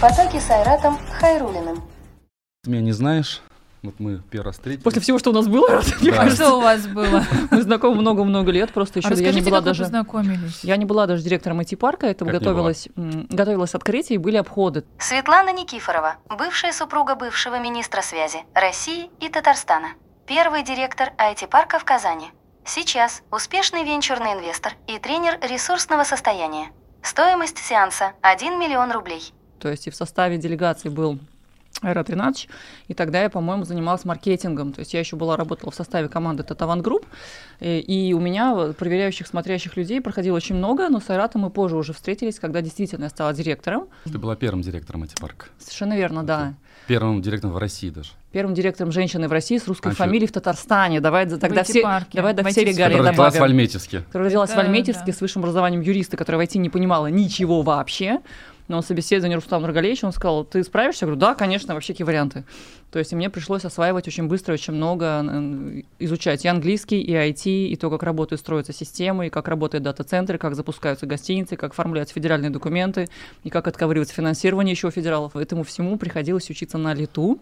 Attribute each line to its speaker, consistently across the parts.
Speaker 1: В потоке с Айратом Хайрулиным.
Speaker 2: Ты меня не знаешь, вот мы первый раз встретились.
Speaker 3: После всего, что у нас было,
Speaker 2: Да.
Speaker 4: А что у вас было?
Speaker 3: мы знакомы много-много лет, просто
Speaker 4: А
Speaker 3: еще я не была даже...
Speaker 4: познакомились?
Speaker 3: Я не была даже директором IT-парка, это
Speaker 2: Как
Speaker 3: м, готовилось открытие, и были обходы.
Speaker 1: Светлана Никифорова, бывшая супруга бывшего министра связи России и Татарстана. Первый директор IT-парка в Казани. Сейчас успешный венчурный инвестор и тренер ресурсного состояния. Стоимость сеанса – 1 миллион рублей.
Speaker 3: То есть и в составе делегации был Айрат Ринатович, и тогда я, по-моему, занималась маркетингом. То есть я еще была, работала в составе команды Татаван Групп, и, и у меня проверяющих, смотрящих людей проходило очень много, но с Айратом мы позже уже встретились, когда действительно я стала директором.
Speaker 2: Ты была первым директором IT-парка.
Speaker 3: Совершенно верно, да.
Speaker 2: Первым директором в России даже.
Speaker 3: Первым директором женщины в России с русской
Speaker 2: А
Speaker 3: фамилией в Татарстане. Давай за- тогда все, давай да
Speaker 4: в
Speaker 3: все
Speaker 4: IT-сфере.
Speaker 3: регалии
Speaker 2: Которая родилась в
Speaker 3: добавим.
Speaker 2: Альметьевске.
Speaker 3: Которая родилась в
Speaker 4: Да,
Speaker 3: Альметьевске
Speaker 4: да.
Speaker 3: с высшим образованием юриста, которая войти не понимала ничего вообще. Но на собеседовании Рустам Нургалевич, он сказал, ты справишься? Я говорю, да, конечно, вообще какие варианты. То есть мне пришлось осваивать очень быстро, очень много, изучать и английский, и IT, и то, как работают, строятся системы, и как работают дата-центры, как запускаются гостиницы, как оформляются федеральные документы, и как отковыривается финансирование еще у федералов. Этому всему приходилось учиться на лету,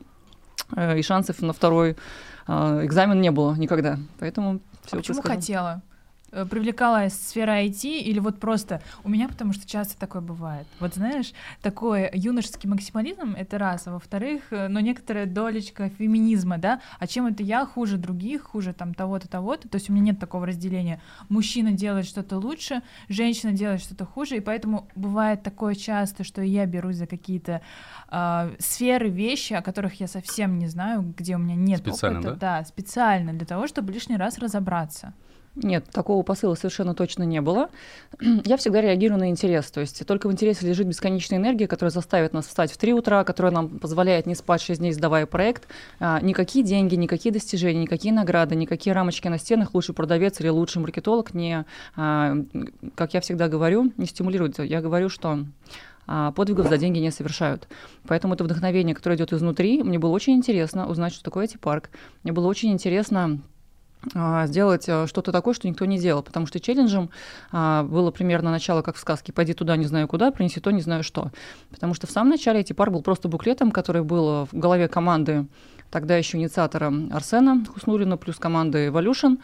Speaker 3: э, и шансов на второй э, экзамен не было никогда. Поэтому
Speaker 4: А
Speaker 3: все
Speaker 4: почему хотела? Э, Привлекала сфера IT или вот просто у меня, потому что часто такое бывает. Вот знаешь, такой юношеский максимализм — это раз, а во-вторых, э, но некоторая долечка феминизма, да, а чем это я хуже других, хуже там того-то, того-то, то есть у меня нет такого разделения. Мужчина делает что-то лучше, женщина делает что-то хуже, и поэтому бывает такое часто, что я берусь за какие-то а, сферы, вещи, о которых я совсем не знаю, где у меня нет
Speaker 2: Специально,
Speaker 4: опыта.
Speaker 2: да?
Speaker 4: Да, специально, для того, чтобы лишний раз разобраться.
Speaker 3: Нет, такого посыла совершенно точно не было. Я всегда реагирую на интерес. То есть только в интересе лежит бесконечная энергия, которая заставит нас встать в 3 утра, которая нам позволяет не спать 6 дней, сдавая проект. А, никакие деньги, никакие достижения, никакие награды, никакие рамочки на стенах, лучший продавец или лучший маркетолог не, а, как я всегда говорю, не стимулируют. Я говорю, что а, подвигов за деньги не совершают. Поэтому это вдохновение, которое идет изнутри. Мне было очень интересно узнать, что такое парк. Мне было очень интересно сделать а, что-то такое, что никто не делал. Потому что челленджем а, было примерно начало, как в сказке «Пойди туда, не знаю куда, принеси то, не знаю что». Потому что в самом начале эти пар был просто буклетом, который был в голове команды тогда еще инициатора Арсена Хуснулина плюс команды Evolution.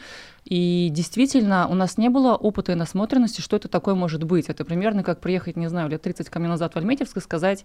Speaker 3: И действительно, у нас не было опыта и насмотренности, что это такое может быть. Это примерно как приехать, не знаю, лет 30 ко мне назад в Альметьевск и сказать,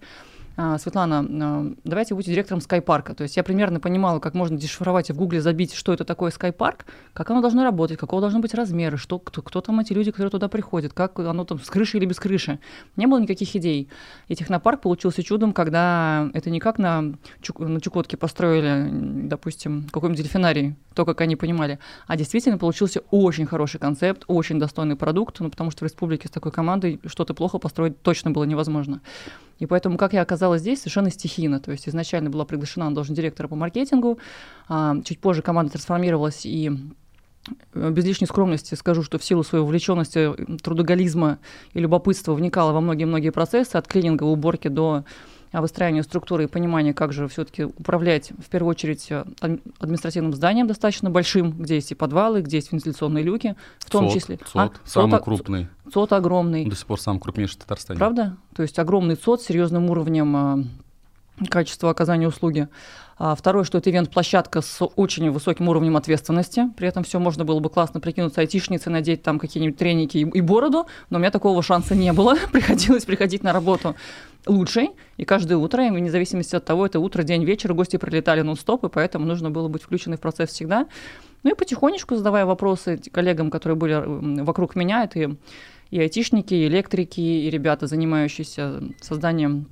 Speaker 3: «А, Светлана, а, давайте будьте директором скайпарка. То есть я примерно понимала, как можно дешифровать и в гугле забить, что это такое скайпарк, как оно должно работать, какого должны быть размеры, что, кто, кто там эти люди, которые туда приходят, как оно там с крыши или без крыши. Не было никаких идей. И технопарк получился чудом, когда это не как на, Чук- на Чукотке построили, допустим, какой-нибудь дельфинарий, то, как они понимали, а действительно получился очень хороший концепт, очень достойный продукт, ну, потому что в республике с такой командой что-то плохо построить точно было невозможно. И поэтому, как я оказалась здесь, совершенно стихийно. То есть изначально была приглашена на должность директора по маркетингу, а, чуть позже команда трансформировалась и э, без лишней скромности скажу, что в силу своей увлеченности, э, трудоголизма и любопытства вникала во многие-многие процессы, от клининга, уборки до а, выстраивания структуры и понимания, как же все-таки управлять, в первую очередь, э, ад- административным зданием достаточно большим, где есть и подвалы, где есть вентиляционные люки, в том
Speaker 2: ЦОД,
Speaker 3: числе.
Speaker 2: ЦОД,
Speaker 3: А,
Speaker 2: самый
Speaker 3: ЦОД,
Speaker 2: крупный.
Speaker 3: ЦОД огромный.
Speaker 2: До сих пор самый крупнейший в Татарстане.
Speaker 3: Правда? То есть огромный ЦОД с серьезным уровнем а, качества оказания услуги. А второе, что это ивент-площадка с очень высоким уровнем ответственности. При этом все можно было бы классно прикинуться айтишницей, надеть там какие-нибудь треники и, и бороду, но у меня такого шанса не было. Приходилось приходить на работу лучшей, и каждое утро, и вне зависимости от того, это утро, день, вечер, гости прилетали нон-стоп, и поэтому нужно было быть включенной в процесс всегда. Ну и потихонечку задавая вопросы коллегам, которые были м, вокруг меня, это и, и айтишники, и электрики, и ребята, занимающиеся созданием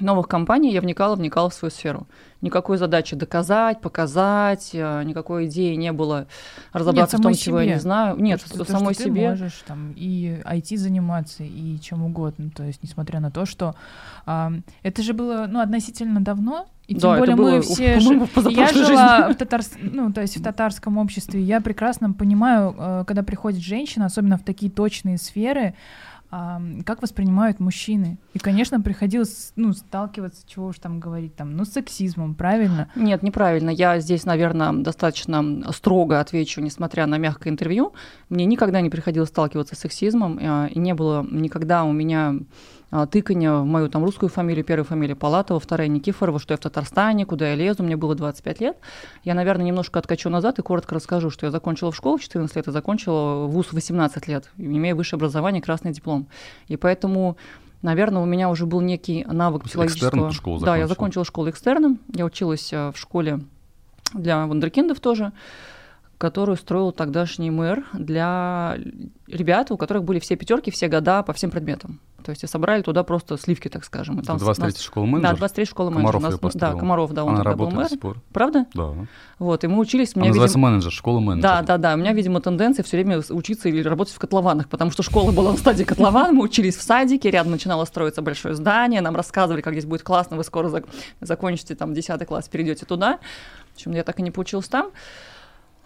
Speaker 3: новых компаний, я вникала, вникала в свою сферу. Никакой задачи доказать, показать, э, никакой идеи не было разобраться в том,
Speaker 4: самой
Speaker 3: чего я
Speaker 4: себе.
Speaker 3: не знаю. Нет,
Speaker 4: То, что- то,
Speaker 3: самой
Speaker 4: что ты
Speaker 3: себе.
Speaker 4: можешь там и IT заниматься, и чем угодно. То есть, несмотря на то, что а, это же было ну, относительно давно, и тем
Speaker 3: Да,
Speaker 4: более мы все...
Speaker 3: позапрошлой
Speaker 4: Я
Speaker 3: жизни.
Speaker 4: жила в, татарс... ну, то есть в татарском обществе, я прекрасно понимаю, э, когда приходит женщина, особенно в такие точные сферы, а, как воспринимают мужчины. И, конечно, приходилось ну, сталкиваться, чего уж там говорить, там, ну, с сексизмом, правильно?
Speaker 3: Нет, неправильно. Я здесь, наверное, достаточно строго отвечу, несмотря на мягкое интервью. Мне никогда не приходилось сталкиваться с сексизмом, э, и не было никогда у меня а, тыканье в мою там русскую фамилию, первая фамилия Палатова, вторая Никифорова, что я в Татарстане, куда я лезу, мне было 25 лет. Я, наверное, немножко откачу назад и коротко расскажу, что я закончила в школу в 14 лет и закончила вуз в 18 лет, имея высшее образование, красный диплом. И поэтому Наверное, у меня уже был некий навык психологического.
Speaker 2: школу
Speaker 3: Да, я закончила школу экстерном. Я училась э, в школе для вундеркиндов тоже которую строил тогдашний мэр для ребят, у которых были все пятерки, все года по всем предметам. То есть и собрали туда просто сливки, так скажем. И
Speaker 2: там 23 нас... школа менеджер?
Speaker 3: Да, 23 школа менеджер.
Speaker 2: Комаров нас...
Speaker 3: Да, Комаров, да, он
Speaker 2: Она
Speaker 3: тогда был мэр.
Speaker 2: До сих пор.
Speaker 3: Правда?
Speaker 2: Да.
Speaker 3: Вот, и мы учились.
Speaker 2: Она называется видимо... менеджер, школа менеджер.
Speaker 3: Да, да, да. У меня, видимо, тенденция все время учиться или работать в котлованах, потому что школа была в стадии котлован, мы учились в садике, рядом начинало строиться большое здание, нам рассказывали, как здесь будет классно, вы скоро зак... закончите там 10 класс, перейдете туда. В общем, я так и не получилась там.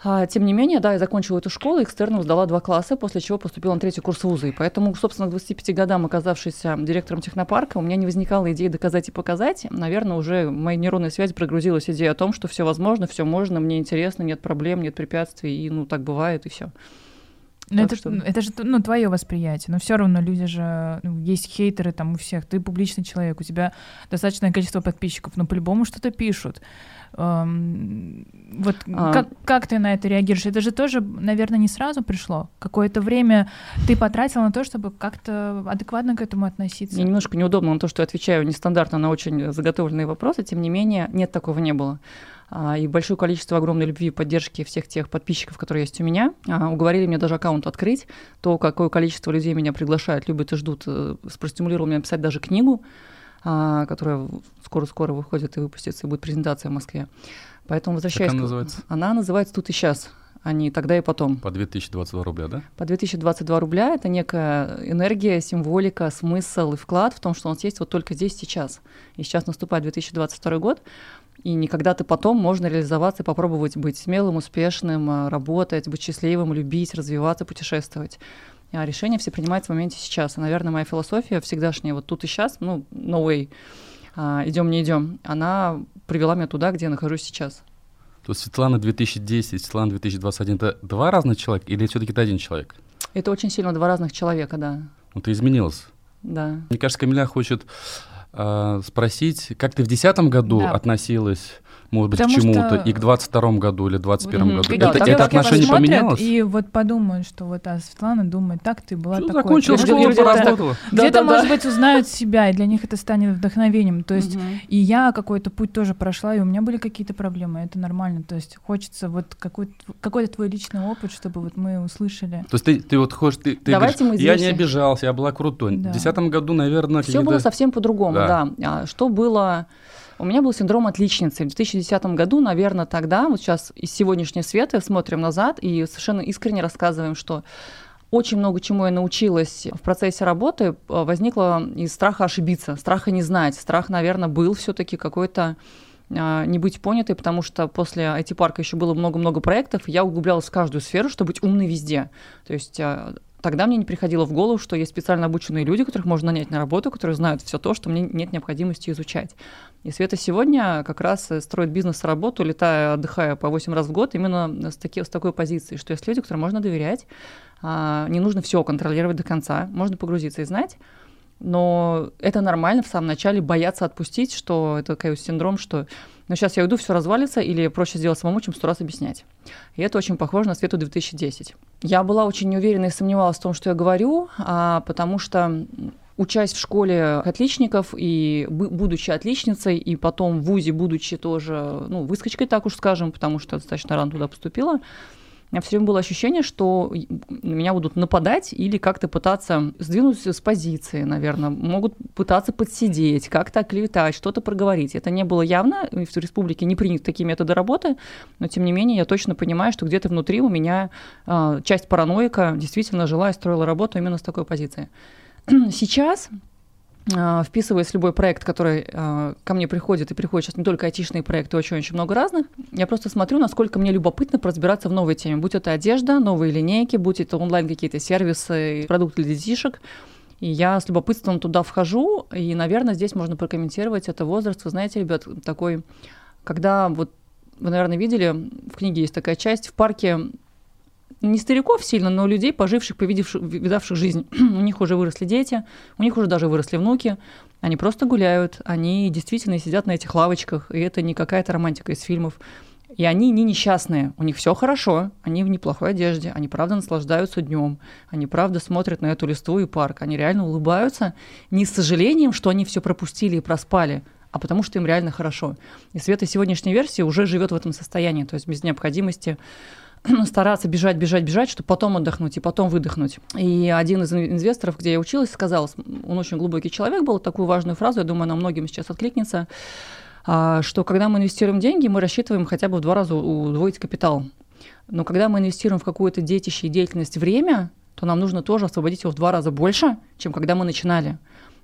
Speaker 3: А, тем не менее, да, я закончила эту школу, экстерном сдала два класса, после чего поступила на третий курс вуза. И поэтому, собственно, к 25 годам, оказавшись директором технопарка, у меня не возникала идеи доказать и показать. Наверное, уже в моей нейронной связи прогрузилась идея о том, что все возможно, все можно, мне интересно, нет проблем, нет препятствий, и ну так бывает, и все.
Speaker 4: Но это, что... это же ну, твое восприятие. Но все равно люди же. Ну, есть хейтеры там у всех. Ты публичный человек, у тебя достаточное количество подписчиков, но по-любому что-то пишут. Вот а... как, как ты на это реагируешь? Это же тоже, наверное, не сразу пришло. Какое-то время ты потратил на то, чтобы как-то адекватно к этому относиться.
Speaker 3: Мне немножко неудобно на то, что я отвечаю нестандартно на очень заготовленные вопросы. Тем не менее, нет, такого не было. А, и большое количество огромной любви и поддержки всех тех подписчиков, которые есть у меня. А, уговорили меня даже аккаунт открыть. То, какое количество людей меня приглашают, любят и ждут, э, простимулировал меня написать даже книгу. А, которая скоро-скоро выходит и выпустится, и будет презентация в Москве. Поэтому возвращаясь...
Speaker 2: Как она называется?
Speaker 3: Она называется «Тут и сейчас», а не «Тогда и потом».
Speaker 2: По 2022 рубля, да?
Speaker 3: По 2022 рубля — это некая энергия, символика, смысл и вклад в том, что у нас есть вот только здесь, сейчас. И сейчас наступает 2022 год, и не когда-то потом можно реализоваться и попробовать быть смелым, успешным, работать, быть счастливым, любить, развиваться, путешествовать а решения все принимаются в моменте сейчас. И, наверное, моя философия всегдашняя, вот тут и сейчас, ну, no way, а, идем, не идем, она привела меня туда, где я нахожусь сейчас.
Speaker 2: То есть Светлана 2010, Светлана 2021 это два разных человека или все-таки это один человек?
Speaker 3: Это очень сильно два разных человека, да.
Speaker 2: Ну, ты изменилась.
Speaker 3: Да.
Speaker 2: Мне кажется, Камиля хочет э, спросить, как ты в 2010 году да. относилась может быть, Потому к чему-то, что... и к 22 году или 21 mm-hmm. году.
Speaker 4: Да,
Speaker 2: это, это отношение поменялось?
Speaker 4: И вот подумают, что вот а Светлана думает, так ты была
Speaker 2: Что,
Speaker 4: такой.
Speaker 2: Закончила школу, поработала.
Speaker 4: Где-то, да, да, может да. быть, узнают себя, и для них это станет вдохновением. То есть mm-hmm. и я какой-то путь тоже прошла, и у меня были какие-то проблемы, это нормально. То есть хочется вот какой-то, какой-то твой личный опыт, чтобы вот мы услышали.
Speaker 2: То есть ты, ты вот хочешь, ты, ты
Speaker 3: Давайте
Speaker 2: говоришь,
Speaker 3: мы
Speaker 2: я не обижался, я была крутой. Да. В 2010 году, наверное,
Speaker 3: Все было совсем по-другому, да. да. А что было у меня был синдром отличницы. В 2010 году, наверное, тогда, вот сейчас из сегодняшней светы смотрим назад и совершенно искренне рассказываем, что очень много чему я научилась в процессе работы, э, возникло из страха ошибиться, страха не знать. Страх, наверное, был все-таки какой-то а, не быть понятой, потому что после IT-парка еще было много-много проектов, я углублялась в каждую сферу, чтобы быть умной везде. То есть а, тогда мне не приходило в голову, что есть специально обученные люди, которых можно нанять на работу, которые знают все то, что мне нет необходимости изучать. И Света сегодня как раз строит бизнес-работу, летая, отдыхая по 8 раз в год, именно с, таки, с такой позиции, что есть люди, которым можно доверять, а, не нужно все контролировать до конца, можно погрузиться и знать, но это нормально в самом начале бояться отпустить, что это такой синдром, что ну сейчас я уйду, все развалится, или проще сделать самому, чем сто раз объяснять. И это очень похоже на Свету 2010. Я была очень неуверена и сомневалась в том, что я говорю, а, потому что учась в школе отличников и будучи отличницей, и потом в ВУЗе, будучи тоже, ну, выскочкой, так уж скажем, потому что достаточно рано туда поступила, меня все время было ощущение, что на меня будут нападать или как-то пытаться сдвинуть с позиции, наверное. Могут пытаться подсидеть, как-то оклеветать, что-то проговорить. Это не было явно, в республике не приняты такие методы работы, но тем не менее я точно понимаю, что где-то внутри у меня э, часть параноика действительно жила и строила работу именно с такой позиции. Сейчас а, вписываясь в любой проект, который э, ко мне приходит, и приходят сейчас не только айтишные проекты, очень-очень много разных, я просто смотрю, насколько мне любопытно разбираться в новой теме. Будь это одежда, новые линейки, будь это онлайн какие-то сервисы, продукты для детишек. И я с любопытством туда вхожу, и, наверное, здесь можно прокомментировать это возраст. Вы знаете, ребят, такой, когда вот вы, наверное, видели, в книге есть такая часть, в парке не стариков сильно, но людей, поживших, повидавших, видавших жизнь. у них уже выросли дети, у них уже даже выросли внуки. Они просто гуляют, они действительно сидят на этих лавочках, и это не какая-то романтика из фильмов. И они не несчастные, у них все хорошо, они в неплохой одежде, они правда наслаждаются днем, они правда смотрят на эту листву и парк, они реально улыбаются не с сожалением, что они все пропустили и проспали, а потому что им реально хорошо. И Света сегодняшней версии уже живет в этом состоянии, то есть без необходимости стараться бежать, бежать, бежать, чтобы потом отдохнуть и потом выдохнуть. И один из инвесторов, где я училась, сказал, он очень глубокий человек был, такую важную фразу, я думаю, она многим сейчас откликнется, а, что когда мы инвестируем деньги, мы рассчитываем хотя бы в два раза удвоить капитал. Но когда мы инвестируем в какое-то детище и деятельность время, то нам нужно тоже освободить его в два раза больше, чем когда мы начинали.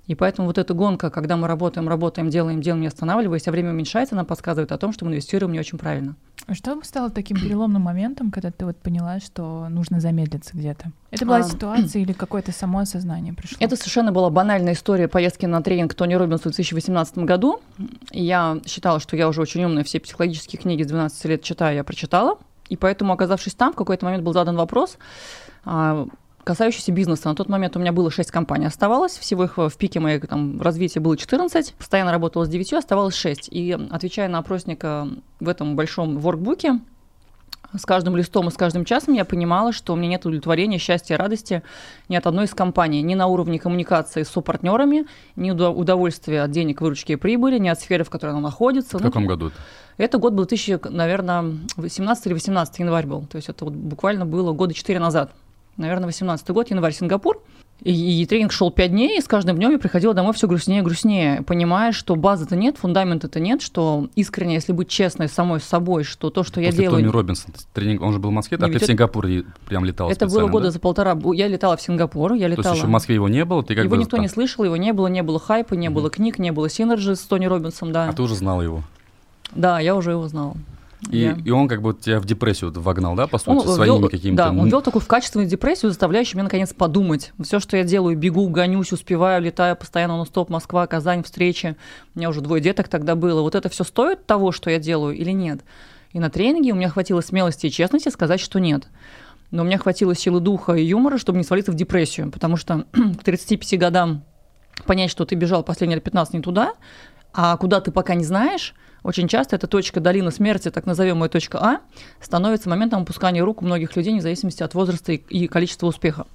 Speaker 3: И поэтому вот эта гонка, когда мы работаем, работаем, делаем, делаем, не останавливаясь, а время уменьшается, нам подсказывает о том, что мы инвестируем не очень правильно.
Speaker 4: А что стало таким переломным моментом, когда ты вот поняла, что нужно замедлиться где-то? Это была а... ситуация или какое-то само осознание пришло?
Speaker 3: Это совершенно была банальная история поездки на тренинг Тони Робинса в 2018 году. Я считала, что я уже очень умная, все психологические книги с 12 лет читаю, я прочитала. И поэтому, оказавшись там, в какой-то момент был задан вопрос, а, касающийся бизнеса. На тот момент у меня было 6 компаний оставалось, всего их в пике моей там, развития было 14, постоянно работала с 9, оставалось 6. И отвечая на опросник в этом большом воркбуке, с каждым листом и с каждым часом я понимала, что у меня нет удовлетворения, счастья, радости ни от одной из компаний, ни на уровне коммуникации с сопартнерами, ни удовольствия от денег, выручки и прибыли, ни от сферы, в которой она находится.
Speaker 2: В ну, каком году?
Speaker 3: Это год был 1000, наверное, 18 или 18 январь был. То есть это вот буквально было года 4 назад наверное, 18 год, январь, Сингапур. И, и тренинг шел 5 дней, и с каждым днем я приходила домой все грустнее и грустнее, понимая, что базы-то нет, фундамента-то нет, что искренне, если быть честной самой с собой, что то, что После я делаю...
Speaker 2: Тони Робинсон, тренинг, он же был в Москве, а ты в Сингапур прям летал
Speaker 3: Это было года
Speaker 2: да?
Speaker 3: за полтора, я летала в Сингапур, я летала... То
Speaker 2: есть еще в Москве его не было? Ты как
Speaker 3: его
Speaker 2: бы
Speaker 3: никто
Speaker 2: там...
Speaker 3: не слышал, его не было, не было хайпа, не mm было книг, не было Synergy с Тони Робинсом, да.
Speaker 2: А ты уже знала его?
Speaker 3: Да, я уже его знала.
Speaker 2: И, yeah. и он как бы тебя в депрессию вогнал, да, по сути, он своими какими-то...
Speaker 3: Да, он вел такую в качественную депрессию, заставляющую меня наконец подумать. Все, что я делаю, бегу, гонюсь, успеваю, летаю постоянно нон-стоп Москва, Казань, встречи. У меня уже двое деток тогда было. Вот это все стоит того, что я делаю или нет? И на тренинге у меня хватило смелости и честности сказать, что нет. Но у меня хватило силы духа и юмора, чтобы не свалиться в депрессию, потому что к 35 годам понять, что ты бежал последние лет 15 не туда, а куда ты пока не знаешь, очень часто эта точка долины смерти, так назовем ее точка А, становится моментом опускания рук у многих людей, вне зависимости от возраста и количества успеха.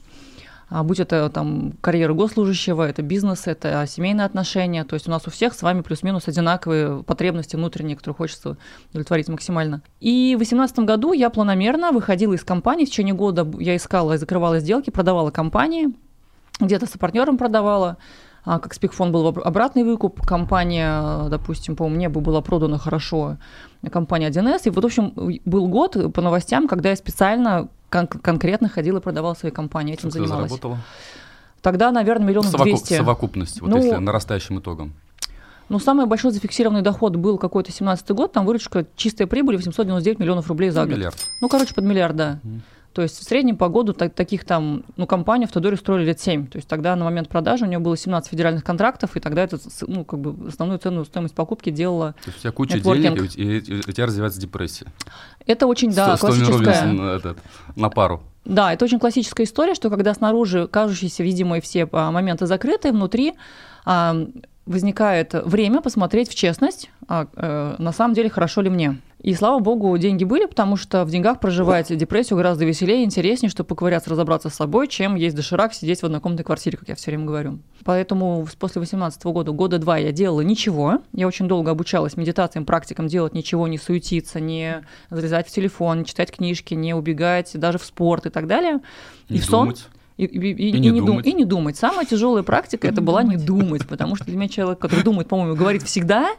Speaker 3: А будь это там карьера госслужащего, это бизнес, это семейные отношения. То есть у нас у всех с вами плюс-минус одинаковые потребности внутренние, которые хочется удовлетворить максимально. И в 2018 году я планомерно выходила из компании. В течение года я искала и закрывала сделки, продавала компании, где-то с партнером продавала, как Спикфон был обратный выкуп, компания, допустим, по-моему, небо была продана хорошо, компания 1С. И вот, в общем, был год по новостям, когда я специально кон- конкретно ходила и продавала свои компании, этим Что занималась.
Speaker 2: заработала?
Speaker 3: Тогда, наверное, миллионов Совоку- 200.
Speaker 2: Совокупность, вот ну, если нарастающим итогом.
Speaker 3: Ну, самый большой зафиксированный доход был какой-то 17 год, там выручка, чистая прибыль 899 миллионов рублей за год.
Speaker 2: Миллиард.
Speaker 3: Ну, короче, под миллиард, да. Mm. То есть в среднем по году так, таких там, ну, компаний в Тодоре строили лет 7. То есть тогда на момент продажи у него было 17 федеральных контрактов, и тогда это, ну, как бы основную цену стоимость покупки делала
Speaker 2: То есть у тебя куча нетворкинг. денег, и, и, и у тебя развивается депрессия.
Speaker 3: Это очень, да, Сто, классическая...
Speaker 2: этот, на пару.
Speaker 3: Да, это очень классическая история, что когда снаружи кажущиеся видимые все а, моменты закрыты, внутри а, возникает время посмотреть в честность, а, э, на самом деле хорошо ли мне. И слава богу, деньги были, потому что в деньгах проживать депрессию гораздо веселее и интереснее, чтобы поковыряться, разобраться с собой, чем есть доширак, сидеть в однокомнатной квартире, как я все время говорю. Поэтому после 2018 года, года два я делала ничего. Я очень долго обучалась медитациям, практикам делать ничего, не суетиться, не залезать в телефон, не читать книжки, не убегать даже в спорт и так далее.
Speaker 2: И в сон.
Speaker 3: И, и, и, и, не, не думать. Дум, и не думать. Самая тяжелая практика это была не думать, потому что для меня человек, который думает, по-моему, говорит всегда,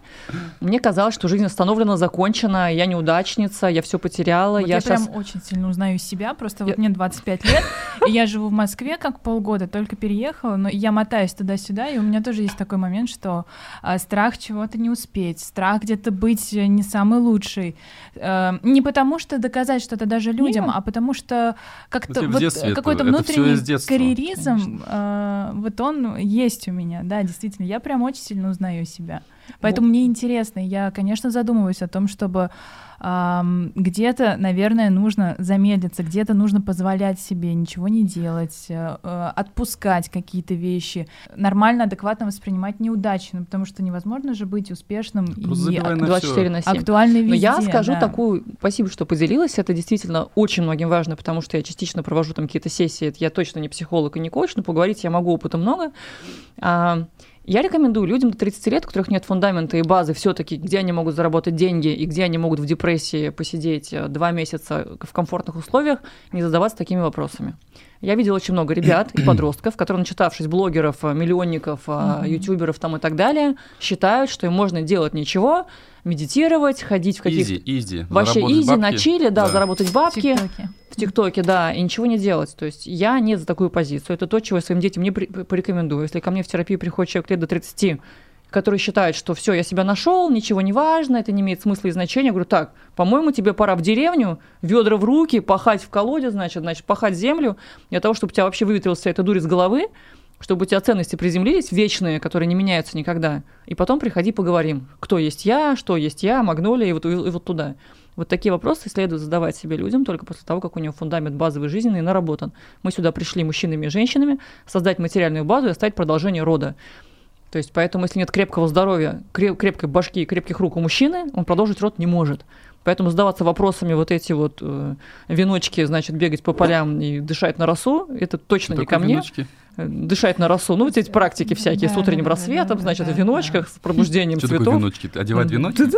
Speaker 3: мне казалось, что жизнь остановлена, закончена, я неудачница, я все потеряла.
Speaker 4: Вот я я сейчас... прям очень сильно узнаю себя, просто я... вот мне 25 лет, и я живу в Москве как полгода, только переехала, но я мотаюсь туда-сюда, и у меня тоже есть такой момент, что а, страх чего-то не успеть, страх где-то быть не самый лучший. А, не потому что доказать что-то даже людям, Нет. а потому что как-то вот какой-то внутренний детства. Карьеризм, э, вот он есть у меня, да, действительно. Я прям очень сильно узнаю себя. Поэтому вот. мне интересно. Я, конечно, задумываюсь о том, чтобы где-то, наверное, нужно замедлиться, где-то нужно позволять себе ничего не делать, э, э, отпускать какие-то вещи, нормально, адекватно воспринимать неудачи, ну, потому что невозможно же быть успешным и
Speaker 3: 24 на 7.
Speaker 4: актуальный везде.
Speaker 3: Но я скажу
Speaker 4: да.
Speaker 3: такую, спасибо, что поделилась, это действительно очень многим важно, потому что я частично провожу там какие-то сессии, я точно не психолог и не коуч, но поговорить я могу, опыта много. Я рекомендую людям до 30 лет, у которых нет фундамента и базы, все-таки, где они могут заработать деньги и где они могут в депрессии посидеть э, два месяца в комфортных условиях, не задаваться такими вопросами. Я видела очень много ребят и подростков, которые, начитавшись блогеров, э, миллионников, э, ютуберов там и так далее, считают, что им можно делать ничего, медитировать, ходить в каких-то...
Speaker 2: Easy, easy.
Speaker 3: Вообще easy,
Speaker 2: бабки.
Speaker 3: на чиле, да,
Speaker 2: Да.
Speaker 3: заработать бабки
Speaker 4: ТикТоке.
Speaker 3: ТикТоке, да, и ничего не делать. То есть я не за такую позицию. Это то, чего я своим детям не порекомендую. Если ко мне в терапию приходит человек лет до 30, который считает, что все, я себя нашел, ничего не важно, это не имеет смысла и значения. Я говорю, так, по-моему, тебе пора в деревню, ведра в руки, пахать в колоде, значит, значит, пахать землю, для того, чтобы у тебя вообще выветрилась вся эта дурь из головы, чтобы у тебя ценности приземлились, вечные, которые не меняются никогда. И потом приходи, поговорим, кто есть я, что есть я, магнолия, и вот, и вот туда. Вот такие вопросы следует задавать себе людям только после того, как у него фундамент базовый жизненный наработан. Мы сюда пришли мужчинами и женщинами создать материальную базу и оставить продолжение рода. То есть поэтому, если нет крепкого здоровья, креп- крепкой башки и крепких рук у мужчины, он продолжить род не может. Поэтому задаваться вопросами вот эти вот э, веночки, значит, бегать по полям и дышать на росу, это точно
Speaker 2: Что
Speaker 3: не ко мне.
Speaker 2: веночки?
Speaker 3: Дышать на росу. Ну, вот эти практики всякие
Speaker 4: Да,
Speaker 3: с утренним
Speaker 4: да,
Speaker 3: рассветом,
Speaker 4: да,
Speaker 3: значит,
Speaker 4: да,
Speaker 3: в веночках, с пробуждением
Speaker 2: Что такое
Speaker 3: цветов.
Speaker 2: веночки? Одевать веночки?
Speaker 3: Да,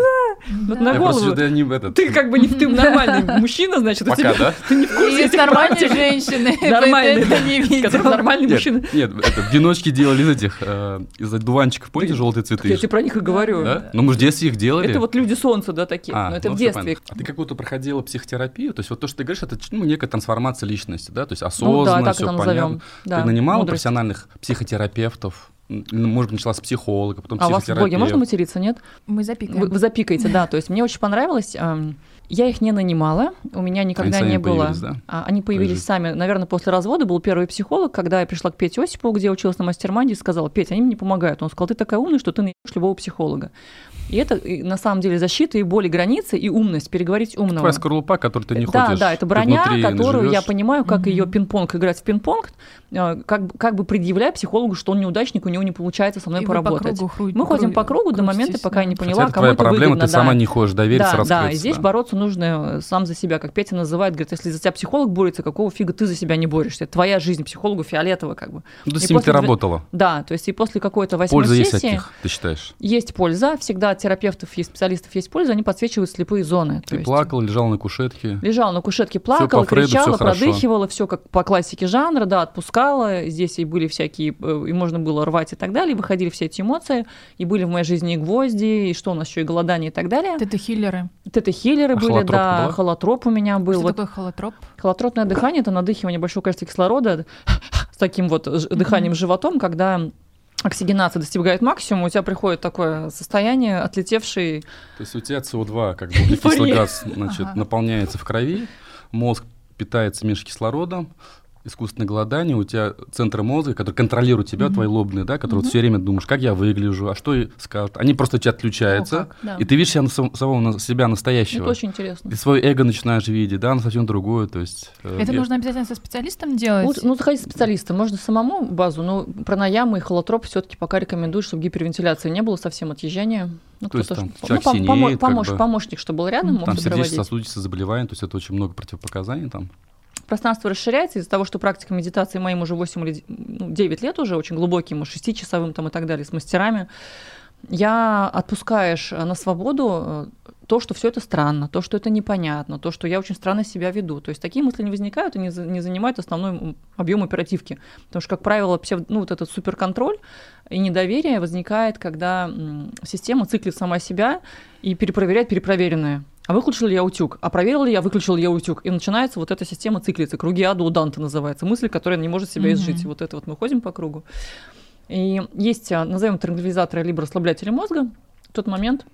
Speaker 3: вот на
Speaker 2: Я просто
Speaker 3: голову.
Speaker 2: не в этот.
Speaker 3: Ты как бы не ты нормальный мужчина, значит, у
Speaker 2: Пока,
Speaker 3: тебя
Speaker 2: да?
Speaker 3: ты не в курсе
Speaker 4: Есть
Speaker 3: этих
Speaker 4: нормальные женщины.
Speaker 3: Нормальные,
Speaker 4: это не
Speaker 3: который
Speaker 4: видел.
Speaker 3: нормальный
Speaker 2: Нет,
Speaker 3: мужчина.
Speaker 2: нет, это, веночки делали из этих, э, из одуванчиков, помните, желтые цветы?
Speaker 3: Я тебе про них и говорю.
Speaker 2: Да? Ну, мы же в детстве их делали.
Speaker 3: Это вот люди солнца, да, такие.
Speaker 2: А,
Speaker 3: Но это
Speaker 2: ну,
Speaker 3: в детстве.
Speaker 2: А ты как будто проходила психотерапию, то есть вот то, что ты говоришь, это ну, некая трансформация личности, да, то есть
Speaker 3: Ну
Speaker 2: осознанно,
Speaker 3: да, так
Speaker 2: все понятно. ты нанимала
Speaker 3: мудрость.
Speaker 2: профессиональных психотерапевтов, М, может быть, начала с психолога, потом
Speaker 3: А у вас в блоге можно материться, нет?
Speaker 4: Мы
Speaker 3: Вы,
Speaker 4: запикаем.
Speaker 3: вы запикаете, да. То есть мне очень понравилось. ам, Я их не нанимала, у меня никогда
Speaker 2: сами
Speaker 3: не было.
Speaker 2: да?
Speaker 3: А, Они появились сами. Наверное, после развода был первый психолог, когда я пришла к Пете Осипову, где я училась на мастер-манде, и сказала, Петя, они мне не помогают. Он сказал, ты такая умная, что ты наебешь любого психолога. И это и, на самом деле защита и боли границы, и умность, переговорить умного.
Speaker 2: Твоя скорлупа, которую ты не
Speaker 3: да,
Speaker 2: хочешь.
Speaker 3: да, это
Speaker 2: ты
Speaker 3: броня, которую я
Speaker 2: живёшь.
Speaker 3: понимаю, как
Speaker 4: Мгм.
Speaker 3: ее пинг-понг играть в пинг-понг, как, бы- как бы предъявляя психологу, что он неудачник, у него не получается со мной
Speaker 4: И вы по
Speaker 3: поработать.
Speaker 4: кругу
Speaker 3: Мы ходим по кругу до момента, пока я не
Speaker 4: да.
Speaker 3: поняла,
Speaker 2: Хотя это
Speaker 3: кому
Speaker 2: твоя
Speaker 3: это
Speaker 2: проблема,
Speaker 3: выгодно.
Speaker 2: ты
Speaker 3: да.
Speaker 2: сама не хочешь довериться,
Speaker 3: да,
Speaker 2: раскрыться.
Speaker 3: да, и здесь бороться нужно э, сам за себя, как Петя называет, говорит, если за тебя психолог борется, какого фига ты за себя не борешься? Это твоя жизнь, психологу фиолетово как бы.
Speaker 2: Ну,
Speaker 3: И
Speaker 2: с
Speaker 3: после
Speaker 2: ты работала.
Speaker 3: Да, то есть и после какой-то восьмой
Speaker 2: Польза есть от
Speaker 3: сессии
Speaker 2: них, ты считаешь?
Speaker 3: есть польза, всегда от терапевтов и специалистов есть польза, они подсвечивают слепые зоны.
Speaker 2: Ты
Speaker 3: есть
Speaker 2: плакал, лежал на кушетке.
Speaker 3: Лежала на кушетке, плакала,
Speaker 2: по Фрейду,
Speaker 3: кричала,
Speaker 2: хорошо.
Speaker 3: продыхивала, все как по классике жанра, да, отпускала. Здесь и были всякие, э, и можно было рвать и так далее, выходили все эти эмоции, и были в моей жизни и гвозди, и что у нас еще и голодание и так далее.
Speaker 4: Тета-хиллеры.
Speaker 3: Тета-хиллеры
Speaker 2: А
Speaker 3: были,
Speaker 2: холотроп
Speaker 3: да,
Speaker 2: была?
Speaker 3: холотроп у меня был.
Speaker 4: Что
Speaker 3: Вот
Speaker 4: такое холотроп?
Speaker 3: холотропное дыхание – это надыхивание большого количества кислорода с таким вот дыханием животом, когда оксигенация достигает максимума, у тебя приходит такое состояние, отлетевший
Speaker 2: То есть у тебя СО2, как бы углекислый газ, значит,
Speaker 4: Ага.
Speaker 2: наполняется в крови, мозг питается меньше кислородом, искусственное голодание, у тебя центры мозга, которые контролируют тебя,
Speaker 4: Мгм.
Speaker 2: твои лобные, да, которые все время думаешь, как я выгляжу, а что и скажут. Они просто у тебя отключаются,
Speaker 4: как.
Speaker 3: Да.
Speaker 2: и ты видишь себя, на сам- самого на- себя настоящего.
Speaker 3: Это очень интересно.
Speaker 2: Ты свое эго начинаешь видеть, да, оно совсем другое, то есть... э,
Speaker 4: Это
Speaker 2: я-
Speaker 4: нужно обязательно со специалистом делать?
Speaker 3: Лучше- ну, заходить специалиста. Можно самому базу, но пранаямы и холотроп все-таки пока рекомендую, чтобы гипервентиляции не было, совсем отъезжания. Ну,
Speaker 2: То есть
Speaker 3: кто-то
Speaker 2: там человек
Speaker 3: пом-
Speaker 2: синеет,
Speaker 3: помо-
Speaker 2: как
Speaker 3: помощ-
Speaker 2: бы.
Speaker 3: помощник, чтобы был рядом, мог
Speaker 2: Там сердечно-сосудистые заболевания, то есть это очень много противопоказаний там.
Speaker 3: Пространство расширяется из-за того, что практика медитации моим уже 8 или ну, 9 лет уже, очень глубоким, 6-часовым там и так далее, с мастерами. Я отпускаешь э, на свободу э, то, что все это странно, то, что это непонятно, то, что я очень странно себя веду. То есть такие мысли не возникают и не, не занимают основной объем оперативки. Потому что, как правило, псев- ну, вот этот суперконтроль и недоверие возникает, когда система циклит сама себя и перепроверяет перепроверенное. А выключил ли я утюг? А проверил ли я, выключил ли я утюг? И начинается вот эта система циклицы. Круги ада у Данта называется. Мысль, которая не может себя изжить. И вот это вот мы ходим по кругу. И есть, а, назовем транквилизаторы либо расслаблятели мозга. В тот момент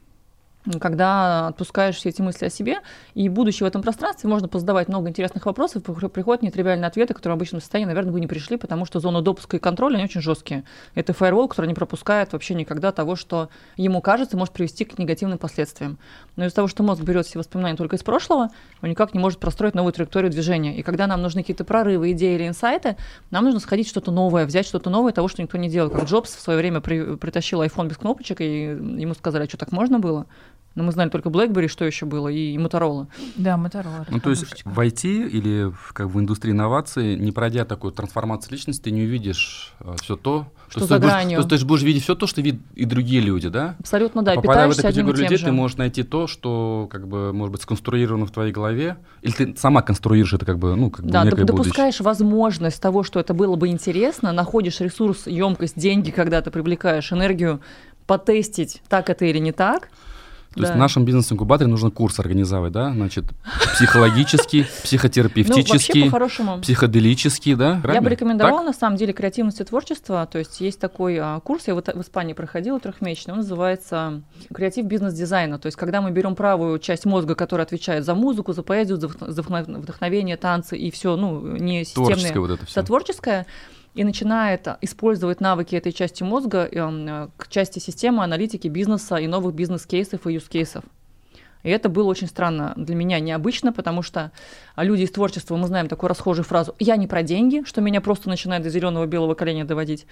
Speaker 3: когда отпускаешь все эти мысли о себе, и будучи в этом пространстве, можно позадавать много интересных вопросов, приходят нетривиальные ответы, которые в обычном состоянии, наверное, бы не пришли, потому что зона допуска и контроля, они очень жесткие. Это фаервол, который не пропускает вообще никогда того, что ему кажется, может привести к негативным последствиям. Но из-за того, что мозг берет все воспоминания только из прошлого, он никак не может простроить новую траекторию движения. И когда нам нужны какие-то прорывы, идеи или инсайты, нам нужно сходить что-то новое, взять что-то новое, того, что никто не делал. Как Джобс в свое время при, притащил iPhone без кнопочек, и ему сказали, а что так можно было? Но мы знали только BlackBerry, что еще было, и, и Motorola.
Speaker 4: Да, Motorola.
Speaker 2: Ну, то есть в IT или в, как в индустрии инноваций, не пройдя такую трансформацию личности, ты не увидишь э, все то,
Speaker 3: что то, за
Speaker 2: будешь,
Speaker 3: гранью.
Speaker 2: То, то есть будешь видеть все то, что видят и другие люди, да?
Speaker 3: Абсолютно, да.
Speaker 2: Попадая в эту категорию людей, же. ты можешь найти то, что, как бы, может быть, сконструировано в твоей голове, или ты сама конструируешь это, как бы, ну, как
Speaker 3: да,
Speaker 2: бы, некое
Speaker 3: допускаешь возможность того, что это было бы интересно, находишь ресурс, емкость, деньги, когда ты привлекаешь энергию, потестить, так это или не так,
Speaker 2: то да. есть в нашем бизнес-инкубаторе нужно курс организовать, да? Значит, психологический, психотерапевтический, ну, психоделический, да?
Speaker 3: Я бы рекомендовала, на самом деле, креативность и творчество. То есть есть такой а, курс, я вот в Испании проходила трехмесячный, он называется креатив бизнес-дизайна. То есть когда мы берем правую часть мозга, которая отвечает за музыку, за поэзию, за вдохновение, танцы и все, ну, не системное, творческое вот это все. творческое, и начинает использовать навыки этой части мозга э, к части системы аналитики бизнеса и новых бизнес-кейсов и юз-кейсов. И это было очень странно для меня, необычно, потому что люди из творчества, мы знаем такую расхожую фразу «я не про деньги», что меня просто начинает до зеленого белого коленя доводить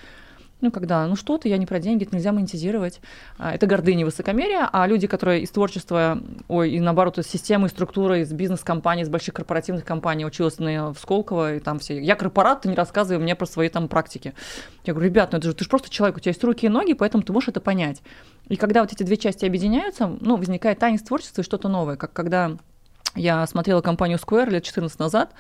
Speaker 3: ну, когда, ну что ты, я не про деньги, это нельзя монетизировать. А, это гордыня, высокомерие, а люди, которые из творчества, ой, и наоборот, из системы, из структуры, из бизнес-компаний, из больших корпоративных компаний, училась на, в Сколково, и там все, я корпорат, ты не рассказывай мне про свои там практики. Я говорю, ребят, ну это же, ты же просто человек, у тебя есть руки и ноги, поэтому ты можешь это понять. И когда вот эти две части объединяются, ну, возникает танец творчества и что-то новое, как когда я смотрела компанию Square лет 14 назад,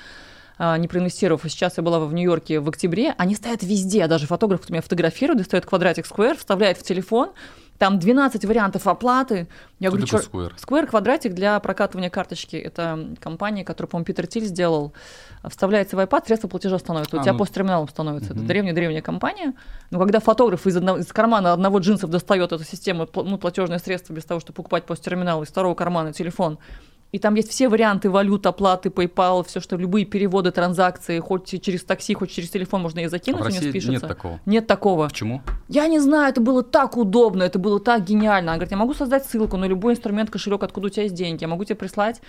Speaker 3: не проинвестировав. Сейчас я была в Нью-Йорке в октябре. Они стоят везде. Даже фотограф, кто меня фотографирует, достает квадратик Square, вставляет в телефон, там 12 вариантов оплаты.
Speaker 2: Я Что говорю, чё... Square?
Speaker 3: Square квадратик для прокатывания карточки. Это компания, которую, по-моему, Питер Тиль сделал. Вставляется в iPad, средства платежа становится. А, У тебя ну... посттерминалом становится. Угу. Это древняя-древняя компания. Но когда фотограф из, одного, из кармана одного джинсов достает эту систему, ну, платежное средство без того, чтобы покупать посттерминал, из второго кармана телефон, и там есть все варианты валют, оплаты, PayPal, все, что любые переводы, транзакции, хоть через такси, хоть через телефон можно и закинуть, а в России у спишется.
Speaker 2: нет такого?
Speaker 3: Нет такого.
Speaker 2: Почему?
Speaker 3: Я не знаю, это было так удобно, это было так гениально. Она говорит, я могу создать ссылку на любой инструмент, кошелек, откуда у тебя есть деньги, я могу тебе прислать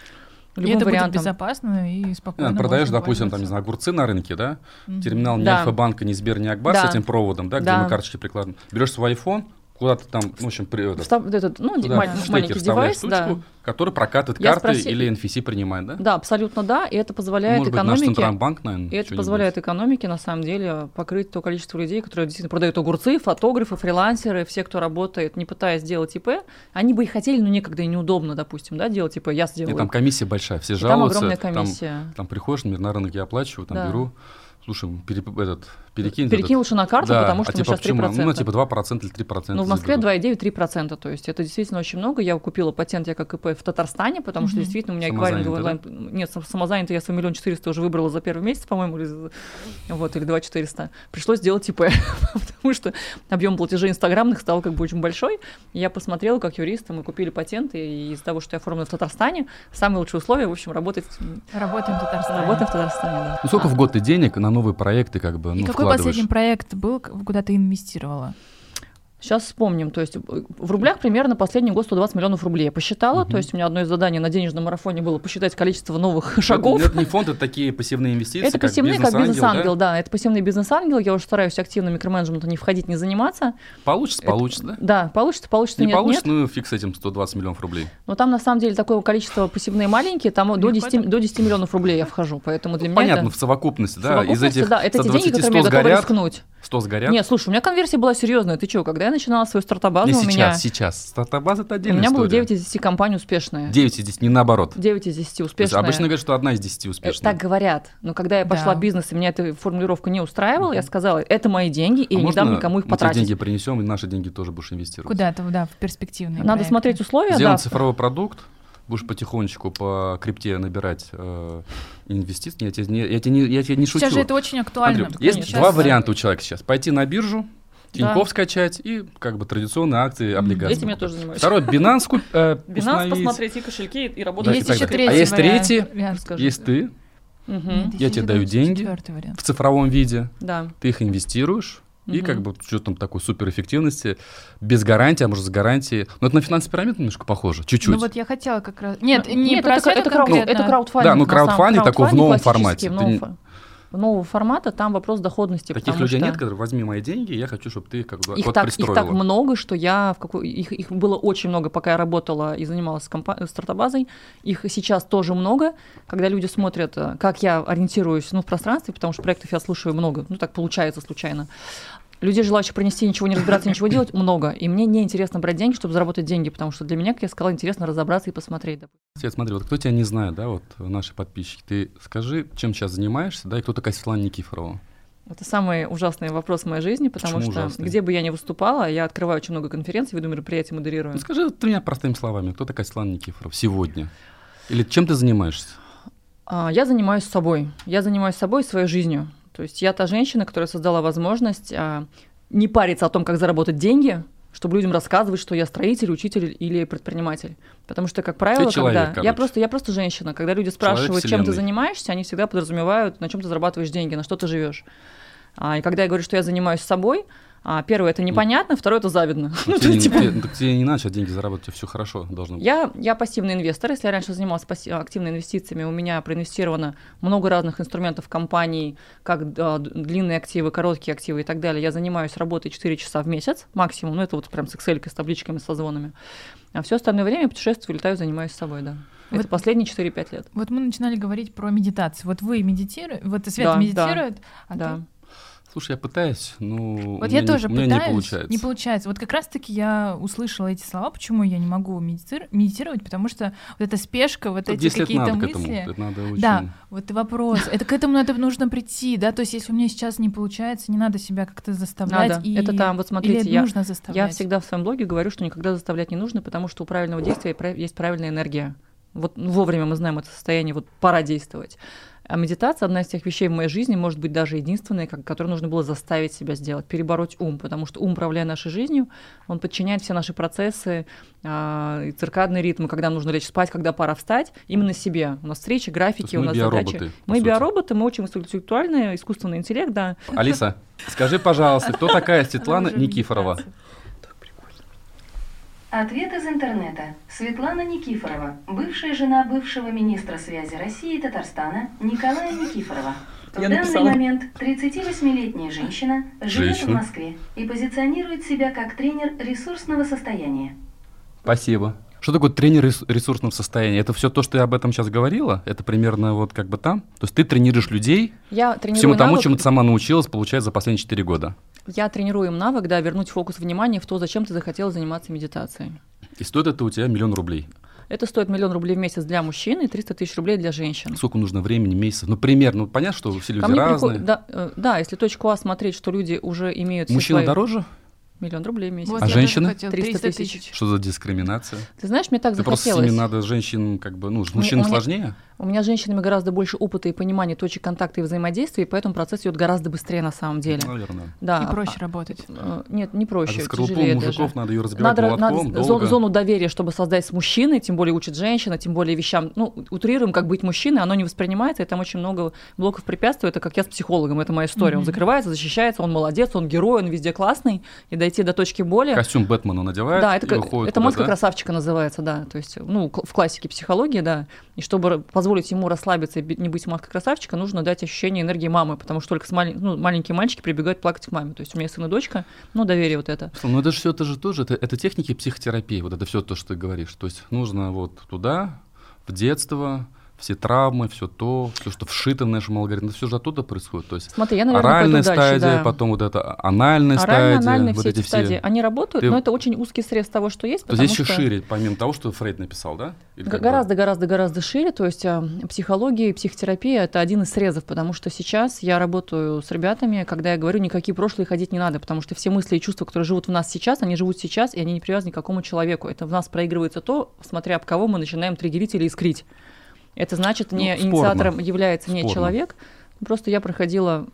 Speaker 3: Любым и
Speaker 4: это
Speaker 3: вариантом.
Speaker 4: будет безопасно и спокойно.
Speaker 2: Да, продаешь, допустим, там, не знаю, огурцы на рынке, да? Mm-hmm. Терминал ни да. Альфа-банка, ни Сбер, ни Акбар да. с этим проводом, да, где да. мы карточки прикладываем. Берешь свой iPhone, куда-то там, в общем, при, этот,
Speaker 3: Встав, этот, ну, туда, маленький, маленький девайс,
Speaker 2: штучку, да. который прокатывает Я карты спроси... или NFC принимает, да?
Speaker 3: Да, абсолютно да, и это позволяет
Speaker 2: Может
Speaker 3: экономике...
Speaker 2: Быть, наш Центробанк, наверное,
Speaker 3: и это позволяет экономике, на самом деле, покрыть то количество людей, которые действительно продают огурцы, фотографы, фрилансеры, все, кто работает, не пытаясь сделать ИП, они бы и хотели, но некогда и неудобно, допустим, да, делать ИП, я сделаю.
Speaker 2: И там комиссия большая, все жалуются.
Speaker 3: Там огромная комиссия.
Speaker 2: Там, там приходишь, например, на рынок я оплачиваю, там да. беру, слушай, переп... этот, перекинь.
Speaker 3: Перекинь лучше на карту, да. потому что а
Speaker 2: типа,
Speaker 3: мы сейчас
Speaker 2: почему? 3%. Ну, типа 2% или 3%.
Speaker 3: Ну, в Москве 2,9-3%, то есть это действительно очень много. Я купила патент я как ИП в Татарстане, потому mm-hmm. что действительно у меня эквайринговый онлайн... Да? Нет, самозанятый я свой миллион четыреста уже выбрала за первый месяц, по-моему, или, вот, или 2 400. Пришлось сделать ИП, потому что объем платежей инстаграмных стал как бы очень большой. Я посмотрела, как юрист, мы купили патент, и из-за того, что я оформлена в Татарстане, самые лучшие условия, в общем, работать...
Speaker 4: Работаем в Татарстане.
Speaker 3: Работаем в Татарстане, да.
Speaker 2: Ну, сколько а. в год ты денег на новые проекты как бы,
Speaker 4: И
Speaker 2: ну,
Speaker 4: какой последний проект был, куда ты инвестировала?
Speaker 3: Сейчас вспомним. То есть в рублях примерно последний год 120 миллионов рублей. Я посчитала. Угу. То есть у меня одно из заданий на денежном марафоне было посчитать количество новых шагов.
Speaker 2: Это, это не фонд, это такие пассивные инвестиции.
Speaker 3: Это пассивные, как бизнес-ангел, да? да. Это пассивный бизнес-ангел. Я уже стараюсь активно микроменеджментом не входить, не заниматься.
Speaker 2: Получится, это, получится, да?
Speaker 3: Да, получится, получится,
Speaker 2: не
Speaker 3: нет,
Speaker 2: получится,
Speaker 3: нет.
Speaker 2: ну фиг с этим 120 миллионов рублей.
Speaker 3: Но там на самом деле такое количество пассивные маленькие, там до 10, до 10 миллионов рублей я вхожу. Поэтому для
Speaker 2: ну,
Speaker 3: меня
Speaker 2: Понятно,
Speaker 3: это...
Speaker 2: в совокупности, да?
Speaker 3: Совокупности, Из этих да, это те деньги,
Speaker 2: которые я
Speaker 3: готовы рискнуть.
Speaker 2: 100 сгорят?
Speaker 3: Нет, слушай, у меня конверсия была серьезная. Ты что, когда я начинала свою стартап-базу,
Speaker 2: не
Speaker 3: у
Speaker 2: сейчас,
Speaker 3: меня...
Speaker 2: сейчас. Стартап-база — это отдельная
Speaker 3: У меня
Speaker 2: история.
Speaker 3: было 9 из 10 компаний успешные.
Speaker 2: 9 из 10, не наоборот.
Speaker 3: 9 из 10 успешные.
Speaker 2: Обычно говорят, что одна из 10 успешная.
Speaker 3: Так говорят. Но когда я пошла
Speaker 4: Да.
Speaker 3: в бизнес, и меня эта формулировка не устраивала, я сказала, это мои деньги, и
Speaker 2: А
Speaker 3: я не дам никому их потратить.
Speaker 2: деньги принесем, и наши деньги тоже будешь инвестировать.
Speaker 4: Куда-то, да, в перспективные
Speaker 3: Надо
Speaker 4: проекты.
Speaker 3: смотреть условия,
Speaker 2: Сделан
Speaker 3: да.
Speaker 2: цифровой продукт, будешь потихонечку по крипте набирать э, инвестиции. Я тебе не, я тебе не, я тебе не шучу.
Speaker 4: Сейчас же это очень актуально.
Speaker 2: Смотри, есть
Speaker 4: Сейчас-
Speaker 2: два варианта у человека сейчас. Пойти на биржу Тиньков да. скачать и как бы традиционные акции, облигации.
Speaker 3: Этим я тоже занимаюсь.
Speaker 2: Второй, Binance, куп,
Speaker 3: э, Binance посмотреть и кошельки, и работать.
Speaker 2: Есть еще третий А есть третий, есть ты. Угу. Я тебе даю деньги в цифровом виде,
Speaker 3: да.
Speaker 2: ты их инвестируешь, и как бы что там такой суперэффективности, без гарантии, а может с гарантией. Но это на финансовый пирамид немножко похоже, чуть-чуть. Ну
Speaker 4: вот я хотела как раз... Нет, не Нет, про это, это,
Speaker 3: это краудфандинг.
Speaker 2: Да, ну краудфандинг такой в новом формате. В
Speaker 3: новом нового формата, там вопрос доходности.
Speaker 2: Таких людей что... нет, которые возьми мои деньги, я хочу, чтобы ты как бы
Speaker 3: их так, Их так много, что я в какой... их, их было очень много, пока я работала и занималась компа... стартабазой. Их сейчас тоже много, когда люди смотрят, э, как я ориентируюсь ну, в пространстве, потому что проектов я слушаю много, ну так получается случайно. Людей, желающих принести, ничего не разбираться, ничего делать, много. И мне не интересно брать деньги, чтобы заработать деньги, потому что для меня, как я сказала, интересно разобраться и посмотреть.
Speaker 2: Свет, смотри, вот кто тебя не знает, да, вот наши подписчики, ты скажи, чем сейчас занимаешься, да, и кто такая Светлана Никифорова?
Speaker 3: Это самый ужасный вопрос в моей жизни, потому Почему что ужасный? где бы я ни выступала, я открываю очень много конференций, веду мероприятия, модерирую.
Speaker 2: Ну, скажи вот меня простыми словами, кто такая Светлана Никифорова сегодня? Или чем ты занимаешься?
Speaker 3: А, я занимаюсь собой. Я занимаюсь собой, своей жизнью. То есть я та женщина, которая создала возможность а, не париться о том, как заработать деньги, чтобы людям рассказывать, что я строитель, учитель или предприниматель. Потому что, как правило,
Speaker 2: ты человек,
Speaker 3: когда я просто, я просто женщина, когда люди спрашивают, чем ты занимаешься, они всегда подразумевают, на чем ты зарабатываешь деньги, на что ты живешь. А, и когда я говорю, что я занимаюсь собой, а, первое это непонятно, второе это завидно.
Speaker 2: Ну, тебе, типа... тебе, так тебе не начать деньги заработать, все хорошо должно быть.
Speaker 3: Я, я пассивный инвестор. Если я раньше занималась пасси- активными инвестициями, у меня проинвестировано много разных инструментов компаний, как а, длинные активы, короткие активы и так далее. Я занимаюсь работой 4 часа в месяц максимум. Ну, это вот прям с Excel, с табличками, со звонами. А все остальное время путешествую, летаю, занимаюсь собой, да. Вот, это последние 4-5 лет.
Speaker 4: Вот мы начинали говорить про медитацию. Вот вы медитируете, вот Света да, медитирует,
Speaker 3: да, а да. ты
Speaker 2: Слушай, я пытаюсь, но
Speaker 4: вот я тоже
Speaker 2: не,
Speaker 4: пытаюсь,
Speaker 2: не получается.
Speaker 4: Не получается. Вот как раз-таки я услышала эти слова, почему я не могу медитир- медитировать, потому что вот эта спешка, вот Тут эти какие-то мысли. К этому. Это надо очень... Да, вот вопрос. Это к этому надо нужно прийти, да. То есть если у меня сейчас не получается, не надо себя как-то заставлять.
Speaker 3: Надо.
Speaker 4: И...
Speaker 3: Это там, вот смотрите, Или
Speaker 4: я, нужно заставлять.
Speaker 3: Я всегда в своем блоге говорю, что никогда заставлять не нужно, потому что у правильного действия есть правильная энергия. Вот вовремя мы знаем это состояние, вот пора действовать. А медитация одна из тех вещей в моей жизни, может быть, даже единственная, которую нужно было заставить себя сделать, перебороть ум, потому что ум, управляя нашей жизнью, он подчиняет все наши процессы, э, циркадные ритмы, когда нужно лечь спать, когда пора встать, именно себе. У нас встречи, графики, у нас задачи. Мы сути. биороботы, мы очень интеллектуальные, искусственный интеллект, да.
Speaker 2: Алиса, скажи, пожалуйста, кто такая Светлана Никифорова?
Speaker 1: Ответ из интернета. Светлана Никифорова, бывшая жена бывшего министра связи России и Татарстана Николая Никифорова. В Я данный написала. момент 38-летняя женщина живет женщина. в Москве и позиционирует себя как тренер ресурсного состояния.
Speaker 2: Спасибо. Что такое тренер ресурсного состояния? Это все то, что я об этом сейчас говорила? Это примерно вот как бы там? То есть ты тренируешь людей
Speaker 3: я
Speaker 2: всему тому, навык... чему ты сама научилась, получается, за последние 4 года?
Speaker 3: Я тренирую им навык, да, вернуть фокус внимания в то, зачем ты захотела заниматься медитацией.
Speaker 2: И стоит это у тебя миллион рублей?
Speaker 3: Это стоит миллион рублей в месяц для мужчин и 300 тысяч рублей для женщин.
Speaker 2: Сколько нужно времени, месяцев? Ну, примерно. Ну, понятно, что все люди разные.
Speaker 3: Приход... Да, э, да, если точку А смотреть, что люди уже имеют...
Speaker 2: Мужчина свои... дороже?
Speaker 3: Миллион рублей в месяц.
Speaker 2: Вот а женщины?
Speaker 3: 300 тысяч.
Speaker 2: Что за дискриминация?
Speaker 3: Ты знаешь, мне так
Speaker 2: Ты
Speaker 3: захотелось.
Speaker 2: просто с ними надо женщин, как бы, ну, мужчинам сложнее?
Speaker 3: У меня с женщинами гораздо больше опыта и понимания точек контакта и взаимодействия, и поэтому процесс идет гораздо быстрее на самом деле.
Speaker 2: Наверное.
Speaker 3: Да.
Speaker 4: И проще а, работать.
Speaker 3: Э, нет, не проще.
Speaker 2: А скорлупу мужиков даже. надо ее разбирать надо, молотком,
Speaker 3: надо зону, зону доверия, чтобы создать с мужчиной, тем более учит женщина, тем более вещам. Ну, утрируем, как быть мужчиной, оно не воспринимается, и там очень много блоков препятствий. Это как я с психологом, это моя история. Mm-hmm. Он закрывается, защищается, он молодец, он герой, он везде классный, и дойти до точки боли.
Speaker 2: Костюм Бэтмена надевает.
Speaker 3: Да, это,
Speaker 2: и выходит
Speaker 3: это маска да? красавчика называется, да. То есть, ну, в классике психологии, да. И чтобы позволить ему расслабиться и не быть маской красавчика, нужно дать ощущение энергии мамы, потому что только малень... ну, маленькие мальчики прибегают плакать к маме. То есть у меня сын и дочка, ну, доверие вот это.
Speaker 2: Ну, это же все это же тоже, это, это техники психотерапии, вот это все то, что ты говоришь. То есть нужно вот туда, в детство, все травмы, все то, все, что вшито в нашем алгоритме, все же оттуда происходит. То есть
Speaker 3: Смотри, я, наверное,
Speaker 2: оральная стадия, дальше, да. потом вот это анальная Орально, стадия,
Speaker 3: анальная,
Speaker 2: вот
Speaker 3: все
Speaker 2: эти
Speaker 3: все стадии, они работают, Ты... но это очень узкий срез того, что есть.
Speaker 2: То здесь еще что... шире, помимо того, что Фрейд написал, да?
Speaker 3: гораздо, гораздо, гораздо шире. То есть а, психология и психотерапия это один из срезов, потому что сейчас я работаю с ребятами, когда я говорю, никакие прошлые ходить не надо, потому что все мысли и чувства, которые живут в нас сейчас, они живут сейчас, и они не привязаны к какому человеку. Это в нас проигрывается то, смотря об кого мы начинаем триггерить или искрить. Это значит, не ну, инициатором является не человек. Просто я проходила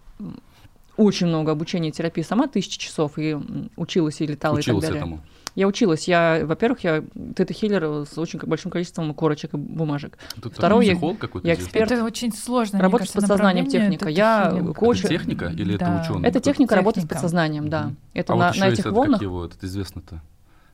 Speaker 3: очень много обучения терапии сама, тысячи часов, и училась, и летала,
Speaker 2: Училась
Speaker 3: и так далее.
Speaker 2: этому.
Speaker 3: Я училась. Я, во-первых, я тета-хиллер с очень большим количеством корочек и бумажек.
Speaker 2: Тут
Speaker 3: Второе, я- я эксперт.
Speaker 4: Это очень сложно.
Speaker 3: Работа с
Speaker 4: кажется,
Speaker 3: подсознанием
Speaker 4: направление,
Speaker 3: техника.
Speaker 4: это
Speaker 3: Я коуч-
Speaker 2: Это техника или
Speaker 4: Да.
Speaker 2: это ученый?
Speaker 3: Это техника работы с
Speaker 4: Техника.
Speaker 3: подсознанием, да. Это
Speaker 2: а
Speaker 3: на,
Speaker 2: вот еще
Speaker 3: на этих
Speaker 2: этот,
Speaker 3: волнах.
Speaker 2: как его, этот известно-то,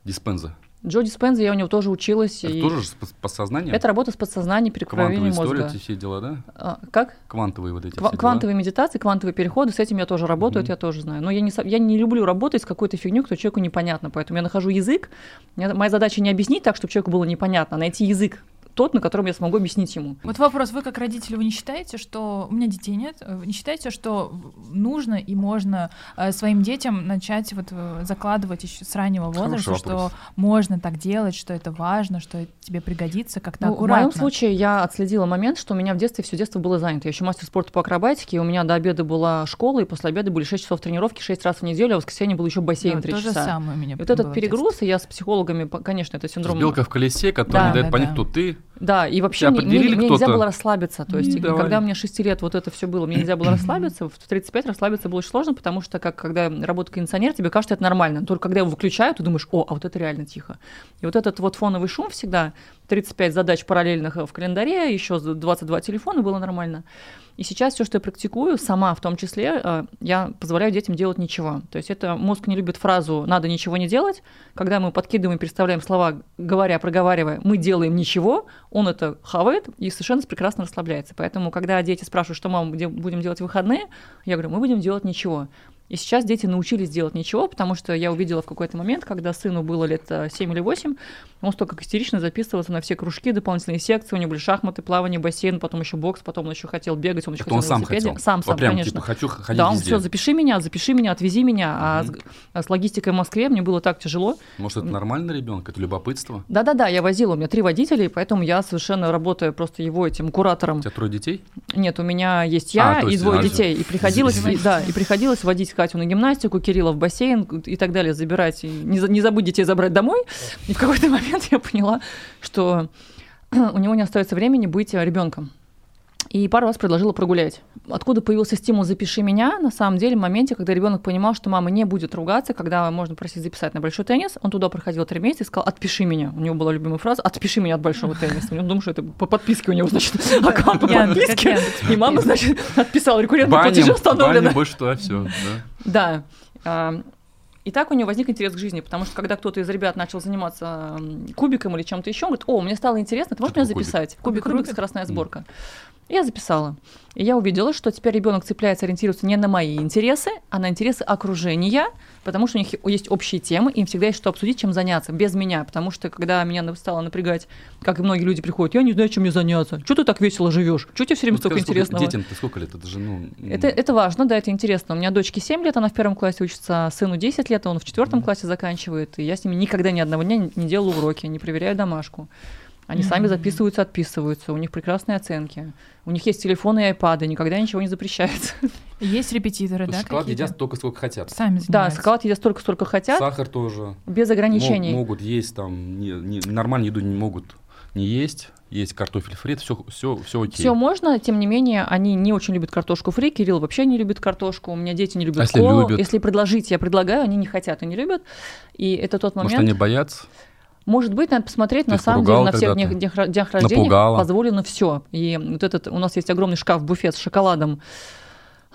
Speaker 2: диспенза.
Speaker 3: Джо Диспенза, я у него тоже училась.
Speaker 2: Это
Speaker 3: и
Speaker 2: тоже с подсознанием?
Speaker 3: Это работа с подсознанием, перекровение мозга.
Speaker 2: эти все дела, да?
Speaker 3: А, как?
Speaker 2: Квантовые вот эти
Speaker 3: Ква-
Speaker 2: все дела.
Speaker 3: квантовые медитации, квантовые переходы, с этим я тоже работаю,
Speaker 2: Мгм.
Speaker 3: это я тоже знаю. Но я не, я не люблю работать с какой-то фигней, кто человеку непонятно. Поэтому я нахожу язык. Моя задача не объяснить так, чтобы человеку было непонятно, а найти язык тот, на котором я смогу объяснить ему.
Speaker 4: Вот вопрос, вы как родители, вы не считаете, что... У меня детей нет. э, Вы не считаете, что нужно и можно э, своим детям начать вот э, закладывать еще с раннего возраста, что можно так делать, что это важно, что это тебе пригодится как-то
Speaker 3: Ну, в
Speaker 4: аккуратно?
Speaker 3: моем случае я отследила момент, что у меня в детстве все детство было занято. Я еще мастер спорта по акробатике, и у меня до обеда была школа, и после обеда были 6 часов тренировки, 6 раз в неделю, а в воскресенье был еще бассейн
Speaker 4: Да,
Speaker 3: 3
Speaker 4: то же
Speaker 3: часа.
Speaker 4: самое у меня
Speaker 3: вот этот
Speaker 4: в
Speaker 3: перегруз, и я с психологами, конечно, это синдром...
Speaker 2: белка в колесе, которая
Speaker 3: Да,
Speaker 2: не дает
Speaker 4: да,
Speaker 2: понять,
Speaker 4: да.
Speaker 2: кто ты.
Speaker 3: Да, и вообще
Speaker 2: Тебя
Speaker 3: мне, мне- нельзя было расслабиться. То есть,
Speaker 2: давай.
Speaker 3: когда мне 6 лет вот это все было, мне нельзя было расслабиться. В 35 расслабиться было очень сложно, потому что, как когда работает кондиционер, тебе кажется, это нормально. Но только когда его выключают, ты думаешь, о, а вот это реально тихо. И вот этот вот фоновый шум всегда, 35 задач параллельных в календаре, еще 22 телефона, было нормально. И сейчас все, что я практикую, сама в том числе, э, я позволяю детям делать ничего. То есть это мозг не любит фразу «надо ничего не делать». Когда мы подкидываем и переставляем слова, говоря, проговаривая, мы делаем ничего, он это хавает и совершенно прекрасно расслабляется. Поэтому, когда дети спрашивают, что мама, где будем делать выходные, я говорю, мы будем делать ничего. И сейчас дети научились делать ничего, потому что я увидела в какой-то момент, когда сыну было лет э, 7 или 8, он как истерично записываться на все кружки, дополнительные секции, у него были шахматы, плавание, бассейн, потом еще бокс, потом он еще хотел бегать, он еще
Speaker 2: он
Speaker 3: хотел на
Speaker 2: сам хотел.
Speaker 3: Сам,
Speaker 2: Вот
Speaker 3: сам,
Speaker 2: прям,
Speaker 3: конечно.
Speaker 2: типа, хочу ходить
Speaker 3: Да, он
Speaker 2: везде.
Speaker 3: все, запиши меня, запиши меня, отвези меня. А с, а с логистикой в Москве мне было так тяжело.
Speaker 2: Может, это нормально ребенок? Это любопытство?
Speaker 3: Да-да-да, я возила, у меня три водителя, и поэтому я совершенно работаю просто его этим
Speaker 2: У
Speaker 3: куратором.
Speaker 2: тебя трое детей?
Speaker 3: Нет, у меня есть я
Speaker 2: А,
Speaker 3: и двое детей, и приходилось, да, и приходилось водить Катю на гимнастику, Кирилла в бассейн и так далее, забирать, и не, не забыть детей забрать домой. И в какой-то момент я поняла, что у него не остается времени быть ребенком. И пару раз предложила прогулять. Откуда появился стимул «запиши меня»? На самом деле, в моменте, когда ребенок понимал, что мама не будет ругаться, когда можно просить записать на большой теннис, он туда проходил три месяца и сказал «отпиши меня». У него была любимая фраза «отпиши меня от большого тенниса». Он думал, что это по подписке у него, значит, аккаунт по подписке. И мама, значит, отписала рекуррентные платежи
Speaker 2: баним, больше туда все. Да.
Speaker 3: А, И так у него возник интерес к жизни, потому что когда кто-то из ребят начал заниматься кубиком или чем-то еще, он говорит, о, мне стало интересно, ты можешь меня записать? Кубик,
Speaker 4: Кубик
Speaker 3: Рубик, скоростная сборка. И я записала. И я увидела, что теперь ребенок цепляется, ориентируется не на мои интересы, а на интересы окружения, потому что у них есть общие темы, им всегда есть что обсудить, чем заняться, без меня. Потому что когда меня стало напрягать, как и многие люди приходят, я не знаю, чем мне заняться. Что ты так весело живешь? Что тебе все время
Speaker 2: Ну,
Speaker 3: столько
Speaker 2: скажи,
Speaker 3: интересного?
Speaker 2: Детям-то сколько лет? Это же, ну...
Speaker 3: Это, это важно, да, это интересно. У меня дочке 7 лет, она в первом классе учится, сыну 10 лет, он в четвертом классе заканчивает. И я с ними никогда ни одного дня не- делаю уроки, не проверяю домашку. Они сами
Speaker 4: Мгм.
Speaker 3: записываются, отписываются, у них прекрасные оценки. У них есть телефоны и айпады, никогда ничего не запрещается.
Speaker 4: Есть репетиторы,
Speaker 2: то
Speaker 4: да,
Speaker 2: шоколад
Speaker 4: какие-то?
Speaker 2: едят столько, сколько хотят.
Speaker 4: Сами
Speaker 3: Да,
Speaker 4: занимаются.
Speaker 3: шоколад едят столько, сколько хотят,
Speaker 2: Сахар тоже.
Speaker 3: без ограничений.
Speaker 2: могут есть там, не, не- нормальную еду не могут не есть. Есть картофель фри, все, все, все окей.
Speaker 3: Все можно, тем не менее, они не очень любят картошку фри. Кирилл вообще не любит картошку. У меня дети не любят
Speaker 2: А если
Speaker 3: колу.
Speaker 2: любят?
Speaker 3: Если предложить, я предлагаю, они не хотят и не любят. И это тот момент.
Speaker 2: Может, они боятся?
Speaker 3: Может быть, надо посмотреть,
Speaker 2: Ты
Speaker 3: на самом деле, на всех днях, днях, днях рождения
Speaker 2: Напугала?
Speaker 3: позволено все. И вот этот, у нас есть огромный шкаф-буфет с шоколадом,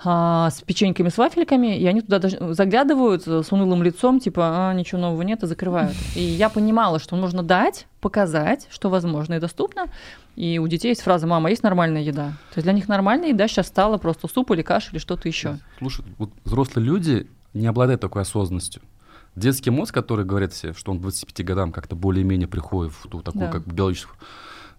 Speaker 3: а, с печеньками, с вафельками, и они туда даже заглядывают с унылым лицом, типа, а, ничего нового нет, и закрывают. И я понимала, что нужно дать, показать, что возможно и доступно. И у детей есть фраза «мама, есть нормальная еда». То есть для них нормальная еда сейчас стала просто суп или каша или что-то еще.
Speaker 2: Слушай, вот взрослые люди не обладают такой осознанностью. Детский мозг, который говорят все, что он к 25 годам как-то более-менее приходит в ту такую
Speaker 3: Да.
Speaker 2: как биологическую...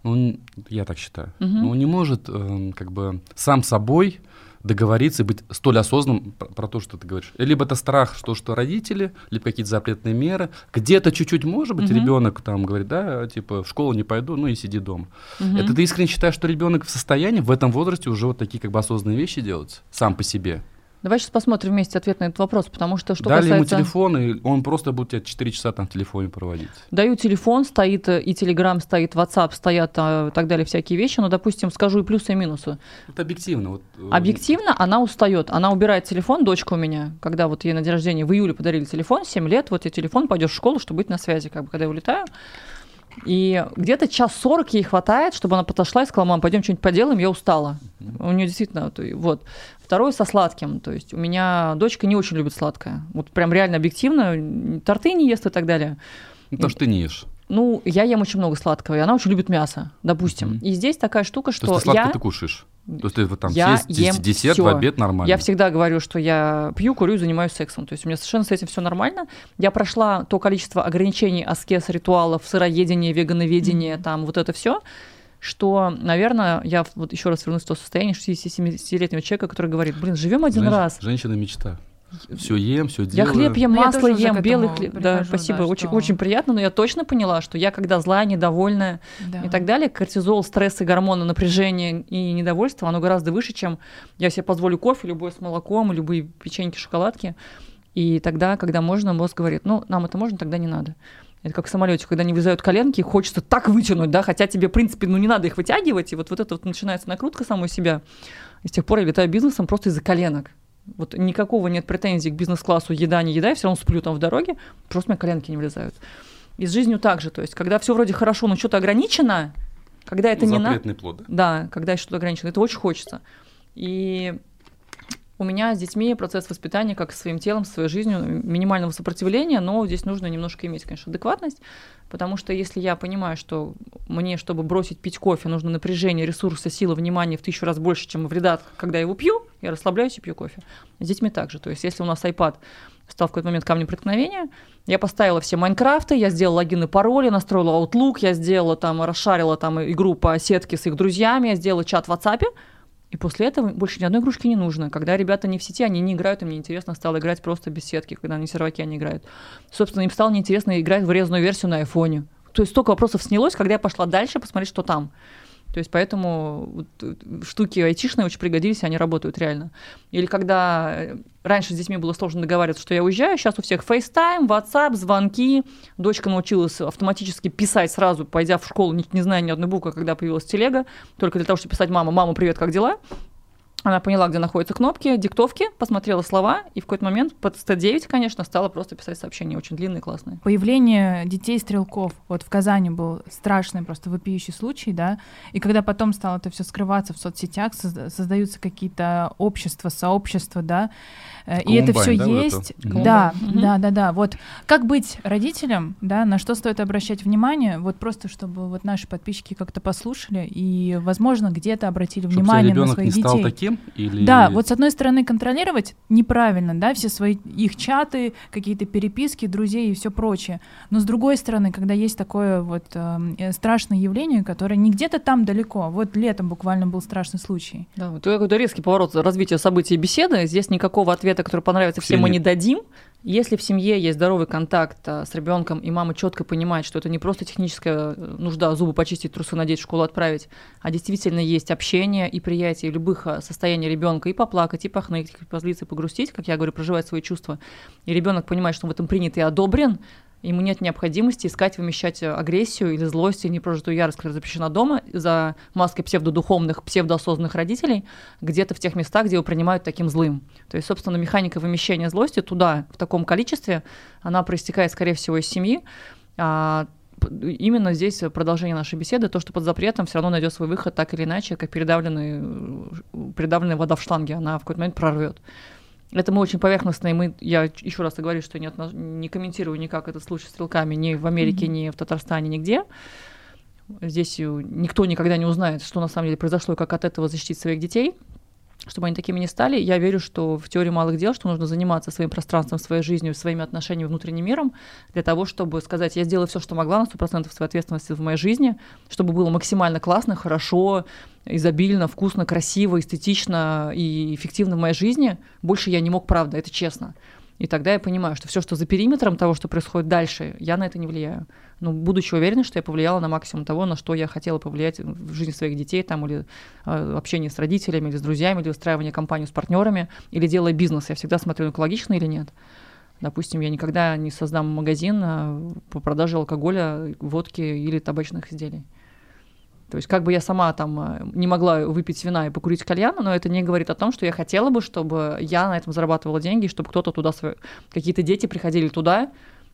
Speaker 2: Ну, я так считаю.
Speaker 3: Мгм.
Speaker 2: Но он не может эм, как бы сам собой договориться и быть столь осознанным про, про то, что ты говоришь. Либо это страх, что, что родители, либо какие-то запретные меры. Где-то чуть-чуть, может быть,
Speaker 3: Мгм.
Speaker 2: ребенок там говорит, да, типа, в школу не пойду, ну и сиди дома.
Speaker 3: Мгм.
Speaker 2: Это ты искренне считаешь, что ребенок в состоянии в этом возрасте уже вот такие как бы осознанные вещи делать сам по себе?
Speaker 3: Давай сейчас посмотрим вместе ответ на этот вопрос, потому что что
Speaker 2: Дали
Speaker 3: касается...
Speaker 2: ему телефон, и он просто будет тебя 4 часа там в телефоне проводить.
Speaker 3: Даю телефон, стоит э, и Телеграм, стоит WhatsApp, стоят а, и так далее всякие вещи, но, допустим, скажу и плюсы, и минусы.
Speaker 2: Это объективно. Вот, э,
Speaker 3: Объективно она устает, она убирает телефон, дочка у меня, когда вот ей на день рождения в июле подарили телефон, 7 лет, вот тебе телефон, пойдешь в школу, чтобы быть на связи, как бы, когда я улетаю. И где-то час сорок ей хватает, чтобы она подошла и сказала, мам, пойдем что-нибудь поделаем, я устала. У нее действительно, вот. Второе со сладким, то есть у меня дочка не очень любит сладкое. Вот прям реально объективно, торты не ест и так далее.
Speaker 2: Ну, потому что ты не ешь.
Speaker 3: Ну, я ем очень много сладкого, и она очень любит мясо, допустим.
Speaker 2: Мгм.
Speaker 3: И здесь такая штука,
Speaker 2: То
Speaker 3: что
Speaker 2: есть ты сладкое
Speaker 3: я...
Speaker 2: ты кушаешь. То есть ты вот там
Speaker 3: Я
Speaker 2: съесть
Speaker 3: ем
Speaker 2: десерт
Speaker 3: всё.
Speaker 2: в обед нормально.
Speaker 3: Я всегда говорю, что я пью, курю, занимаюсь сексом. То есть у меня совершенно с этим все нормально. Я прошла то количество ограничений, аскез, ритуалов, сыроедения, вегановедения, там вот это все, что, наверное, я вот еще раз вернусь в то состояние 67-летнего человека, который говорит, блин, живем один
Speaker 2: Женщ-
Speaker 3: раз.
Speaker 2: Женщина мечта. Все ем, все
Speaker 3: Я
Speaker 2: делаю.
Speaker 3: хлеб ем,
Speaker 4: Ну, я
Speaker 3: масло
Speaker 4: уже
Speaker 3: ем, белый хлеб. Да,
Speaker 4: прихожу,
Speaker 3: спасибо,
Speaker 4: да,
Speaker 3: очень,
Speaker 4: что-
Speaker 3: очень приятно, но я точно поняла, что я когда злая, недовольная
Speaker 4: Да.
Speaker 3: и так далее, кортизол, стрессы, гормоны, напряжение и недовольство, оно гораздо выше, чем я себе позволю кофе, любой с молоком, любые печеньки, шоколадки. И тогда, когда можно, мозг говорит, ну, нам это можно, тогда не надо. Это как в самолете, когда не вылезают коленки, хочется так вытянуть, да, хотя тебе, в принципе, ну, не надо их вытягивать, и вот, вот это вот начинается накрутка самой себя. И с тех пор я летаю бизнесом просто из-за коленок. Вот никакого нет претензий к бизнес-классу, еда, не еда, я все равно сплю там в дороге, просто у меня коленки не влезают. И с жизнью так же, то есть, когда все вроде хорошо, но что-то ограничено, когда это не надо,
Speaker 2: Запретный плод. да,
Speaker 3: когда что-то ограничено, это очень хочется. И у меня с детьми процесс воспитания, как со своим телом, со своей жизнью, минимального сопротивления, но здесь нужно немножко иметь, конечно, адекватность, потому что если я понимаю, что мне, чтобы бросить пить кофе, нужно напряжение, ресурсы, сила, внимание в тысячу раз больше, чем вреда, когда я его пью, я расслабляюсь и пью кофе. С детьми также. То есть если у нас iPad стал в какой-то момент камнем преткновения, я поставила все Майнкрафты, я сделала логин и пароли, настроила Outlook, я сделала там, расшарила там игру по сетке с их друзьями, я сделала чат в WhatsApp, и после этого больше ни одной игрушки не нужно. Когда ребята не в сети, они не играют, и мне интересно стало играть просто без сетки, когда они серваки они играют. Собственно, им стало неинтересно играть в резную версию на айфоне. То есть столько вопросов снялось, когда я пошла дальше посмотреть, что там. То есть поэтому вот, э, штуки айтишные очень пригодились, они работают реально. Или когда э, раньше с детьми было сложно договариваться, что я уезжаю, сейчас у всех FaceTime, WhatsApp, звонки. Дочка научилась автоматически писать сразу, пойдя в школу, не, не зная ни одной буквы, когда появилась телега, только для того, чтобы писать «мама, мама, привет, как дела?». Она поняла, где находятся кнопки, диктовки, посмотрела слова, и в какой-то момент под 109, конечно, стала просто писать сообщения, очень длинные, классные.
Speaker 4: Появление детей-стрелков. Вот в Казани был страшный, просто вопиющий случай, да. И когда потом стало это все скрываться в соцсетях, созда- создаются какие-то общества, сообщества, да. Э, И это все
Speaker 2: Колумбайн, да, вот это?
Speaker 4: есть. Да,
Speaker 3: Мгм.
Speaker 4: да, да, да. Вот как быть родителем, да, на что стоит обращать внимание, вот просто чтобы вот наши подписчики как-то послушали и, возможно, где-то обратили
Speaker 2: Чтобы
Speaker 4: внимание на своих
Speaker 2: не стал
Speaker 4: детей.
Speaker 2: Таким? Или...
Speaker 4: Да, вот с одной стороны контролировать неправильно, да, все свои их чаты, какие-то переписки, друзей и все прочее. Но с другой стороны, когда есть такое вот эм, э, страшное явление, которое не где-то там далеко. Вот летом буквально был страшный случай.
Speaker 3: Да, вот какой-то резкий поворот развития событий и беседы. Здесь никакого ответа, который понравится всем, мы не дадим. Если в семье есть здоровый контакт а, с ребенком, и мама четко понимает, что это не просто техническая э, нужда зубы почистить, трусы надеть, в школу отправить, а действительно есть общение и приятие любых а, состояний ребенка и поплакать, и похныть, и позлиться, и погрустить, как я говорю, проживать свои чувства. И ребенок понимает, что он в этом принят и одобрен, ему нет необходимости искать вымещать э, агрессию или злость, или непрожитую ярость, которая запрещена дома, за маской псевдодуховных, псевдоосознанных родителей, где-то в тех местах, где его принимают таким злым. То есть, собственно, механика вымещения злости туда, в таком количестве, она проистекает, скорее всего, из семьи. А, именно здесь продолжение нашей беседы, то, что под запретом все равно найдет свой выход так или иначе, как передавленный, э, передавленная вода в шланге, она в какой-то момент прорвет. Это мы очень поверхностно, и мы, я еще раз говорю, что не, отно- не комментирую никак этот случай с стрелками ни в Америке,
Speaker 4: Мгм.
Speaker 3: ни в Татарстане, нигде. Здесь э, никто никогда не узнает, что на самом деле произошло, и как от этого защитить своих детей, чтобы они такими не стали. Я верю, что в теории малых дел, что нужно заниматься своим пространством, своей жизнью, своими отношениями, внутренним миром, для того, чтобы сказать, я сделала все, что могла на 100% своей ответственности в моей жизни, чтобы было максимально классно, хорошо, изобильно, вкусно, красиво, эстетично и эффективно в моей жизни. Больше я не мог, правда, это честно. И тогда я понимаю, что все, что за периметром того, что происходит дальше, я на это не влияю. Но будучи уверена, что я повлияла на максимум того, на что я хотела повлиять в жизни своих детей, там, или э, общение с родителями, или с друзьями, или устраивание компании с партнерами, или делая бизнес. Я всегда смотрю, экологично или нет. Допустим, я никогда не создам магазин а, по продаже алкоголя, водки или табачных изделий. То есть как бы я сама там а, не могла выпить вина и покурить кальяна, но это не говорит о том, что я хотела бы, чтобы я на этом зарабатывала деньги, чтобы кто-то туда, какие-то дети приходили туда,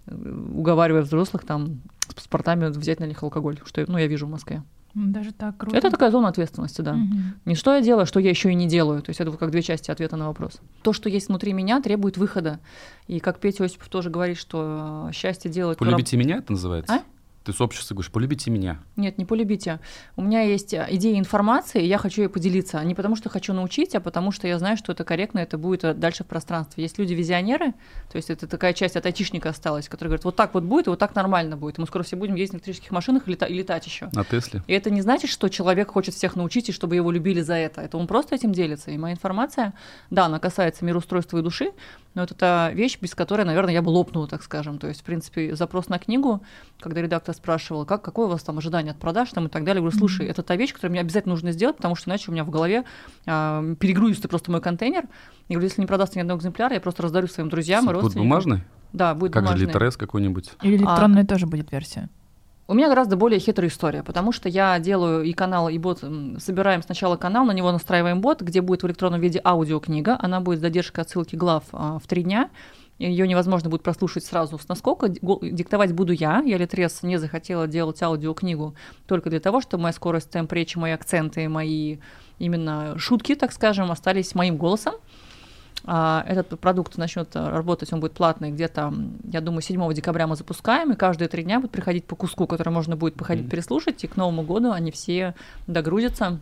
Speaker 3: э, уговаривая взрослых там с паспортами взять на них алкоголь, что ну, я вижу в Москве.
Speaker 4: Даже так круто.
Speaker 3: Это такая зона ответственности, да.
Speaker 4: Мгм.
Speaker 3: Не что я делаю, а что я еще и не делаю. То есть это вот как две части ответа на вопрос. То, что есть внутри меня, требует выхода. И как Петя Осипов тоже говорит, что э, счастье делать... ту раб-
Speaker 2: Полюбите меня, это называется?
Speaker 3: А?
Speaker 2: Ты с обществом говоришь, полюбите меня.
Speaker 3: Нет, не полюбите. У меня есть э, идея информации, и я хочу ей поделиться. Не потому, что хочу научить, а потому, что я знаю, что это корректно, это будет э, дальше в пространстве. Есть люди-визионеры, то есть это такая часть от айтишника осталась, который говорит, вот так вот будет, и вот так нормально будет. Мы скоро все будем ездить на электрических машинах и, лета- и летать еще.
Speaker 2: На Тесле?
Speaker 3: И это не значит, что человек хочет всех научить, и чтобы его любили за это. Это он просто этим делится. И моя информация, да, она касается мироустройства и души, но это та вещь, без которой, наверное, я бы лопнула, так скажем. То есть, в принципе, запрос на книгу, когда редактор спрашивал, как, какое у вас там ожидание от продаж там, и так далее, я говорю, слушай, это та вещь, которую мне обязательно нужно сделать, потому что иначе у меня в голове а, перегрузится просто мой контейнер. Я говорю, если не продастся ни одного экземпляра, я просто раздарю своим друзьям и
Speaker 2: Будет
Speaker 3: родственникам.
Speaker 2: бумажный?
Speaker 3: Да, будет
Speaker 2: Как же
Speaker 3: бумажный.
Speaker 2: Литрес какой-нибудь?
Speaker 4: Или электронная тоже будет версия.
Speaker 3: У меня гораздо более хитрая история, потому что я делаю и канал, и бот, собираем сначала канал, на него настраиваем бот, где будет в электронном виде аудиокнига, она будет с задержкой отсылки глав а, в три дня, ее невозможно будет прослушать сразу с го- диктовать буду я, я Литрес не захотела делать аудиокнигу только для того, чтобы моя скорость темп речи, мои акценты, мои именно шутки, так скажем, остались моим голосом. А, Этот продукт начнет а, работать, он будет платный где-то, я думаю, 7 декабря мы запускаем, и каждые три дня будет приходить по куску, который можно будет походить,
Speaker 2: Мгм.
Speaker 3: переслушать, и к Новому году они все догрузятся.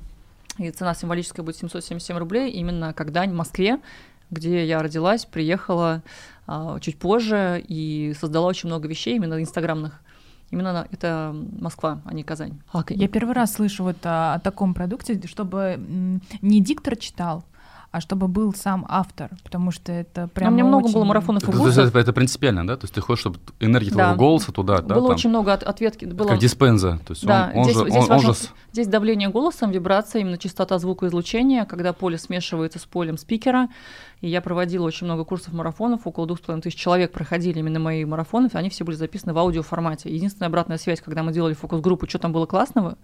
Speaker 3: И цена символическая будет 777 рублей, именно когда в Москве, где я родилась, приехала а, чуть позже и создала очень много вещей, именно инстаграмных. Именно на- это Москва, а не Казань. А,
Speaker 4: Я первый раз слышу вот о, о таком продукте, чтобы м, не диктор читал, а чтобы был сам автор, потому что это прям
Speaker 3: у меня много было марафонов и
Speaker 2: Это,
Speaker 3: курсов.
Speaker 2: это- это принципиально, да? То есть ты хочешь, чтобы энергия
Speaker 3: Да.
Speaker 2: твоего голоса туда, да,
Speaker 3: было
Speaker 2: там,
Speaker 3: очень много от- ответки. Было...
Speaker 2: как диспенза. То есть
Speaker 3: Да,
Speaker 2: он, он
Speaker 3: здесь,
Speaker 2: же,
Speaker 3: здесь
Speaker 2: он- он
Speaker 3: важно-
Speaker 2: же
Speaker 3: здесь давление голосом, вибрация, именно частота звукоизлучения, когда поле смешивается с полем спикера. И я проводила очень много курсов марафонов, около двух с половиной тысяч человек проходили именно мои марафоны, они все были записаны в аудиоформате. Единственная обратная связь, когда мы делали фокус-группу, что там было классного,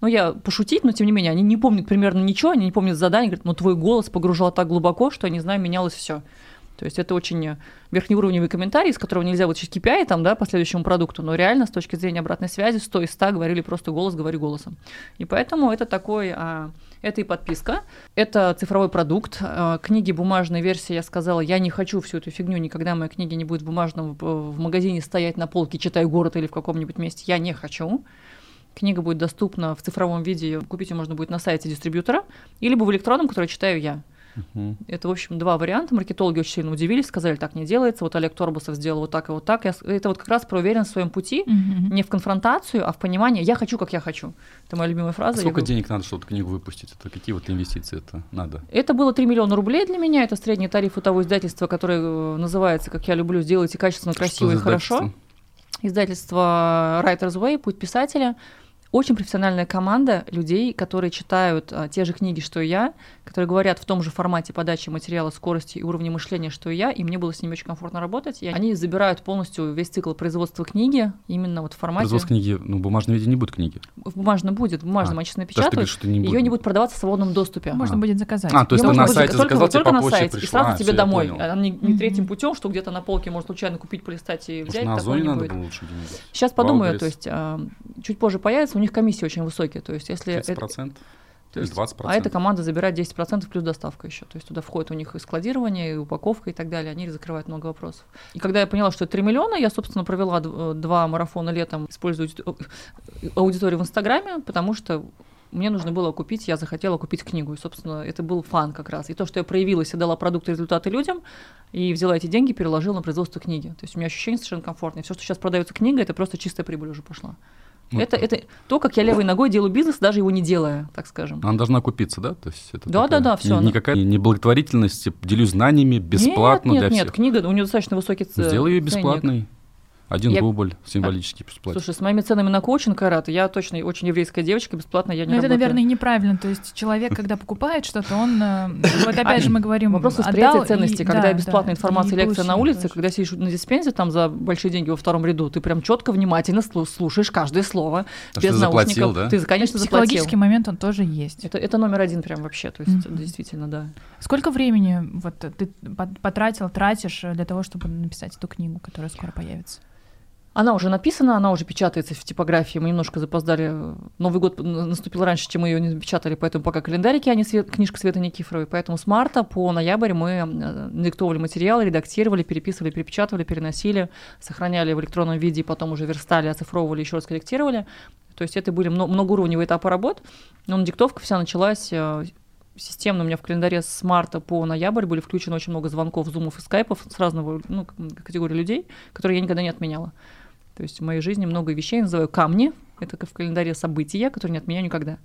Speaker 3: ну, я пошутить, но тем не менее, они не помнят примерно ничего, они не помнят задание, говорят, ну, твой голос погружал так глубоко, что, я не знаю, менялось все. То есть это очень верхнеуровневый комментарий, из которого нельзя вытащить KPI там, да, по следующему продукту, но реально с точки зрения обратной связи 100 из 100 говорили просто голос, говори голосом. И поэтому это такой, а, это и подписка, это цифровой продукт, а, книги бумажной версии, я сказала, я не хочу всю эту фигню, никогда моя книга не будет в, в магазине стоять на полке, читай город или в каком-нибудь месте, я не хочу. Книга будет доступна в цифровом виде, купить ее можно будет на сайте дистрибьютора, или в электронном, который читаю я.
Speaker 2: Мгм.
Speaker 3: Это, в общем, два варианта. Маркетологи очень сильно удивились, сказали, так не делается. Вот Олег Торбусов сделал вот так и вот так. Я это вот как раз про уверенность в своем пути,
Speaker 4: Мгм.
Speaker 3: не в конфронтацию, а в понимание «я хочу, как я хочу». Это моя любимая
Speaker 2: А
Speaker 3: фраза. Я
Speaker 2: сколько
Speaker 3: говорю,
Speaker 2: денег надо, чтобы эту книгу выпустить? Это какие вот инвестиции это надо?
Speaker 3: Это было 3 миллиона рублей для меня. Это средний тариф у того издательства, которое э, называется, как я люблю, «Сделайте качественно, красиво
Speaker 2: Что
Speaker 3: и хорошо».
Speaker 2: Издательство
Speaker 3: Writer's Way, «Путь писателя». Очень профессиональная команда людей, которые читают а, те же книги, что и я, которые говорят в том же формате подачи материала, скорости и уровня мышления, что и я, и мне было с ними очень комфортно работать. И они забирают полностью весь цикл производства книги именно вот в формате...
Speaker 2: Производство книги, ну, в бумажном виде не будет книги.
Speaker 3: В бумажном будет, в бумажном
Speaker 2: А, говоришь, что не будет.
Speaker 3: ее не будет продаваться в свободном доступе.
Speaker 4: Можно
Speaker 2: А.
Speaker 4: будет заказать.
Speaker 2: А, то есть
Speaker 3: Её
Speaker 2: ты
Speaker 3: можно
Speaker 2: на
Speaker 3: будет
Speaker 2: сайте
Speaker 3: только,
Speaker 2: заказал,
Speaker 3: только на сайте, и
Speaker 2: пришло.
Speaker 3: сразу
Speaker 2: А,
Speaker 3: тебе домой. А не, не третьим путем, что где-то на полке может случайно купить, полистать и
Speaker 2: Может,
Speaker 3: взять,
Speaker 2: на
Speaker 3: такого
Speaker 2: Озоне
Speaker 3: не
Speaker 2: надо было лучше?
Speaker 3: Сейчас подумаю, то есть а, чуть позже появится, у них комиссии очень высокие, то есть если это-
Speaker 2: 30%?
Speaker 3: то
Speaker 2: Или
Speaker 3: есть-
Speaker 2: 20%?
Speaker 3: а эта команда забирает 10% плюс доставка еще. То есть туда входит у них и складирование, и упаковка и так далее. Они закрывают много вопросов. И когда я поняла, что это 3 миллиона, я, собственно, провела два марафона летом, используя э, аудиторию в Инстаграме, потому что мне нужно было купить, я захотела купить книгу. И, собственно, это был фан как раз. И то, что я проявилась и дала продукты и результаты людям, и взяла эти деньги, переложила на производство книги. То есть у меня ощущение совершенно комфортное. Все, что сейчас продается книга, это просто чистая прибыль уже пошла.
Speaker 2: Ну,
Speaker 3: Это, это то, как я левой ногой делаю бизнес, даже его не делая, так скажем.
Speaker 2: Она должна купиться, да? То есть это
Speaker 3: Да,
Speaker 2: такая
Speaker 3: да, да, всё,
Speaker 2: не-
Speaker 3: она-
Speaker 2: Никакая не благотворительность, типа, делюсь знаниями бесплатно
Speaker 3: нет,
Speaker 2: для
Speaker 3: нет, нет,
Speaker 2: всех.
Speaker 3: книга, у нее достаточно высокий ц-
Speaker 2: Сделай ее
Speaker 3: ценник.
Speaker 2: Один
Speaker 3: Я-
Speaker 2: рубль символически бесплатно.
Speaker 3: Слушай, с моими ценами на коучинг, Айрат, я точно очень еврейская девочка, бесплатно я не
Speaker 4: Ну, это,
Speaker 3: работаю.
Speaker 4: наверное, неправильно. То есть человек, когда покупает что-то, он... э, Вот опять же мы говорим...
Speaker 3: Вопрос восприятия ценности,
Speaker 4: да,
Speaker 3: когда
Speaker 4: да,
Speaker 3: бесплатная информация, лекция на улице, когда сидишь на диспенсе там за большие деньги во втором ряду, ты прям четко, внимательно слу- слушаешь каждое слово,
Speaker 2: А
Speaker 3: без наушников.
Speaker 2: да?
Speaker 3: Ты, конечно, заплатил.
Speaker 4: Психологический момент, он тоже есть.
Speaker 3: Это, это номер один прям вообще, то есть действительно, да.
Speaker 4: Сколько времени вот ты пот- потратил, тратишь э, для того, чтобы написать эту книгу, которая скоро появится?
Speaker 3: Она уже написана, она уже печатается в типографии. Мы немножко запоздали. Новый год наступил раньше, чем мы ее не напечатали, поэтому пока календарики, а не свет- книжка Светы Никифоровой. Поэтому с марта по ноябрь мы диктовали материалы, редактировали, переписывали, перепечатывали, переносили, сохраняли в электронном виде, потом уже верстали, оцифровывали, еще раз корректировали. То есть это были мно- многоуровневые этапы работ. Но диктовка вся началась э, системно у меня в календаре с марта по ноябрь были включены очень много звонков, зумов и скайпов с разного ну, категории людей, которые я никогда не отменяла. То есть в моей жизни много вещей я называю камни. Это как в календаре события, которые не отменяю никогда.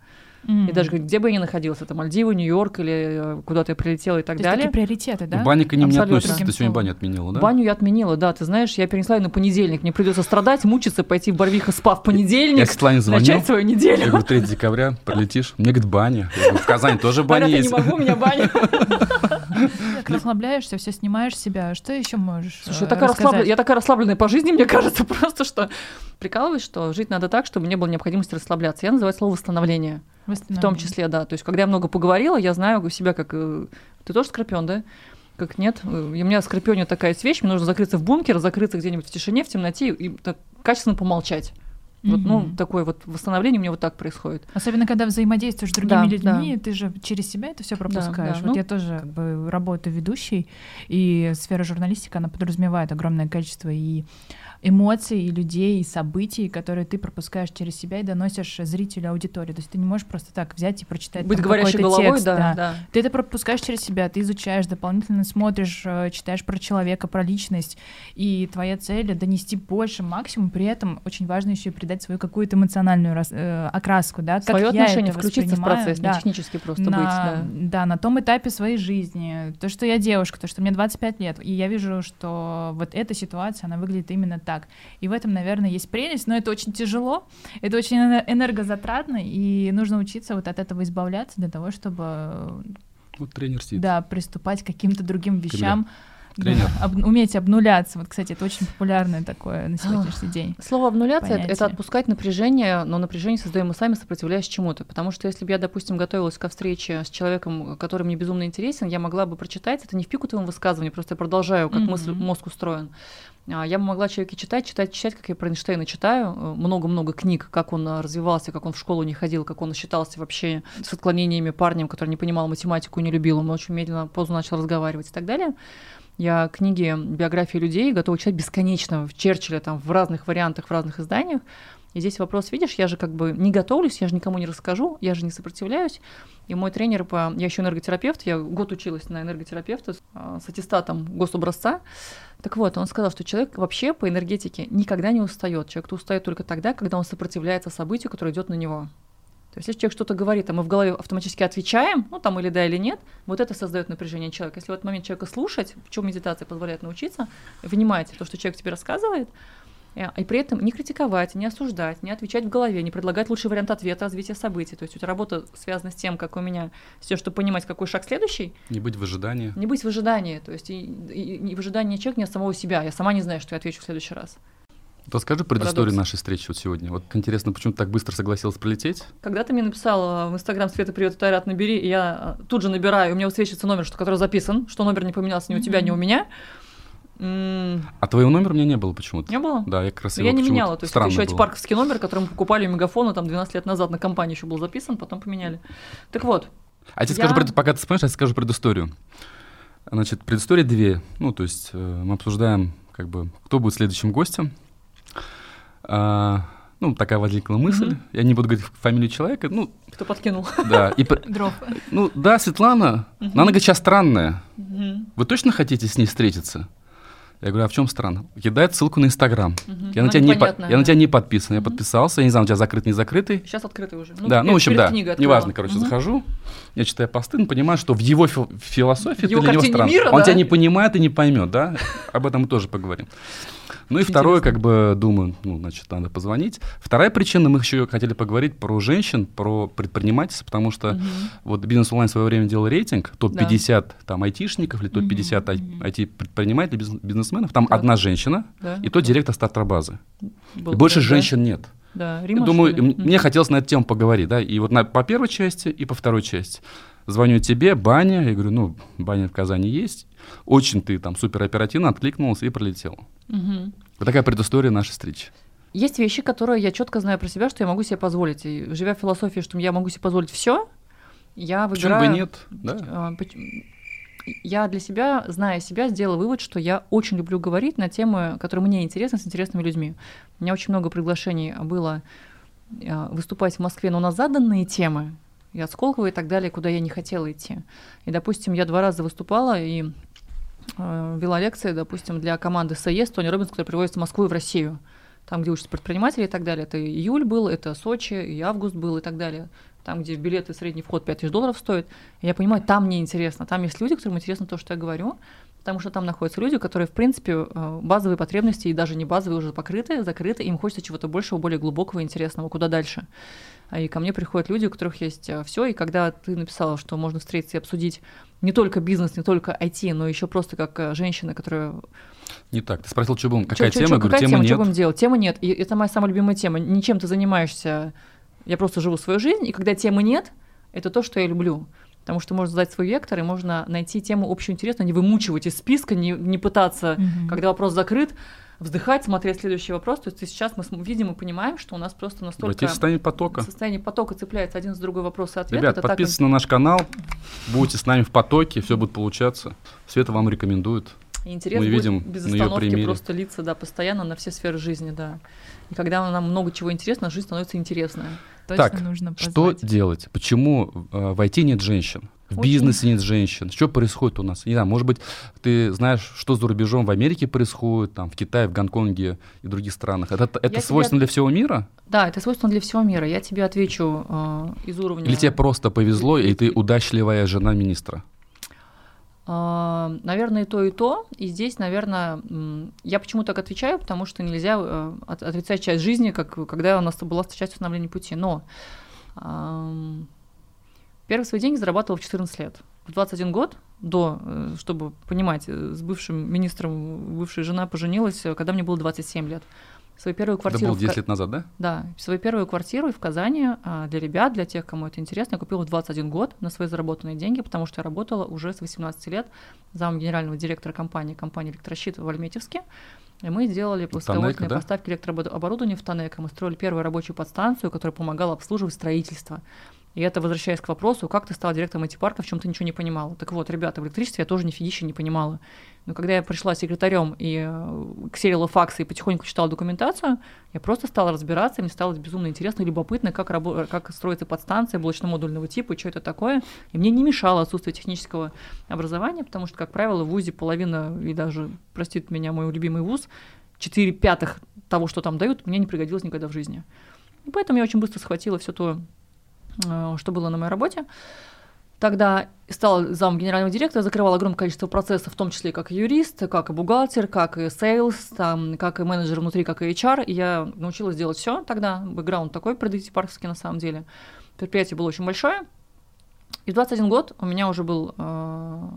Speaker 3: И даже где бы я ни находилась, это Мальдивы, Нью-Йорк или э, куда-то я прилетела и так
Speaker 4: То есть
Speaker 3: далее.
Speaker 4: такие приоритеты, да?
Speaker 2: Баня к ним не
Speaker 3: Абсолютно.
Speaker 2: относится. Ты сегодня баню отменила, да?
Speaker 3: Баню я отменила, да, ты знаешь, я перенесла ее на понедельник. Мне придется страдать, мучиться, пойти в Барвиха спа в
Speaker 2: Я
Speaker 3: понедельник,
Speaker 2: Светлане звонил.
Speaker 3: начать свою
Speaker 2: Я
Speaker 3: неделю.
Speaker 2: говорю, 3 декабря прилетишь. Мне говорит, баня. Я говорю, в Казани тоже баня
Speaker 3: Говорят, я не
Speaker 2: есть.
Speaker 3: могу, у меня баня.
Speaker 4: Ты расслабляешься, все снимаешь себя. Что еще можешь
Speaker 3: Слушай, я
Speaker 4: э,
Speaker 3: я такая расслабленная по жизни, мне кажется, просто что прикалываюсь, что жить надо так, чтобы не было необходимости расслабляться. Я называю слово восстановление. В том числе, да. То есть, когда я много поговорила, я знаю себя как... э, Ты тоже скорпион, да? Как нет? У меня скорпионе такая есть вещь, мне нужно закрыться в бункер, закрыться где-нибудь в тишине, в темноте и так качественно помолчать. Вот, ну,
Speaker 4: Мгм.
Speaker 3: такое вот восстановление у меня вот так происходит.
Speaker 4: Особенно, когда взаимодействуешь с другими
Speaker 3: Да,
Speaker 4: людьми, ты же через себя это все пропускаешь.
Speaker 3: да.
Speaker 4: Вот
Speaker 3: Ну,
Speaker 4: я тоже как бы работаю ведущей, и сфера журналистики, она подразумевает огромное количество и эмоций, и людей, и событий, которые ты пропускаешь через себя и доносишь зрителю, аудитории. То есть ты не можешь просто так взять и прочитать
Speaker 3: Быть
Speaker 4: там
Speaker 3: говорящей головой,
Speaker 4: текст,
Speaker 3: да, да.
Speaker 4: Ты это пропускаешь через себя, ты изучаешь, дополнительно смотришь, э, читаешь про человека, про личность, и твоя цель — донести больше максимум, при этом очень важно еще и придать свою какую-то эмоциональную э, окраску, да, как
Speaker 3: Свое
Speaker 4: я
Speaker 3: отношение,
Speaker 4: это
Speaker 3: включиться в процесс,
Speaker 4: да,
Speaker 3: не технически просто
Speaker 4: на,
Speaker 3: быть, да.
Speaker 4: да, на том этапе своей жизни, то, что я девушка, то, что мне 25 лет, и я вижу, что вот эта ситуация, она выглядит именно так, и в этом, наверное, есть прелесть, но это очень тяжело, это очень эне- энергозатратно, и нужно учиться вот от этого избавляться для того, чтобы
Speaker 2: Вот тренер сидит.
Speaker 4: да, приступать к каким-то другим вещам.
Speaker 2: Тренер.
Speaker 4: Да, об- уметь обнуляться. Вот, кстати, это очень популярное такое на сегодняшний день.
Speaker 3: Слово обнуляция это, это
Speaker 4: понятие.
Speaker 3: отпускать напряжение, но напряжение создаем мы сами, сопротивляясь чему-то. Потому что если бы я, допустим, готовилась ко встрече с человеком, который мне безумно интересен, я могла бы прочитать это не в пику твоему высказыванию, просто я продолжаю, как
Speaker 4: Мгм.
Speaker 3: мысль, мозг устроен. А, Я могла человеке читать, читать, читать, как я про Эйнштейна читаю, э, много-много книг, как он а, развивался, как он в школу не ходил, как он считался вообще с отклонениями парнем, который не понимал математику не любил, он очень медленно, поздно начал разговаривать и так далее. Я книги, биографии людей готова читать бесконечно, в Черчилля, там, в разных вариантах, в разных изданиях. И здесь вопрос, видишь, я же как бы не готовлюсь, я же никому не расскажу, я же не сопротивляюсь. И мой тренер по... Я еще энерготерапевт, я год училась на энерготерапевта с, а, с аттестатом гособразца. Так вот, он сказал, что человек вообще по энергетике никогда не устает. Человек устает только тогда, когда он сопротивляется событию, которое идет на него. То есть, если человек что-то говорит, а мы в голове автоматически отвечаем, ну там или да, или нет, вот это создает напряжение человека. Если в этот момент человека слушать, в чем медитация позволяет научиться, внимать то, что человек тебе рассказывает, и при этом не критиковать, не осуждать, не отвечать в голове, не предлагать лучший вариант ответа, развития событий. То есть у тебя работа связана с тем, как у меня, тем, чтобы понимать, какой шаг следующий,
Speaker 2: Не быть в ожидании.
Speaker 3: не быть в ожидании. То есть и, и- и в ожидании человека, не от самого себя. Я сама не знаю, что я отвечу в следующий раз.
Speaker 2: Расскажи предысторию
Speaker 3: Парадокс.
Speaker 2: нашей встречи вот сегодня. Вот интересно, почему ты так быстро согласилась прилететь?
Speaker 3: Когда ты мне написала в Инстаграм Света, привет, это Айрат, набери, и я э, тут же набираю, у меня высвечивается номер, что, который записан, что номер не поменялся ни у тебя, ни у меня.
Speaker 2: А твоего номера у меня не было почему-то.
Speaker 3: Не было?
Speaker 2: Да, я как раз его
Speaker 3: я не меняла, то есть это еще
Speaker 2: было.
Speaker 3: парковский номер, который мы покупали у Мегафона там 12 лет назад на компании еще был записан, потом поменяли. Так вот,
Speaker 2: А я тебе
Speaker 3: Я-
Speaker 2: скажу, пред- пока ты вспомнишь, я тебе скажу предысторию. Значит, предыстория две. Ну, то есть э, мы обсуждаем, как бы, кто будет следующим гостем. А, ну, такая возникла мысль.
Speaker 3: Мгм.
Speaker 2: Я не буду говорить фамилию человека. Ну,
Speaker 3: кто подкинул?
Speaker 2: да. И,
Speaker 4: Дров.
Speaker 2: ну, да, Светлана, но она говорит, сейчас странная. Вы точно хотите с ней встретиться? Я Я говорю, а в чем странно? Кидает ссылку на Инстаграм.
Speaker 3: Мгм.
Speaker 2: Я, на
Speaker 3: Ну,
Speaker 2: тебя не, по-
Speaker 3: непонятно,
Speaker 2: я на
Speaker 3: да.
Speaker 2: тебя не подписан, я
Speaker 3: Мгм.
Speaker 2: подписался, я не знаю, у тебя закрыт, не закрытый.
Speaker 3: Сейчас открытый уже.
Speaker 2: да, ну, в общем, да, неважно, короче,
Speaker 3: Мгм.
Speaker 2: захожу, я читаю посты, ну, понимаю, что в его фи- философии
Speaker 3: его
Speaker 2: ты для него странно.
Speaker 3: мира,
Speaker 2: Он
Speaker 3: да?
Speaker 2: тебя не понимает и не поймет, да? Об этом мы тоже поговорим. Ну и второе, как бы, думаю, ну, значит, надо позвонить. Вторая причина, мы еще хотели поговорить про женщин, про предпринимательство, потому что
Speaker 3: Мгм.
Speaker 2: вот бизнес онлайн в свое время делал рейтинг, топ-50 там айтишников или топ-50 ай-
Speaker 3: Мгм.
Speaker 2: IT-предпринимателей, бизнес- бизнесменов, там
Speaker 3: Так.
Speaker 2: одна женщина,
Speaker 3: Да.
Speaker 2: и то директор стартап-базы.
Speaker 3: Был
Speaker 2: больше
Speaker 3: да.
Speaker 2: женщин нет.
Speaker 3: Да, Рима,
Speaker 2: думаю, мне хотелось на эту тему поговорить, да, и вот на, по первой части и по второй части. Звоню тебе, Баня, я говорю, ну, Баня в Казани есть, очень ты там супер оперативно откликнулся и пролетел. Вот такая предыстория нашей встречи.
Speaker 3: Есть вещи, которые я четко знаю про себя, что я могу себе позволить. И живя в философии, что я могу себе позволить все, я
Speaker 2: Почему
Speaker 3: выбираю...
Speaker 2: бы нет, да?
Speaker 3: Поч- Я для себя, зная себя, сделала вывод, что я очень люблю говорить на темы, которые мне интересны, с интересными людьми. У меня очень много приглашений было а, выступать в Москве, но на заданные темы, и от Сколково и так далее, куда я не хотела идти. И, допустим, я два раза выступала и э, вела лекции, допустим, для команды САЕС, Тони Робинс, которая приводится в Москву и в Россию. Там, где учатся предприниматели и так далее. Это июль был, это Сочи, и август был и так далее. Там, где билеты средний вход 5000 долларов стоит. И я понимаю, там мне интересно. Там есть люди, которым интересно то, что я говорю. Потому что там находятся люди, которые, в принципе, э, базовые потребности, и даже не базовые, уже покрыты, закрыты. Им хочется чего-то большего, более глубокого, интересного, куда дальше. А И ко мне приходят люди, у которых есть все. И когда ты написала, что можно встретиться и обсудить не только бизнес, не только IT, но еще просто как э, женщина, которая
Speaker 2: Не так. Ты спросил, что будем, какая
Speaker 3: Чё-
Speaker 2: тема?
Speaker 3: чё-
Speaker 2: Я говорю,
Speaker 3: какая тема,
Speaker 2: нет.
Speaker 3: что будем делать? Темы нет. И это моя самая любимая тема. Ничем ты занимаешься, я просто живу свою жизнь, и когда темы нет, это то, что я люблю. Потому что можно задать свой вектор, и можно найти тему общеинтересную, не вымучивать из списка, не, не пытаться,
Speaker 4: Мгм.
Speaker 3: когда вопрос закрыт, вздыхать, смотреть следующий вопрос. То есть и сейчас мы видим и понимаем, что у нас просто настолько
Speaker 2: Войти в состояние потока.
Speaker 3: состояние потока цепляется один с другой вопрос и ответ.
Speaker 2: Ребят,
Speaker 3: это так
Speaker 2: подписывайтесь на наш канал, будете с нами в потоке, все будет получаться. Света вам рекомендует.
Speaker 3: И интерес
Speaker 2: Мы
Speaker 3: будет
Speaker 2: видим
Speaker 3: без остановки просто литься, да, постоянно на все сферы жизни, да. И когда нам много чего интересно, жизнь становится интересная.
Speaker 4: Точно
Speaker 2: Так,
Speaker 4: нужно
Speaker 2: Что делать? Почему э, в IT нет женщин? В
Speaker 3: Очень.
Speaker 2: бизнесе нет женщин. Что происходит у нас? Не знаю, может быть, ты знаешь, что за рубежом в Америке происходит, там, в Китае, в Гонконге и других странах. Это, это
Speaker 3: тебе
Speaker 2: свойственно
Speaker 3: от-
Speaker 2: для всего мира?
Speaker 3: Да, это свойственно для всего мира. Я тебе отвечу э, из уровня...
Speaker 2: Или тебе просто повезло, и ты удачливая жена министра?
Speaker 3: А, Наверное, и то, и то. И здесь, наверное, я почему так отвечаю, потому что нельзя э, от- отрицать часть жизни, как когда у нас была часть установления пути. Но первый свои деньги зарабатывала в 14 лет. В 21 год, до, э, чтобы понимать, э, с бывшим министром бывшая жена поженилась, э, когда мне было 27 лет. Свою первую
Speaker 2: Это
Speaker 3: квартиру...
Speaker 2: было
Speaker 3: в Ка-
Speaker 2: 10 лет назад, да?
Speaker 3: Да, свою первую квартиру в Казани а, для ребят, для тех, кому это интересно, я купила в 21 год на свои заработанные деньги, потому что я работала уже с 18 лет замом генерального директора компании, компании «Электрощит» в Альметьевске. И мы делали высоковольтные
Speaker 2: да?
Speaker 3: поставки электрооборудования в Танека. Мы строили первую рабочую подстанцию, которая помогала обслуживать строительство. И это, возвращаясь к вопросу, как ты стала директором IT-парка, в чем ты ничего не понимала. Так вот, ребята, в электричестве я тоже нифигища не понимала. Но когда я пришла секретарем и э, ксерила факсы и потихоньку читала документацию, я просто стала разбираться, мне стало безумно интересно и любопытно, как, рабо- как строится подстанция блочно-модульного типа, что это такое. И мне не мешало отсутствие технического образования, потому что, как правило, в ВУЗе половина, и даже, простит меня мой любимый ВУЗ, 4 пятых того, что там дают, мне не пригодилось никогда в жизни. И поэтому я очень быстро схватила все то, что было на моей работе. Тогда стала зам генерального директора, закрывала огромное количество процессов, в том числе как юрист, как и бухгалтер, как и sales, там, как и менеджер внутри, как и HR. И я научилась делать все тогда. Бэкграунд такой про- до IT-парковский на самом деле. Предприятие было очень большое. И в 21 год у меня уже был э,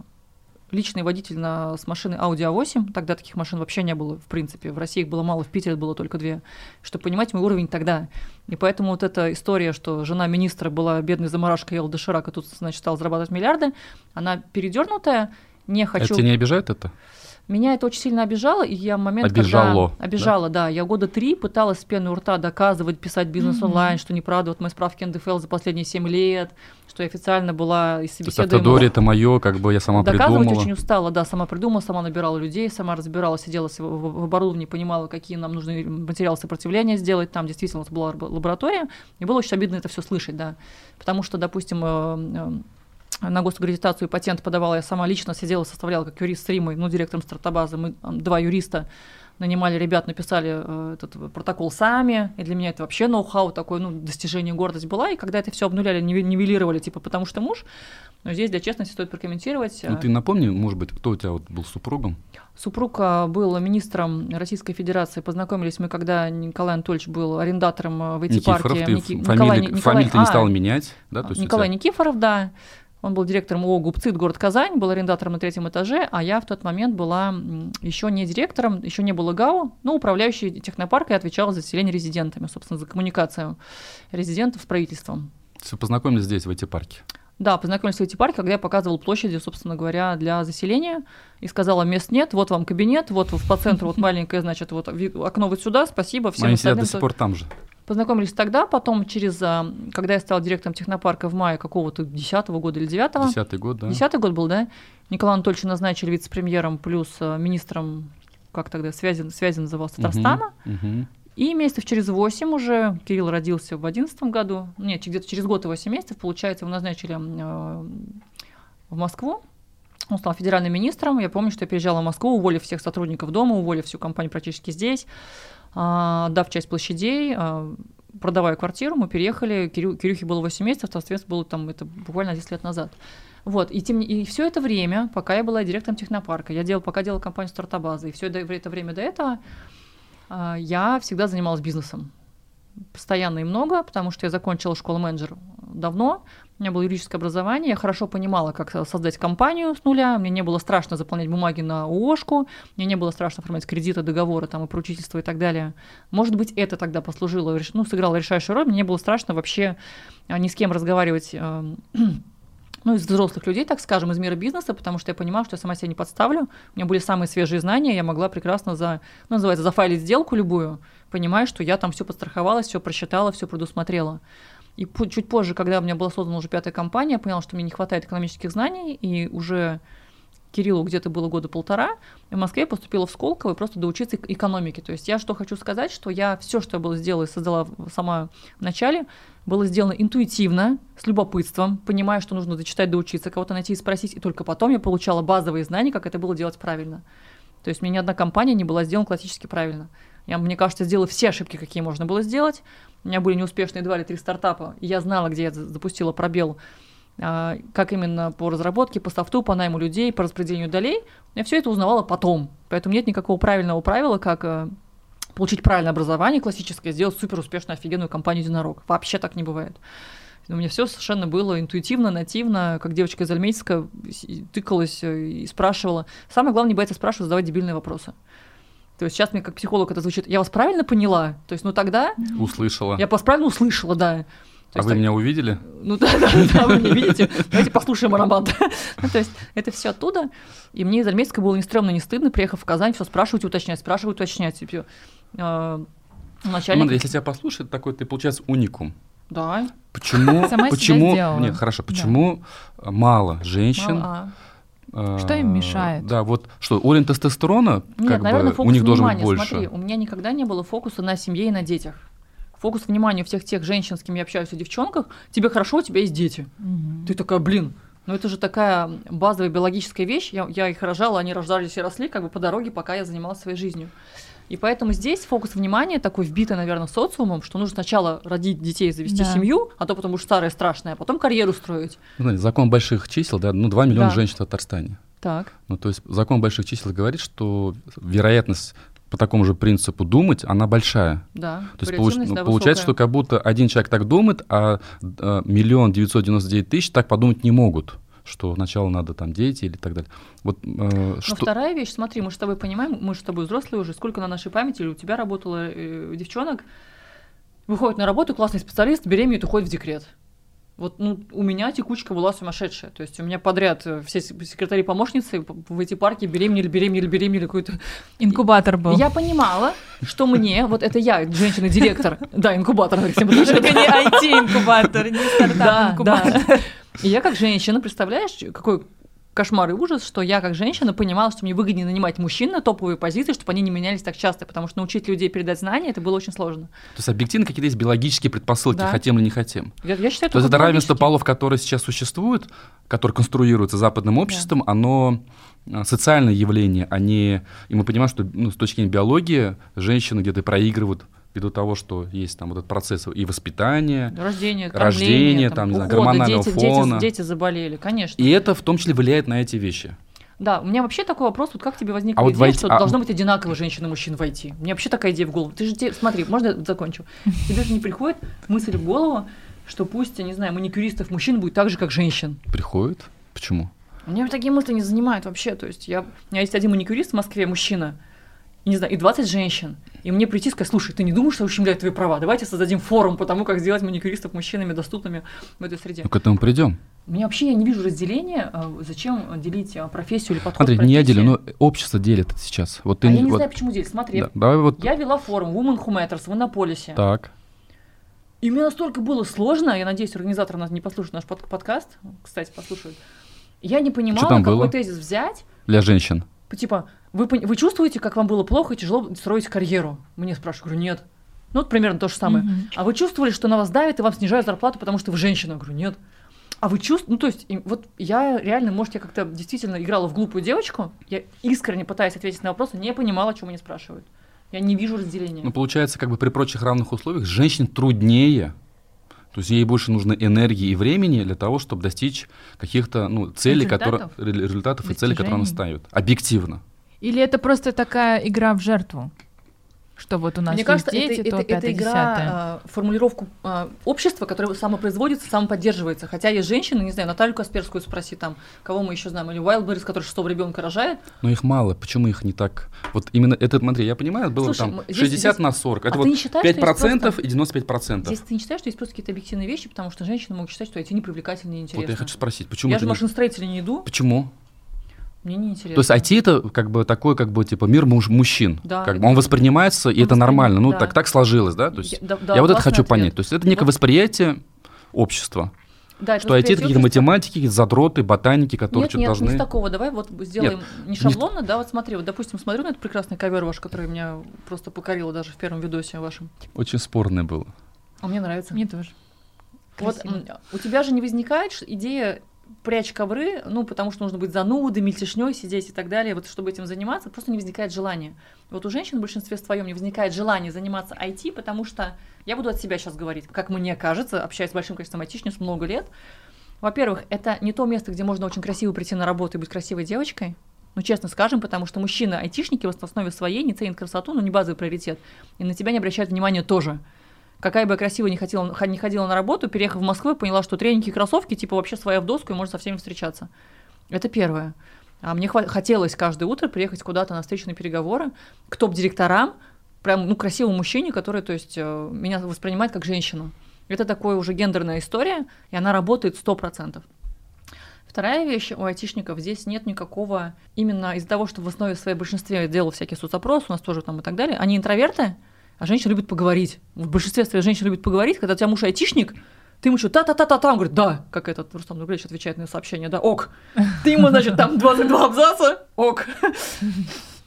Speaker 3: личный водитель на, с машины Audi A8. Тогда таких машин вообще не было, в принципе. В России их было мало, в Питере было только две. Чтобы понимать мой уровень тогда. И поэтому вот эта история, что жена министра была бедной заморашкой, ела доширак, и тут, значит, стала зарабатывать миллиарды, она передернутая. Не хочу...
Speaker 2: Это не обижает это?
Speaker 3: Меня это очень сильно обижало, и я в момент,
Speaker 2: Обижало,
Speaker 3: когда... Обижало, да? Я года три пыталась с пены у рта доказывать, писать бизнес
Speaker 4: Мгм.
Speaker 3: онлайн, что неправда. Вот мои справки НДФЛ за последние 7 лет, что я официально была из
Speaker 2: То есть
Speaker 3: собеседуемого.
Speaker 2: автодори это мое, как бы я сама
Speaker 3: Доказывать
Speaker 2: придумала.
Speaker 3: очень устала, да, сама придумала, сама набирала людей, сама разбиралась, сидела в, оборудовании, понимала, какие нам нужны материалы сопротивления сделать. Там действительно у нас была лаб- лаборатория, и было очень обидно это все слышать, да. Потому что, допустим, э, э, на госаккредитацию и патент подавала, я сама лично сидела, составляла как юрист с Римой, ну, директором стартабазы, мы два юриста нанимали ребят, написали э, этот протокол сами, и для меня это вообще ноу-хау такое, ну, достижение, гордость была, и когда это все обнуляли, нивелировали, типа, потому что муж, но здесь для честности стоит прокомментировать.
Speaker 2: Ну, ты напомни, может быть, кто у тебя вот был супругом?
Speaker 3: Супруг а, был министром Российской Федерации. Познакомились мы, когда Николай Анатольевич был арендатором э, в эти парке.
Speaker 2: Ты Ники... фамилию, Николай... фамилию ты не а, стал менять, да?
Speaker 3: То есть Николай тебя... Никифоров, да. Он был директором ООО «Губцит», город Казань, был арендатором на третьем этаже, а я в тот момент была еще не директором, еще не было ГАУ, но управляющий технопарка и отвечала за заселение резидентами, собственно, за коммуникацию резидентов с правительством.
Speaker 2: Все познакомились здесь, в эти парке?
Speaker 3: Да, познакомились в эти парке, когда я показывала площади, собственно говоря, для заселения, и сказала, мест нет, вот вам кабинет, вот по центру вот маленькое, значит, вот окно вот сюда, спасибо всем
Speaker 2: Они остальным. до сих пор там же.
Speaker 3: Познакомились тогда, потом через, а, когда я стала директором технопарка в мае какого-то десятого года или девятого.
Speaker 2: Десятый год, да.
Speaker 3: Десятый год был, да. Николай Анатольевич назначили вице-премьером плюс а, министром, как тогда, связи, связи назывался, Татарстана. Угу, угу. И месяцев через восемь уже, Кирилл родился в одиннадцатом году, нет, где-то через год и восемь месяцев, получается, его назначили э, в Москву. Он стал федеральным министром. Я помню, что я переезжала в Москву, уволив всех сотрудников дома, уволив всю компанию практически здесь. А, дав часть площадей, а, продавая квартиру, мы переехали, Кирю, Кирюхе было 8 месяцев, соответственно, было там, это буквально 10 лет назад. Вот, и, тем, и все это время, пока я была директором технопарка, я делала, пока делала компанию стартабазы, и все это, время до этого а, я всегда занималась бизнесом. Постоянно и много, потому что я закончила школу менеджер давно, у меня было юридическое образование, я хорошо понимала, как создать компанию с нуля, мне не было страшно заполнять бумаги на ООшку, мне не было страшно оформлять кредиты, договоры там, и поручительство и так далее. Может быть, это тогда послужило, ну, сыграло решающую роль, мне не было страшно вообще а, ни с кем разговаривать эм, ну, из взрослых людей, так скажем, из мира бизнеса, потому что я понимала, что я сама себя не подставлю. У меня были самые свежие знания, я могла прекрасно за, ну, называется, зафайлить сделку любую, понимая, что я там все подстраховалась, все просчитала, все предусмотрела. И чуть позже, когда у меня была создана уже пятая компания, я поняла, что мне не хватает экономических знаний, и уже Кириллу где-то было года полтора, в Москве поступила в Сколково просто доучиться экономике. То есть я что хочу сказать, что я все, что я была сделала и создала сама в начале, было сделано интуитивно, с любопытством, понимая, что нужно дочитать, доучиться, кого-то найти и спросить, и только потом я получала базовые знания, как это было делать правильно. То есть мне ни одна компания не была сделана классически правильно. Я, мне кажется, сделала все ошибки, какие можно было сделать. У меня были неуспешные два или три стартапа, и я знала, где я запустила пробел, а, как именно по разработке, по софту, по найму людей, по распределению долей. Я все это узнавала потом. Поэтому нет никакого правильного правила, как э, получить правильное образование классическое, сделать супер успешную, офигенную компанию единорог. Вообще так не бывает. У меня все совершенно было интуитивно, нативно, как девочка из Альмейска тыкалась э, и спрашивала. Самое главное, не бояться спрашивать, задавать дебильные вопросы. То есть сейчас мне как психолог это звучит, я вас правильно поняла? То есть, ну тогда...
Speaker 2: Услышала.
Speaker 3: Я вас правильно услышала, да.
Speaker 2: То а вы так... меня увидели?
Speaker 3: Ну да, да, да, вы меня видите. Давайте послушаем аромат. ну, то есть это все оттуда. И мне из Армейска было не стрёмно, не стыдно, приехав в Казань, все спрашивать, уточнять, спрашивать, уточнять. Типа, э,
Speaker 2: начальник... Смотри, если тебя послушать, такой ты, получается, уникум.
Speaker 3: Да.
Speaker 2: Почему? Сама почему? Нет, хорошо. Почему да. мало женщин? Мало.
Speaker 4: А. Что им мешает?
Speaker 2: Да, вот что, уровень тестостерона, Нет, как наверное, бы, у них должен быть больше.
Speaker 3: Смотри, у меня никогда не было фокуса на семье и на детях. Фокус внимания у всех тех женщин, с кем я общаюсь, о девчонках, тебе хорошо, у тебя есть дети. Угу. Ты такая, блин, ну это же такая базовая биологическая вещь. Я, я их рожала, они рождались и росли как бы по дороге, пока я занималась своей жизнью. И поэтому здесь фокус внимания такой вбитый, наверное, социумом, что нужно сначала родить детей, завести да. семью, а то потому что старое страшное, а потом карьеру строить.
Speaker 2: Ну, знаете, закон больших чисел, да, ну 2 миллиона да. женщин в Татарстане.
Speaker 3: Так.
Speaker 2: Ну, то есть закон больших чисел говорит, что вероятность по такому же принципу думать, она большая.
Speaker 3: Да.
Speaker 2: То есть получ, да, получается, что как будто один человек так думает, а, а миллион девятьсот девяносто девять тысяч так подумать не могут что сначала надо там дети или так далее. Вот, э,
Speaker 3: Но что... вторая вещь, смотри, мы же с тобой понимаем, мы же с тобой взрослые уже, сколько на нашей памяти или у тебя работало э, девчонок, выходит на работу, классный специалист, беременеет, уходит в декрет. Вот ну, у меня текучка была сумасшедшая. То есть у меня подряд э, все секретари-помощницы в эти парки беременели, беременели, беременели. Какой-то...
Speaker 4: Инкубатор был.
Speaker 3: Я понимала, что мне, вот это я, женщина-директор, да, инкубатор.
Speaker 4: Только не IT-инкубатор, не стартап-инкубатор.
Speaker 3: И я как женщина, представляешь, какой кошмар и ужас, что я как женщина понимала, что мне выгоднее нанимать мужчин на топовые позиции, чтобы они не менялись так часто, потому что научить людей передать знания, это было очень сложно.
Speaker 2: То есть объективно какие-то есть биологические предпосылки,
Speaker 3: Да.
Speaker 2: хотим или не хотим.
Speaker 3: Я, я считаю,
Speaker 2: То есть это равенство полов, которое сейчас существует, которое конструируется западным обществом, оно а, социальное явление, а не... И мы понимаем, что ну, с точки зрения биологии женщины где-то проигрывают ввиду того, что есть там вот этот процесс и воспитания,
Speaker 3: Рождение,
Speaker 2: Рождение,
Speaker 3: кормление,
Speaker 2: там, не знаю, гормонального
Speaker 3: дети,
Speaker 2: фона.
Speaker 3: Дети, дети заболели, конечно.
Speaker 2: и это в том числе влияет на эти вещи.
Speaker 3: Да, у меня вообще такой вопрос, вот как тебе возникла
Speaker 2: А вот
Speaker 3: идея,
Speaker 2: войти-
Speaker 3: что
Speaker 2: а-
Speaker 3: должно быть одинаково женщин и мужчин войти? У меня вообще такая идея в голову. Ты же, те- смотри, можно я закончу? Тебе же не приходит мысль в голову, что пусть, я не знаю, маникюристов мужчин будет так же, как женщин.
Speaker 2: Приходит? Почему?
Speaker 3: Меня такие мысли не занимают вообще. То есть я, у меня есть один маникюрист в Москве, мужчина, не знаю, и 20 женщин. И мне прийти и сказать, слушай, ты не думаешь, что ущемляет твои права? Давайте создадим форум по тому, как сделать маникюристов мужчинами доступными в этой среде.
Speaker 2: Ну, к этому придем.
Speaker 3: Мне вообще я не вижу разделения, а, зачем делить а, профессию или подход
Speaker 2: Андрей, не я делю, но общество делит сейчас. Вот ты
Speaker 3: а
Speaker 2: не-
Speaker 3: я не
Speaker 2: вот-
Speaker 3: знаю, почему делить. Смотри,
Speaker 2: да, давай вот
Speaker 3: я вела форум Women Who Matters в Иннополисе.
Speaker 2: так.
Speaker 3: И мне настолько было сложно, я надеюсь, организатор нас не послушает наш под- подкаст, кстати, послушают. Я не понимала,
Speaker 2: там
Speaker 3: какой
Speaker 2: было?
Speaker 3: тезис взять.
Speaker 2: Для женщин.
Speaker 3: Типа, вы, вы чувствуете, как вам было плохо и тяжело строить карьеру? Мне спрашивают, говорю, нет. Ну, вот примерно то же самое.
Speaker 4: Мгм.
Speaker 3: А вы чувствовали, что на вас давят и вам снижают зарплату, потому что вы женщина? Я говорю, нет. А вы чувствуете, ну то есть, вот я реально, может, я как-то действительно играла в глупую девочку, я искренне пытаясь ответить на вопросы, не понимала, о чем они спрашивают. Я не вижу разделения.
Speaker 2: Ну, получается, как бы при прочих равных условиях женщине труднее. То есть ей больше нужно энергии и времени для того, чтобы достичь каких-то ну, целей, которые,
Speaker 4: Результатов?
Speaker 2: ре- результатов и целей, которые она ставит. Объективно.
Speaker 4: Или это просто такая игра в жертву? Что вот у нас
Speaker 3: Мне
Speaker 4: есть
Speaker 3: кажется,
Speaker 4: дети,
Speaker 3: это,
Speaker 4: то
Speaker 3: это, это игра, а, формулировку а, общества, которое самопроизводится, самоподдерживается. Хотя есть женщины, не знаю, Наталью Касперскую спроси там, кого мы еще знаем, или Уайлдберрис, который шестого ребенка рожает.
Speaker 2: Но их мало. Почему их не так? Вот именно этот, смотри, я понимаю, было
Speaker 3: Слушай,
Speaker 2: там
Speaker 3: здесь-
Speaker 2: 60
Speaker 3: здесь-
Speaker 2: на 40. Это
Speaker 3: а
Speaker 2: вот
Speaker 3: ты не считаешь, что есть
Speaker 2: 5%
Speaker 3: просто-
Speaker 2: и 95%.
Speaker 3: Здесь ты не считаешь, что есть просто какие-то объективные вещи, потому что женщины могут считать, что эти непривлекательные и
Speaker 2: Вот
Speaker 3: интересны.
Speaker 2: я хочу спросить, почему
Speaker 3: Я же
Speaker 2: не-
Speaker 3: машиностроителя не иду,
Speaker 2: Почему?
Speaker 3: Мне не интересно.
Speaker 2: То есть IT это как бы такой, как бы, типа, мир муж- мужчин.
Speaker 3: Да,
Speaker 2: как бы он воспринимается, и
Speaker 3: Он
Speaker 2: это нормально. Ну,
Speaker 3: да.
Speaker 2: так, так сложилось, да? То есть
Speaker 3: Я- да- да,
Speaker 2: я вот это хочу
Speaker 3: ответ.
Speaker 2: понять. То есть это некое
Speaker 3: Вот.
Speaker 2: восприятие общества.
Speaker 3: Да, это
Speaker 2: Что IT это какие-то математики, какие-то задроты, ботаники, которые
Speaker 3: Нет,
Speaker 2: что-то
Speaker 3: нет, не
Speaker 2: должны.
Speaker 3: с такого. Давай вот сделаем не
Speaker 2: не
Speaker 3: шаблонно, да, вот смотри, вот, допустим, смотрю на этот прекрасный ковер ваш, который меня просто покорил даже в первом видосе вашем.
Speaker 2: Очень спорное было.
Speaker 3: А мне нравится.
Speaker 4: Мне тоже.
Speaker 3: Вот
Speaker 4: Красиво.
Speaker 3: м, у тебя же не возникает идея прячь ковры, ну, потому что нужно быть занудой, мельтешней сидеть и так далее, вот чтобы этим заниматься, просто не возникает желания. Вот у женщин в большинстве своем не возникает желания заниматься IT, потому что, я буду от себя сейчас говорить, как мне кажется, общаясь с большим количеством айтишниц много лет, во-первых, это не то место, где можно очень красиво прийти на работу и быть красивой девочкой, ну, честно скажем, потому что мужчины-айтишники в основе своей не ценят красоту, ну, не базовый приоритет, и на тебя не обращают внимания тоже. Какая бы я красиво не, хотела, не ходила на работу, переехав в Москву, поняла, что тренинги и кроссовки, типа, вообще своя в доску, и можно со всеми встречаться. Это первое. А мне хва- хотелось каждое утро приехать куда-то на встречу на переговоры к топ-директорам, прям, ну, красивому мужчине, который, то есть, э, меня воспринимает как женщину. Это такое уже гендерная история, и она работает 100%. Вторая вещь у айтишников, здесь нет никакого, именно из-за того, что в основе своей большинстве делал всякие соцопросы, у нас тоже там и так далее, они интроверты, а женщины любят поговорить. В большинстве своих женщин любят поговорить, когда у тебя муж айтишник, ты ему что, та-та-та-та-та, он говорит, да, как этот Рустам Нургалевич отвечает на сообщение, да, ок. Ты ему, значит, там 22 абзаца, ок.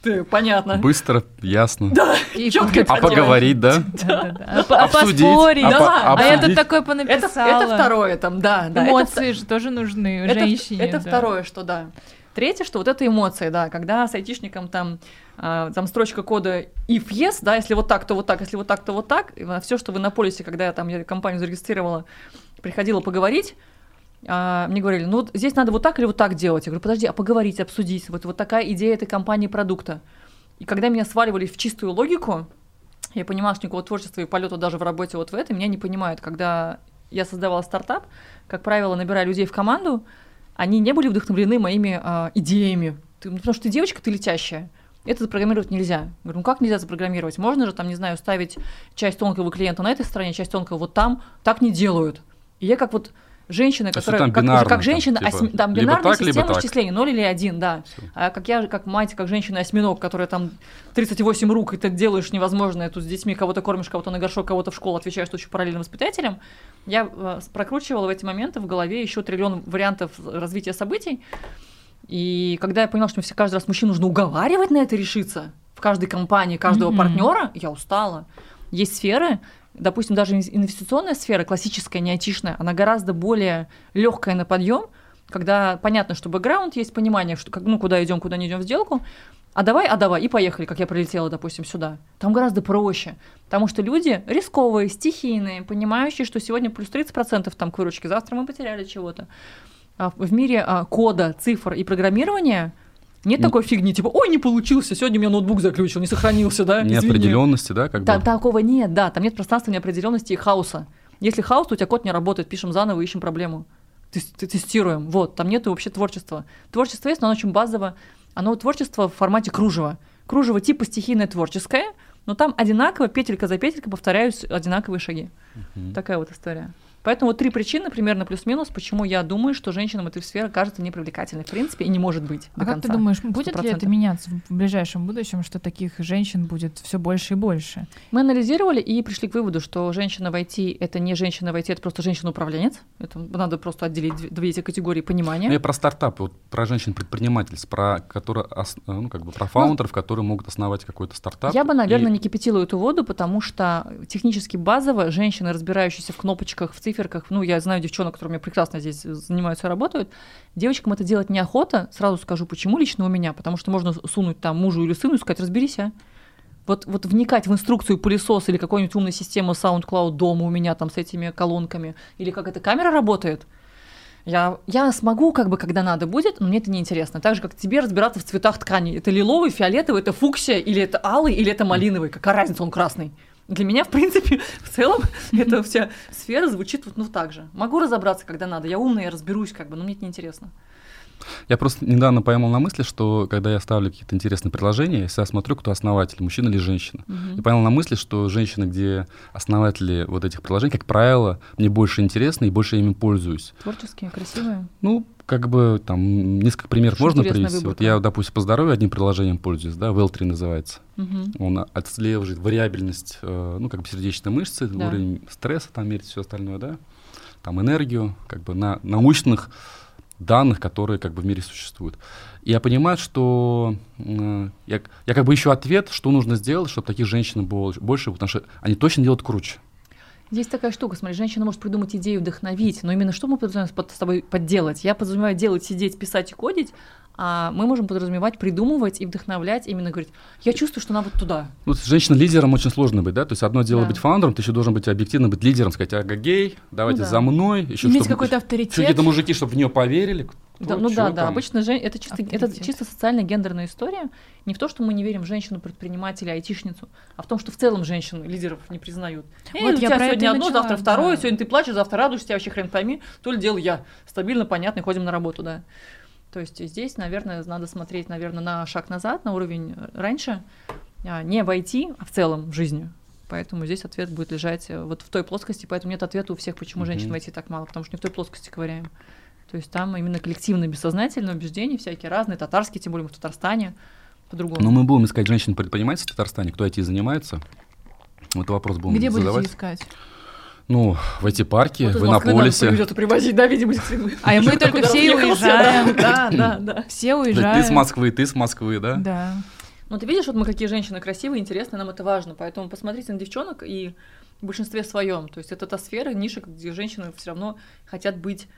Speaker 3: Ты, понятно.
Speaker 2: Быстро, ясно.
Speaker 3: Да,
Speaker 4: И
Speaker 3: чётко
Speaker 2: А поговорить, да?
Speaker 4: Да-да-да. А по-
Speaker 2: Обсудить,
Speaker 4: Поспорить.
Speaker 2: а
Speaker 3: по-
Speaker 4: А
Speaker 3: обсудить.
Speaker 4: этот такой
Speaker 3: это,
Speaker 4: понаписала.
Speaker 3: это второе там, да, да. это
Speaker 4: Эмоции же тоже нужны
Speaker 3: Это,
Speaker 4: женщине.
Speaker 3: это
Speaker 4: да.
Speaker 3: второе, что да. Третье, что вот это эмоции, да, когда с айтишником там, а, там строчка кода if yes, да, если вот так, то вот так, если вот так, то вот так, все, что вы на полисе, когда я там я компанию зарегистрировала, приходила поговорить, а, мне говорили, ну вот здесь надо вот так или вот так делать. Я говорю, подожди, а поговорить, обсудить, вот, вот такая идея этой компании продукта. И когда меня сваливали в чистую логику, я понимала, что никакого творчества и полета даже в работе вот в этом меня не понимают. Когда я создавала стартап, как правило, набирая людей в команду, они не были вдохновлены моими а, идеями. Ты- ну, потому что ты девочка, ты летящая. Это запрограммировать нельзя. Я говорю, ну как нельзя запрограммировать? Можно же там, не знаю, ставить часть тонкого клиента на этой стороне, часть тонкого вот там. Так не делают. И я как вот женщина,
Speaker 2: есть
Speaker 3: которая
Speaker 2: там
Speaker 3: как, как
Speaker 2: там,
Speaker 3: женщина,
Speaker 2: типа,
Speaker 3: осьми- там бинарная
Speaker 2: так,
Speaker 3: система
Speaker 2: так.
Speaker 3: исчисления, 0 или 1, да. А как я, как мать, как женщина-осьминог, которая там 38 рук, и ты делаешь невозможное, тут с детьми кого-то кормишь, кого-то на горшок, кого-то в школу, отвечаешь тут еще параллельно воспитателем, я э, прокручивала в эти моменты в голове еще триллион вариантов развития событий, И когда я поняла, что все каждый раз мужчин нужно уговаривать на это решиться, в каждой компании, каждого
Speaker 4: Мгм.
Speaker 3: партнера, я устала. Есть сферы, допустим, даже инвес- инвестиционная сфера, классическая, не айтишная, она гораздо более легкая на подъем, когда понятно, что бэкграунд есть, понимание, что, ну, куда идем, куда не идем в сделку, а давай, а давай, и поехали, как я прилетела, допустим, сюда. Там гораздо проще, потому что люди рисковые, стихийные, понимающие, что сегодня плюс 30% там к выручке, завтра мы потеряли чего-то. А в- мире а, кода, цифр и программирования нет
Speaker 2: Н-
Speaker 3: такой фигни, типа, ой, не получился, сегодня у меня ноутбук заключил, не сохранился, да, извини».
Speaker 2: Неопределенности, да, как
Speaker 3: Та-
Speaker 2: бы.
Speaker 3: Такого нет, да, там нет пространства неопределенности и хаоса. Если хаос, то у тебя код не работает, пишем заново, ищем проблему. Тестируем. Вот, там нету вообще творчества. Творчество есть, но оно очень базово. Оно творчество в формате кружева. Кружево типа стихийное творческое, но там одинаково, петелька за петелькой повторяюсь одинаковые шаги.
Speaker 2: Мгм.
Speaker 3: Такая вот история. Поэтому вот три причины, примерно плюс-минус, почему я думаю, что женщинам эта сфера кажется непривлекательной, в принципе, и не может быть до
Speaker 4: А как
Speaker 3: конца.
Speaker 4: ты думаешь, будет ли
Speaker 3: 100%.
Speaker 4: это меняться в ближайшем будущем, что таких женщин будет все больше и больше?
Speaker 3: Мы анализировали и пришли к выводу, что женщина в IT — это не женщина в IT, это просто женщина-управленец. Это надо просто отделить две- эти категории понимания.
Speaker 2: Ну, я про стартапы, вот про женщин-предпринимательств, про, которые, ну, как бы про фаундеров, которые могут основать какой-то стартап.
Speaker 3: Я бы, наверное,
Speaker 2: и-
Speaker 3: не кипятила эту воду, потому что технически базово женщины, разбирающиеся в кнопочках, в циферках, ну, я знаю девчонок, которые у меня прекрасно здесь занимаются работают, девочкам это делать неохота, сразу скажу, почему лично у меня, потому что можно сунуть там мужу или сыну и сказать, разберись, а. Вот, вот вникать в инструкцию пылесос или какой-нибудь умной системы SoundCloud дома у меня там с этими колонками, или как эта камера работает, я, я смогу, как бы, когда надо будет, но мне это неинтересно. Так же, как тебе разбираться в цветах ткани. Это лиловый, фиолетовый, это фуксия, или это алый, или это малиновый. Какая разница, он красный. Для меня, в принципе, в целом, эта вся сфера звучит вот ну так же. Могу разобраться, когда надо. Я умная, я разберусь, как бы, но мне это неинтересно.
Speaker 2: Я просто недавно поймал на мысли, что когда я ставлю какие-то интересные приложения, я всегда смотрю, кто основатель, мужчина или женщина.
Speaker 3: Мгм.
Speaker 2: И поймал на мысли, что женщины, где основатели вот этих приложений, как правило, мне больше интересны и больше ими пользуюсь.
Speaker 3: Творческие, красивые.
Speaker 2: Ну, как бы там несколько примеров
Speaker 3: Что
Speaker 2: можно привести. Вот
Speaker 3: выборка.
Speaker 2: я, допустим, по здоровью одним приложением пользуюсь, да, Well3 называется.
Speaker 3: Мгм.
Speaker 2: Он отслеживает вариабельность, э, ну, как бы сердечной мышцы,
Speaker 3: Да.
Speaker 2: уровень стресса, там мерить все остальное, да, там энергию, как бы на научных данных, которые как бы в мире существуют. И я понимаю, что э, я, я как бы ищу ответ, что нужно сделать, чтобы таких женщин было больше, потому что они точно делают круче.
Speaker 3: Есть такая штука, смотри, женщина может придумать идею, вдохновить, но именно что мы подразумеваем под- с тобой подделать? Я подразумеваю делать, сидеть, писать и кодить, а мы можем подразумевать придумывать и вдохновлять, именно говорить, я чувствую, что надо вот туда.
Speaker 2: Ну, с женщиной-лидером очень сложно быть, да, то есть одно дело
Speaker 3: Да.
Speaker 2: быть фаундером, ты еще должен быть объективно быть лидером, сказать, ага, гей, давайте
Speaker 3: Ну да.
Speaker 2: за мной, еще
Speaker 4: Иметь какой-то
Speaker 2: еще
Speaker 4: авторитет.
Speaker 2: какие-то мужики, чтобы в нее поверили.
Speaker 3: Да, ну да, да,
Speaker 2: там.
Speaker 3: обычно жен- это чисто, это чисто социальная гендерная история. Не в то, что мы не верим в женщину-предпринимателя, айтишницу, а в том, что в целом женщин лидеров не признают. Эй,
Speaker 4: Вот
Speaker 3: у
Speaker 4: я
Speaker 3: тебя сегодня одно,
Speaker 4: начала,
Speaker 3: завтра второе,
Speaker 4: да.
Speaker 3: сегодня ты плачешь, завтра радуешься, тебя вообще хрен пойми, то ли дело я. Стабильно, понятно, ходим на работу, да. То есть здесь, наверное, надо смотреть, наверное, на шаг назад, на уровень раньше, а, не войти, а в целом в жизни. Поэтому здесь ответ будет лежать э, вот в той плоскости, поэтому нет ответа у всех, почему женщин войти так мало, потому что не в той плоскости ковыряем. То есть там именно коллективное бессознательное убеждения всякие разные, татарские, тем более мы в Татарстане, по-другому.
Speaker 2: Но мы будем искать женщин-предпринимателей в Татарстане, кто IT занимается. Вот вопрос будем
Speaker 4: Где будете
Speaker 2: задавать.
Speaker 4: искать?
Speaker 2: Ну, в IT-парке,
Speaker 3: Вот из
Speaker 2: в Иннополисе.
Speaker 3: и привозить, да, видимо,
Speaker 4: А мы только все уезжаем.
Speaker 3: Да, да, да.
Speaker 4: Все
Speaker 2: Да,
Speaker 4: уезжают.
Speaker 2: Ты с Москвы, ты с Москвы, да?
Speaker 4: Да.
Speaker 3: Ну, ты видишь, вот мы какие женщины красивые, интересные, нам это важно. Поэтому посмотрите на девчонок и в большинстве своем. То есть это та сфера, ниша, где женщины все равно хотят быть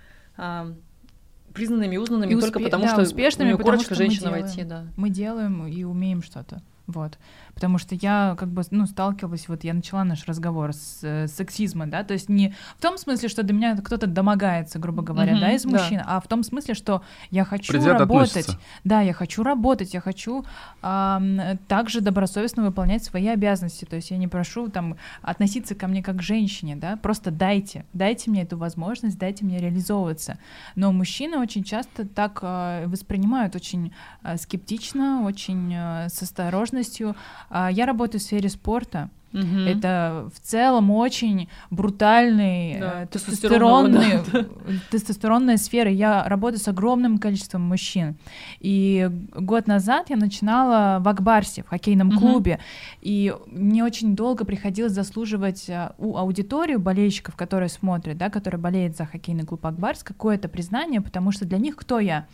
Speaker 3: признанными, узнанными
Speaker 4: И
Speaker 3: только
Speaker 4: успе-
Speaker 3: потому,
Speaker 4: да,
Speaker 3: что
Speaker 4: успешными,
Speaker 3: у
Speaker 4: потому
Speaker 3: корочка
Speaker 4: что мы
Speaker 3: женщина
Speaker 4: делаем.
Speaker 3: войти, да.
Speaker 4: Мы делаем и умеем что-то. Вот. Потому что я как бы, ну, сталкивалась, вот я начала наш разговор с э, сексизма, да, то есть не в том смысле, что до меня кто-то домогается, грубо говоря,
Speaker 3: Мгм,
Speaker 4: да, из
Speaker 3: да.
Speaker 4: мужчин, а в том смысле, что я хочу
Speaker 2: Предвзято
Speaker 4: работать,
Speaker 2: относятся.
Speaker 4: да, я хочу работать, я хочу ам, также добросовестно выполнять свои обязанности, то есть я не прошу там относиться ко мне как к женщине, да, просто дайте, дайте мне эту возможность, дайте мне реализовываться. Но мужчины очень часто так э, воспринимают очень э, скептично, очень э, с осторожностью. А, Я работаю в сфере спорта,
Speaker 3: Мгм.
Speaker 4: Это в целом очень брутальный,
Speaker 3: Да,
Speaker 4: э,
Speaker 3: тестостероновый,
Speaker 4: тестостеронный, тестостеронная сфера. Я работаю с огромным количеством мужчин. И год назад я начинала в Акбарсе, в хоккейном
Speaker 3: Мгм.
Speaker 4: клубе. И мне очень долго приходилось заслуживать э, у аудитории, у болельщиков, которые смотрят, да, которые болеют за хоккейный клуб Акбарс, какое-то признание, потому что для них кто я?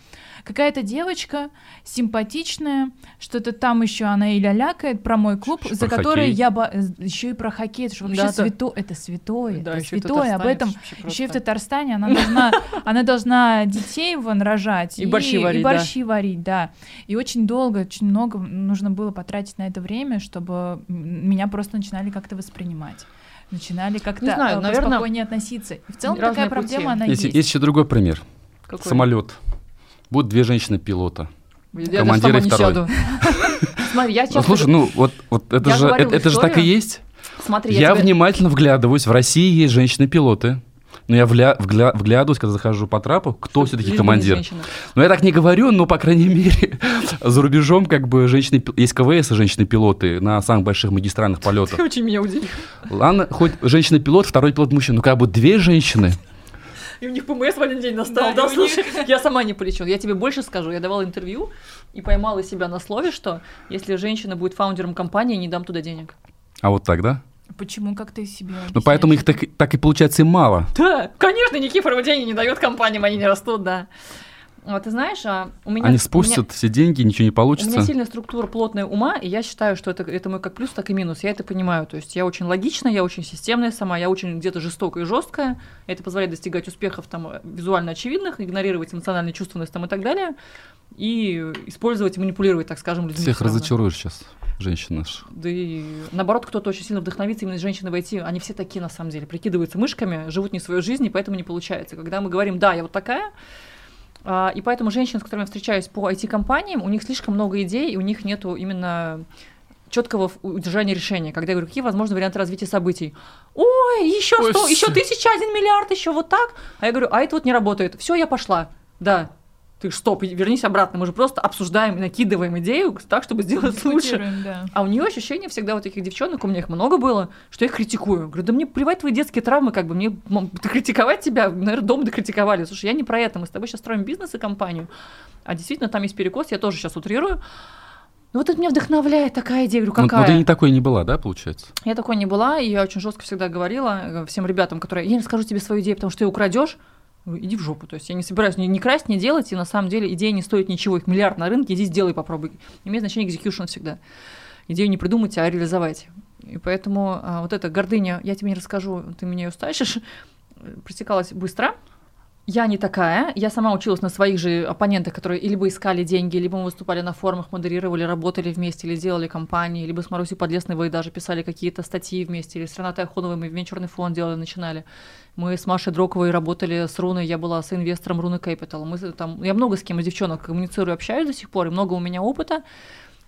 Speaker 4: Какая-то девочка, симпатичная, что-то там еще она и лялякает про мой клуб,
Speaker 2: Ещё
Speaker 4: за который
Speaker 2: хоккей.
Speaker 4: я еще и про хоккей, это же вообще
Speaker 3: Да, да.
Speaker 4: свято, это святое,
Speaker 3: Да,
Speaker 4: это
Speaker 3: ещё и
Speaker 4: святое, об этом
Speaker 3: это
Speaker 4: еще и в. Татарстане она должна, она должна детей вон рожать
Speaker 3: И борщи варить,
Speaker 4: и
Speaker 3: да.
Speaker 4: борщи варить, да. И очень долго, очень много нужно было потратить на это время, чтобы меня просто начинали как-то воспринимать. Начинали как-то
Speaker 3: Не знаю,
Speaker 4: э,
Speaker 3: наверное,
Speaker 4: спокойнее относиться. И в целом такая
Speaker 3: пути.
Speaker 4: проблема, она
Speaker 2: Есть,
Speaker 4: есть.
Speaker 2: есть еще другой пример.
Speaker 3: Какой?
Speaker 2: Самолет. Будут две женщины-пилота.
Speaker 3: Я
Speaker 2: командир и
Speaker 3: не
Speaker 2: второй.
Speaker 3: Смотри, я часто...
Speaker 2: слушай, ну вот, вот это
Speaker 3: Я
Speaker 2: же это, это же так и есть.
Speaker 3: Смотри,
Speaker 2: Я,
Speaker 3: тебе-
Speaker 2: внимательно вглядываюсь. В России есть женщины-пилоты. Но я вля- вгля- вглядываюсь, когда захожу по трапу, кто все-таки командир.
Speaker 3: женщина.
Speaker 2: Ну, я так не говорю, но, по крайней мере, за рубежом как бы женщины... Есть КВС и женщины-пилоты на самых больших магистральных полетах.
Speaker 3: Ты очень меня удивил.
Speaker 2: Ладно, хоть женщина-пилот, второй пилот мужчина. Ну, как бы две женщины.
Speaker 3: И у них ПМС в один день настал,
Speaker 4: Да, них-
Speaker 3: слушай, я сама не полечу. Я тебе больше скажу, я давала интервью и поймала себя на слове, что если женщина будет фаундером компании, не дам туда денег.
Speaker 2: А вот так, да?
Speaker 4: Почему, как ты себе
Speaker 2: Ну, поэтому их так, так и получается и мало.
Speaker 3: Да, конечно, Никифорова деньги не дает компаниям, они не растут, да. Вот ты знаешь, а у меня...
Speaker 2: Они
Speaker 3: у меня-
Speaker 2: спустят все деньги, ничего не
Speaker 3: У меня
Speaker 2: получится.
Speaker 3: сильная структура плотная ума, и я считаю, что это, это мой как плюс, так и минус. Я это понимаю. То есть я очень логичная, я очень системная сама, я очень где-то жестокая и жесткая. Это позволяет достигать успехов там э, визуально очевидных, игнорировать эмоциональную чувственность там и так далее, и использовать и манипулировать, так скажем, людьми.
Speaker 2: Всех разочаруешь сейчас, женщин наш.
Speaker 3: Да и наоборот, кто-то очень сильно вдохновится именно женщины войти. Они все такие на самом деле, прикидываются мышками, живут не свою жизнь, и поэтому не получается. Когда мы говорим, да, я вот такая, а, и поэтому женщины, с которыми я встречаюсь по IT-компаниям, у них слишком много идей, и у них нету именно четкого удержания решения. Когда я говорю, какие возможны варианты развития событий? Ой, еще сто, еще тысяча, один миллиард, еще вот так. А я говорю, а это вот не работает. Все, я пошла. Да. Ты стоп, вернись обратно. Мы же просто обсуждаем и накидываем идею так, чтобы сделать лучше.
Speaker 4: Да.
Speaker 3: А у нее ощущение всегда вот таких девчонок, у меня их много было, что я их критикую. Говорю, да мне плевать твои детские травмы, как бы мне м, критиковать тебя, наверное, дома докритиковали. Слушай, я не про это, мы с тобой сейчас строим бизнес и компанию. А действительно, там есть перекос, я тоже сейчас утрирую. Ну вот это меня вдохновляет такая идея. Говорю,
Speaker 2: Ну,
Speaker 3: какая?
Speaker 2: ну, ты не такой не была, да, получается?
Speaker 3: Я такой не была, и я очень жестко всегда говорила э, всем ребятам, которые, я не расскажу тебе свою идею, потому что ты украдешь, иди в жопу. То есть я не собираюсь ни, ни красть, ни делать, и на самом деле идея не стоит ничего, их миллиард на рынке, иди сделай, попробуй. Имеет значение execution всегда. Идею не придумать, а реализовать. И поэтому а, вот эта гордыня, я тебе не расскажу, ты меня ее стащишь, э, пресекалась быстро. Я не такая. Я сама училась на своих же оппонентах, которые либо искали деньги, либо мы выступали на форумах, модерировали, работали вместе, или делали компании, либо с Марусей Подлесновой даже писали какие-то статьи вместе, или с Ренатой Ахуновой мы венчурный фонд делали, начинали. Мы с Машей Дроковой работали с Руной, я была с инвестором Руны Capital. Мы там, я много с кем из девчонок коммуницирую, общаюсь до сих пор, и много у меня опыта.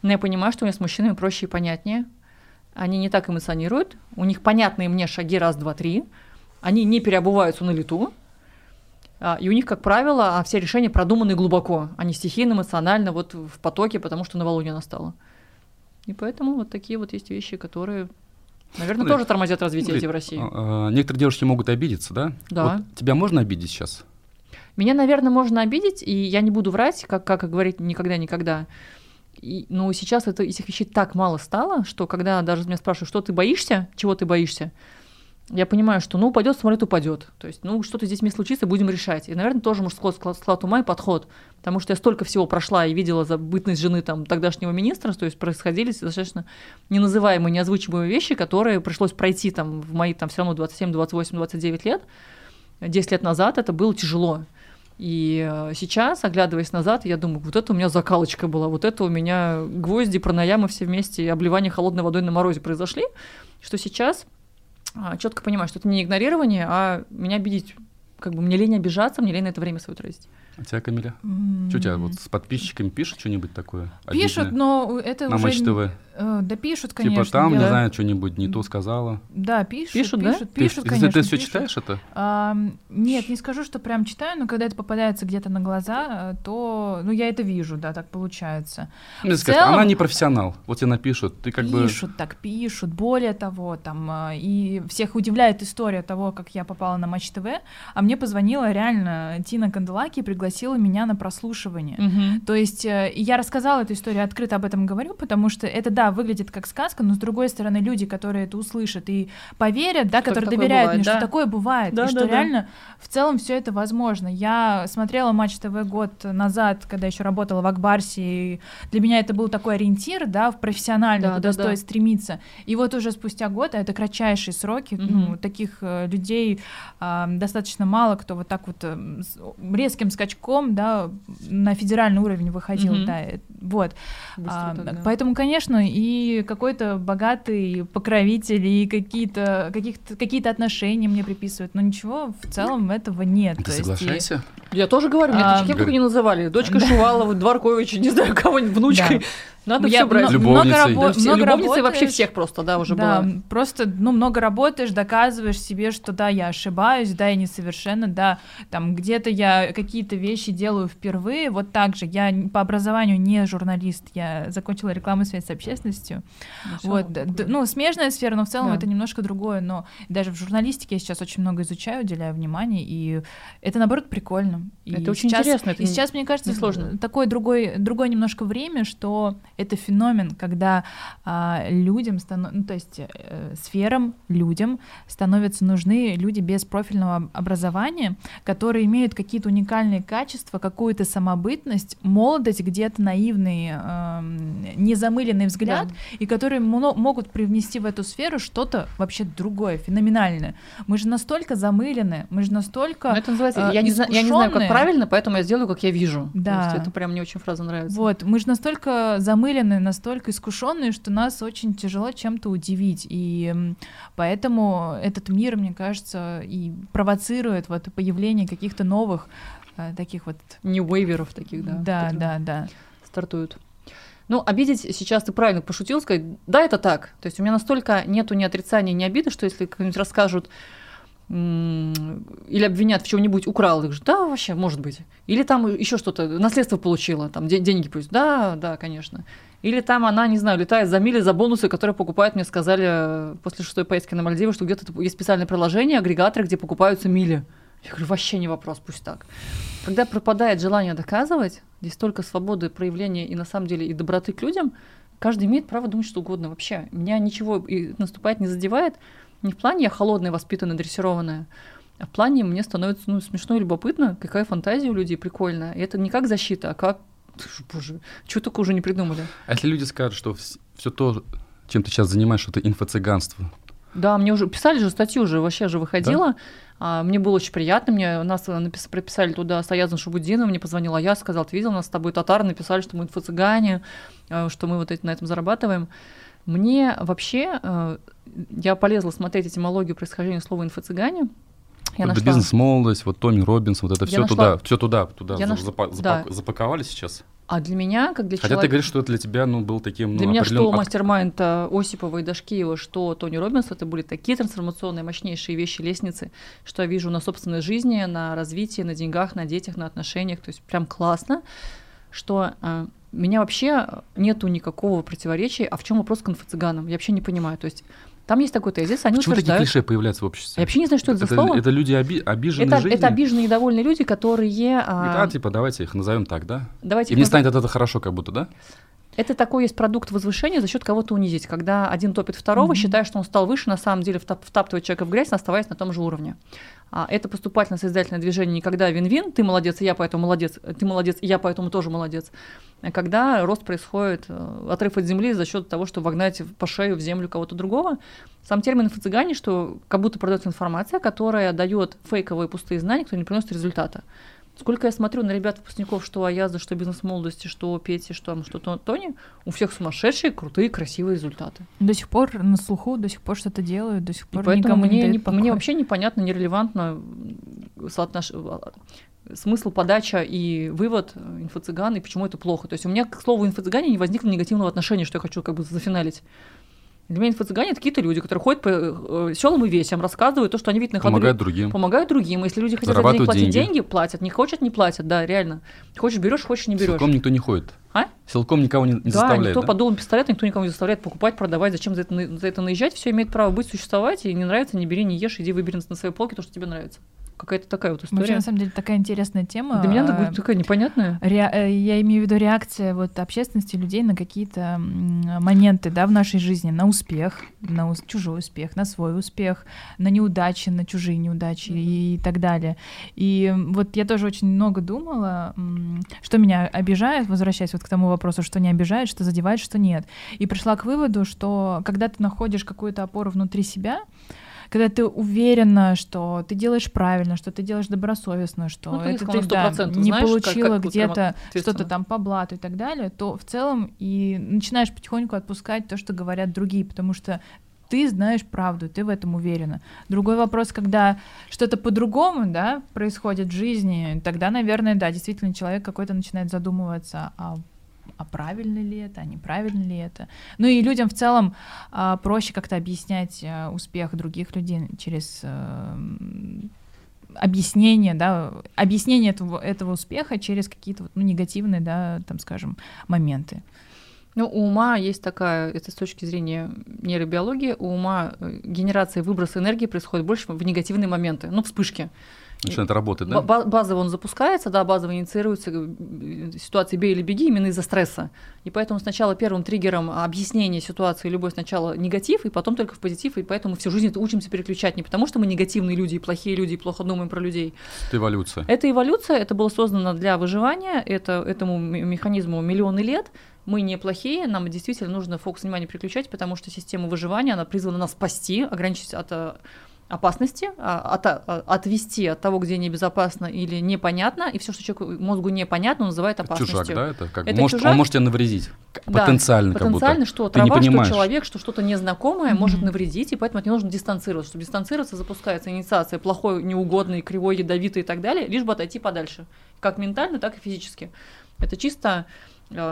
Speaker 3: Но я понимаю, что у меня с мужчинами проще и понятнее. Они не так эмоционируют, у них понятные мне шаги раз, два, три. Они не переобуваются на лету. А, И у них, как правило, а, все решения продуманы глубоко, а не стихийно, эмоционально, вот в потоке, потому что новолуние настало. И поэтому вот такие вот есть вещи, которые, наверное,
Speaker 2: Смотри,
Speaker 3: тоже тормозят развитие эти в России.
Speaker 2: А, Некоторые девушки могут обидеться, да?
Speaker 3: Да.
Speaker 2: Вот тебя можно обидеть сейчас?
Speaker 3: Меня, наверное, можно обидеть, и я не буду врать, как, как говорить никогда-никогда. И, но сейчас это, этих вещей так мало стало, что когда даже меня спрашивают, что ты боишься, чего ты боишься, я понимаю, что ну упадет, самолет упадет. То есть, ну что-то здесь мне случится, будем решать. И, наверное, тоже мужской склад, склад ума и подход. Потому что я столько всего прошла и видела за бытность жены там тогдашнего министра, то есть происходили достаточно неназываемые, неозвучиваемые вещи, которые пришлось пройти там в мои там все равно 27, 28, 29 лет. 10 лет назад это было тяжело. И э, сейчас, оглядываясь назад, я думаю, вот это у меня закалочка была, вот это у меня гвозди, пранаямы все вместе и обливание холодной водой на морозе произошли, что сейчас четко понимаю, что это не игнорирование, а меня обидеть как бы мне лень обижаться, мне лень на это время свое тратить.
Speaker 2: А тебя, Камиля? Что у тебя вот с подписчиками пишут что-нибудь такое?
Speaker 4: Пишут,
Speaker 2: обидное?
Speaker 4: но это
Speaker 2: На
Speaker 4: уже...
Speaker 2: Матч ТВ.
Speaker 4: э, Да пишут, конечно.
Speaker 2: Типа там,
Speaker 4: я-
Speaker 2: не знаю, что-нибудь не то сказала.
Speaker 4: Да, пишут,
Speaker 3: Пишут, да?
Speaker 4: пишут,
Speaker 2: Ты-
Speaker 4: пишут,
Speaker 2: ты,
Speaker 4: конечно.
Speaker 2: ты все
Speaker 4: пишут.
Speaker 2: читаешь это?
Speaker 4: А, нет, не скажу, что прям читаю, но когда это попадается где-то на глаза, э, то, ну, я это вижу, да, так получается.
Speaker 2: Мне скажут,
Speaker 4: целом-
Speaker 2: она не профессионал. Вот тебе напишут, ты как бы...
Speaker 4: пишут, так пишут. Более того, там а, и всех удивляет история того, как я попала на Матч ТВ, а мне позвонила реально Тина Канделаки и пригласила меня на прослушивание. То есть э, я рассказала эту историю, открыто об этом говорю, потому что это, да, выглядит как сказка, но с другой стороны, люди, которые это услышат и поверят, да,
Speaker 3: Что
Speaker 4: которые доверяют
Speaker 3: бывает,
Speaker 4: мне,
Speaker 3: да.
Speaker 4: что такое бывает,
Speaker 3: Да,
Speaker 4: и
Speaker 3: да,
Speaker 4: что
Speaker 3: да.
Speaker 4: реально в целом все это возможно. Я смотрела Матч ТВ год назад, когда еще работала в Акбарсе, и для меня это был такой ориентир, да, в профессиональный,
Speaker 3: Да,
Speaker 4: куда
Speaker 3: да,
Speaker 4: стоит
Speaker 3: да.
Speaker 4: стремиться. И вот уже спустя год, а это кратчайшие сроки, ну,
Speaker 3: Мгм.
Speaker 4: таких э, людей а, достаточно мало, кто вот так вот э, резким скачком, да, на федеральный уровень выходил,
Speaker 3: Мгм.
Speaker 4: да, э, вот.
Speaker 3: Быстро
Speaker 4: А,
Speaker 3: так, да.
Speaker 4: Поэтому, конечно, и какой-то богатый покровитель, и какие-то каких-то какие-то отношения мне приписывают, но ничего в целом этого нет.
Speaker 2: Ты
Speaker 4: То есть и-
Speaker 2: соглашайся?
Speaker 3: Я тоже говорю, меня
Speaker 4: А,
Speaker 3: таким только не называли. Дочка Шувалова, Дворковича, не знаю, кого-нибудь, внучкой.
Speaker 4: Да.
Speaker 3: Надо
Speaker 4: Я
Speaker 3: все брать.
Speaker 2: Любовницей.
Speaker 4: много рабо-
Speaker 3: Да, все-
Speaker 4: много
Speaker 3: любовницей вообще всех просто, да, уже
Speaker 4: да,
Speaker 3: была.
Speaker 4: м, просто, ну, много работаешь, доказываешь себе, что да, я ошибаюсь, да, я несовершенна, да, там где-то я какие-то вещи делаю впервые, вот так же, я по образованию не журналист, я закончила рекламу и связь с общественностью, вот, д- д- ну, смежная сфера, но в целом
Speaker 3: Да.
Speaker 4: это немножко другое, но даже в журналистике я сейчас очень много изучаю, уделяю внимание, и это, наоборот, прикольно. И
Speaker 3: Это очень
Speaker 4: сейчас-
Speaker 3: интересно, это
Speaker 4: и
Speaker 3: не-
Speaker 4: сейчас, мне кажется,
Speaker 3: несложно.
Speaker 4: такое другое, другое немножко время, что это феномен, когда а, людям, стано- ну, то есть э, сферам, людям становятся нужны люди без профильного об- образования, которые имеют какие-то уникальные качества, какую-то самобытность, молодость, где-то наивный, эм, незамыленный взгляд, и которые могут привнести в эту сферу что-то вообще другое, феноменальное. Мы же настолько замылены, мы же настолько...
Speaker 3: Ну, это называется,
Speaker 4: э,
Speaker 3: я, не знаю, я не знаю, как правильно, поэтому я сделаю, как я вижу.
Speaker 4: Да.
Speaker 3: Это прям мне очень фраза нравится.
Speaker 4: Вот, мы же настолько замылены, настолько искушенные, что нас очень тяжело чем-то удивить. И поэтому этот мир, мне кажется, и провоцирует вот появление каких-то новых э, таких вот...
Speaker 3: Не вейверов таких, да.
Speaker 4: Да, да, да.
Speaker 3: Стартуют. Ну, обидеть сейчас ты правильно пошутил, сказать, да, это так. То есть у меня настолько нету ни отрицания, ни обиды, что если как-нибудь расскажут или обвинят в чем-нибудь, украл их же, да, вообще, может быть. Или там еще что-то, наследство получила, там де- деньги пусть, да, да, конечно. Или там она, не знаю, летает за мили, за бонусы, которые покупают, мне сказали э, после шестой поездки на Мальдивы, что где-то есть специальное приложение, агрегаторы, где покупаются мили. Я говорю, вообще не вопрос, пусть так. Когда пропадает желание доказывать, здесь столько свободы проявления и на самом деле и доброты к людям, каждый имеет право думать что угодно вообще. Меня ничего и наступает не задевает. Не в плане я холодная, воспитанная, дрессированная, а в плане мне становится ну, смешно и любопытно, какая фантазия у людей прикольная. И это не как защита, а как, боже, что только уже не придумали.
Speaker 2: А если люди скажут, что все то, чем ты сейчас занимаешься, это инфо-цыганство,
Speaker 3: Да, мне уже писали же статью, уже вообще же выходила. А, мне было очень приятно. Мне нас напис- прописали туда Саязан Шабудинов, мне позвонила я, сказал, ты видел, нас с тобой татары написали, что мы инфо-цыгане, э, что мы вот эти- на этом зарабатываем. Мне вообще, э, я полезла смотреть этимологию происхождения слова инфо-цыгане. Я нашла-
Speaker 2: бизнес-молодость, вот Тони Робинс, вот это
Speaker 3: Я
Speaker 2: все
Speaker 3: нашла-
Speaker 2: туда, все туда, туда
Speaker 3: Я
Speaker 2: за-
Speaker 3: наш-
Speaker 2: запа-
Speaker 3: да.
Speaker 2: запак- запаковали сейчас.
Speaker 3: А для меня, как для
Speaker 2: Хотя ты
Speaker 3: человека...
Speaker 2: говоришь, что это для тебя, ну, был таким, ну,
Speaker 3: Для меня что
Speaker 2: ак-
Speaker 3: mastermind Осипова и Дашкиева, что Тони Робинс, это были такие трансформационные, мощнейшие вещи, лестницы, что я вижу на собственной жизни, на развитии, на деньгах, на детях, на отношениях. То есть прям классно, что э, меня вообще нету никакого противоречия. А в чем вопрос к инфо-цыганам? Я вообще не понимаю. То есть там есть такой тезис, они
Speaker 2: Почему такие
Speaker 3: утверждают...
Speaker 2: клише появляются в
Speaker 3: Я
Speaker 2: обществе?
Speaker 3: вообще не знаю, что это, за
Speaker 2: это,
Speaker 3: слово.
Speaker 2: это люди оби- обиженные
Speaker 3: Это,
Speaker 2: жизнью?
Speaker 3: это обиженные и довольные люди, которые... А,
Speaker 2: А, типа, давайте их назовем так, да?
Speaker 3: давайте
Speaker 2: И мне
Speaker 3: назовем-
Speaker 2: станет от этого хорошо, как будто, да?
Speaker 3: Это такой есть продукт возвышения за счет кого-то унизить, когда один топит второго,
Speaker 4: Мгм.
Speaker 3: считая, что он стал выше, на самом деле втап- втаптывает человека в грязь, оставаясь на том же уровне. А это поступательно-созидательное движение никогда вин-вин, ты молодец, и я поэтому молодец, ты молодец, и я поэтому тоже молодец. Когда рост происходит, э, отрыв от земли за счет того, что вогнать по шею в землю кого-то другого. Сам термин инфо-цыгане, что как будто продается информация, которая дает фейковые пустые знания, которые не приносят результата. Сколько я смотрю на ребят выпускников, что Аяза, что бизнес молодости, что Пети, что, там, что То- Тони, у всех сумасшедшие, крутые, красивые результаты.
Speaker 4: До сих пор на слуху, до сих пор что-то делают, до сих
Speaker 3: И
Speaker 4: пор
Speaker 3: поэтому
Speaker 4: никому не
Speaker 3: мне, не-
Speaker 4: покоя.
Speaker 3: мне вообще непонятно, нерелевантно, соотнош... смысл, подача и вывод инфо-цыган, и почему это плохо. То есть у меня, к слову, инфо-цыгане не возникло негативного отношения, что я хочу как бы зафиналить. Для меня инфо-цыгане это какие-то люди, которые ходят по э, селам и весям, рассказывают то, что они видят на ходу.
Speaker 2: Помогают другим.
Speaker 3: Помогают другим. Если люди хотят за деньги платить деньги. деньги, платят. Не хочет, не платят, да, реально. Хочешь, берешь, хочешь, не берешь.
Speaker 2: Силком никто не ходит.
Speaker 3: А?
Speaker 2: Силком никого не, не
Speaker 3: да,
Speaker 2: заставляет.
Speaker 3: Никто
Speaker 2: да?
Speaker 3: под дулом пистолета, никто никого не заставляет покупать, продавать. Зачем за это, за это наезжать? Все имеет право быть, существовать. И не нравится, не бери, не ешь, иди выбери на своей полке то, что тебе нравится какая-то такая вот история.
Speaker 4: Вообще, на самом деле, такая интересная тема.
Speaker 3: Для меня это такая непонятная.
Speaker 4: Ре- э, я имею в виду реакция вот общественности людей на какие-то моменты, да, в нашей жизни, на успех, на ус- чужой успех, на свой успех, на неудачи, на чужие неудачи mm-hmm. и так далее. И вот я тоже очень много думала, что меня обижает, возвращаясь вот к тому вопросу, что не обижает, что задевает, что нет. И пришла к выводу, что когда ты находишь какую-то опору внутри себя, когда ты уверена, что ты делаешь правильно, что ты делаешь добросовестно, что
Speaker 3: ну,
Speaker 4: это ты да, не
Speaker 3: знаешь,
Speaker 4: получила где-то что-то там по блату и так далее, то в целом и начинаешь потихоньку отпускать то, что говорят другие, потому что ты знаешь правду, ты в этом уверена. Другой вопрос, когда что-то по-другому, да, происходит в жизни, тогда, наверное, да, действительно человек какой-то начинает задумываться, а а правильно ли это, а неправильно ли это. Ну и людям в целом а, проще как-то объяснять а, успех других людей через а, объяснение, да, объяснение этого, этого успеха через какие-то ну, негативные, да, там, скажем, моменты.
Speaker 3: Ну, у ума есть такая, это с точки зрения нейробиологии, у ума э, генерация и выброс энергии происходит больше в негативные моменты, ну, вспышки.
Speaker 2: Начинает работать, да?
Speaker 3: Базово он запускается, да, базово инициируется э, ситуация «бей или беги» именно из-за стресса. И поэтому сначала первым триггером объяснения ситуации любой сначала негатив, и потом только в позитив, и поэтому всю жизнь это учимся переключать не потому, что мы негативные люди и плохие люди, и плохо думаем про людей.
Speaker 2: Это эволюция.
Speaker 3: Это эволюция, это было создано для выживания, это, этому механизму миллионы лет, мы не плохие, нам действительно нужно фокус внимания переключать, потому что система выживания, она призвана нас спасти, ограничить от э, опасности, а, от, а, отвести от того, где небезопасно или непонятно, и все, что человеку мозгу непонятно, он называет опасностью.
Speaker 2: Чужак, да, это как
Speaker 3: это
Speaker 2: может,
Speaker 3: чужак?
Speaker 2: он может тебе навредить потенциально,
Speaker 3: да,
Speaker 2: как
Speaker 3: потенциально,
Speaker 2: будто.
Speaker 3: что
Speaker 2: Ты
Speaker 3: трава,
Speaker 2: не
Speaker 3: что
Speaker 2: понимаешь.
Speaker 3: человек, что что-то незнакомое mm-hmm. может навредить, и поэтому от него нужно дистанцироваться. Чтобы дистанцироваться, запускается инициация плохой, неугодный, кривой, ядовитый и так далее, лишь бы отойти подальше, как ментально, так и физически. Это чисто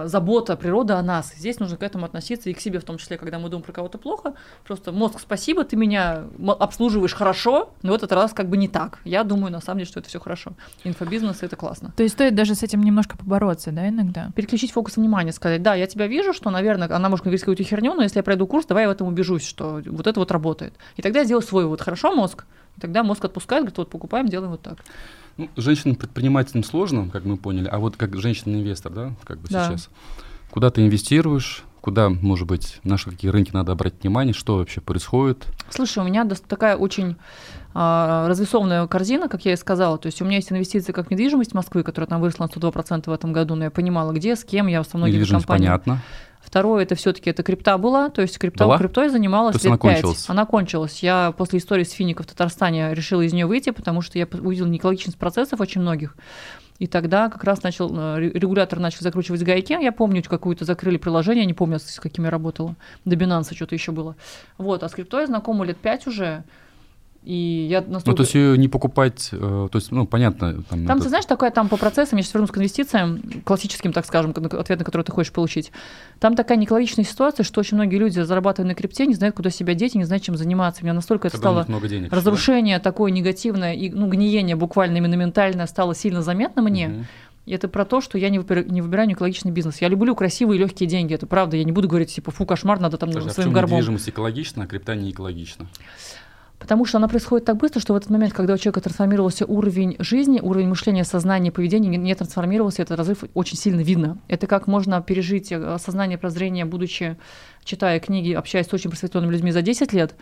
Speaker 3: забота природы о нас. Здесь нужно к этому относиться и к себе в том числе, когда мы думаем про кого-то плохо. Просто мозг, спасибо, ты меня обслуживаешь хорошо, но в этот раз как бы не так. Я думаю, на самом деле, что это все хорошо. Инфобизнес — это классно.
Speaker 4: То есть стоит даже с этим немножко побороться, да, иногда?
Speaker 3: Переключить фокус внимания, сказать, да, я тебя вижу, что, наверное, она может говорить какую-то херню, но если я пройду курс, давай я в этом убежусь, что вот это вот работает. И тогда я сделаю свой вывод. Хорошо, мозг? И тогда мозг отпускает, говорит, вот покупаем, делаем вот так.
Speaker 2: Ну, женщинам-предпринимателям сложно, как мы поняли, а вот как женщина-инвестор, да, как бы да. сейчас. Куда ты инвестируешь, куда, может быть, наши какие рынки надо обратить внимание, что вообще происходит?
Speaker 3: Слушай, у меня такая очень а, развесованная корзина, как я и сказала. То есть у меня есть инвестиции как недвижимость Москвы, которая там выросла на 102% в этом году, но я понимала, где, с кем, я со многими компаниями.
Speaker 2: понятно.
Speaker 3: Второе, это все-таки это крипта была, то есть крипта, была? криптой занималась
Speaker 2: то
Speaker 3: лет
Speaker 2: она 5. Кончилась.
Speaker 3: Она кончилась. Я после истории с Фиником в Татарстане решила из нее выйти, потому что я увидела неэкологичность процессов очень многих. И тогда как раз начал, э, регулятор начал закручивать гайки. Я помню, какую-то закрыли приложение, не помню, с какими я работала. До Binance что-то еще было. Вот, а с криптой я знакома лет пять уже. И я настолько...
Speaker 2: Ну, то есть ее не покупать, э, то есть, ну, понятно.
Speaker 3: Там, там это... ты знаешь, такое там по процессам, я сейчас вернусь к инвестициям, классическим, так скажем, ответ на который ты хочешь получить. Там такая неэкологичная ситуация, что очень многие люди, зарабатывая на крипте, не знают, куда себя деть и не знают, чем заниматься. У меня настолько это стало
Speaker 2: много денег,
Speaker 3: разрушение да? такое негативное, и, ну, гниение буквально именно ментальное стало сильно заметно мне. Угу. И это про то, что я не выбираю, не выбираю экологичный бизнес. Я люблю красивые и легкие деньги. Это правда. Я не буду говорить, типа, фу, кошмар, надо там
Speaker 2: Скажи,
Speaker 3: своим
Speaker 2: а
Speaker 3: горбом.
Speaker 2: недвижимость экологична, а крипта не экологична?
Speaker 3: Потому что она происходит так быстро, что в этот момент, когда у человека трансформировался уровень жизни, уровень мышления, сознания, поведения не трансформировался, этот разрыв очень сильно видно. Это как можно пережить э, сознание, прозрение, будучи, читая книги, общаясь с очень просветленными людьми за 10 лет,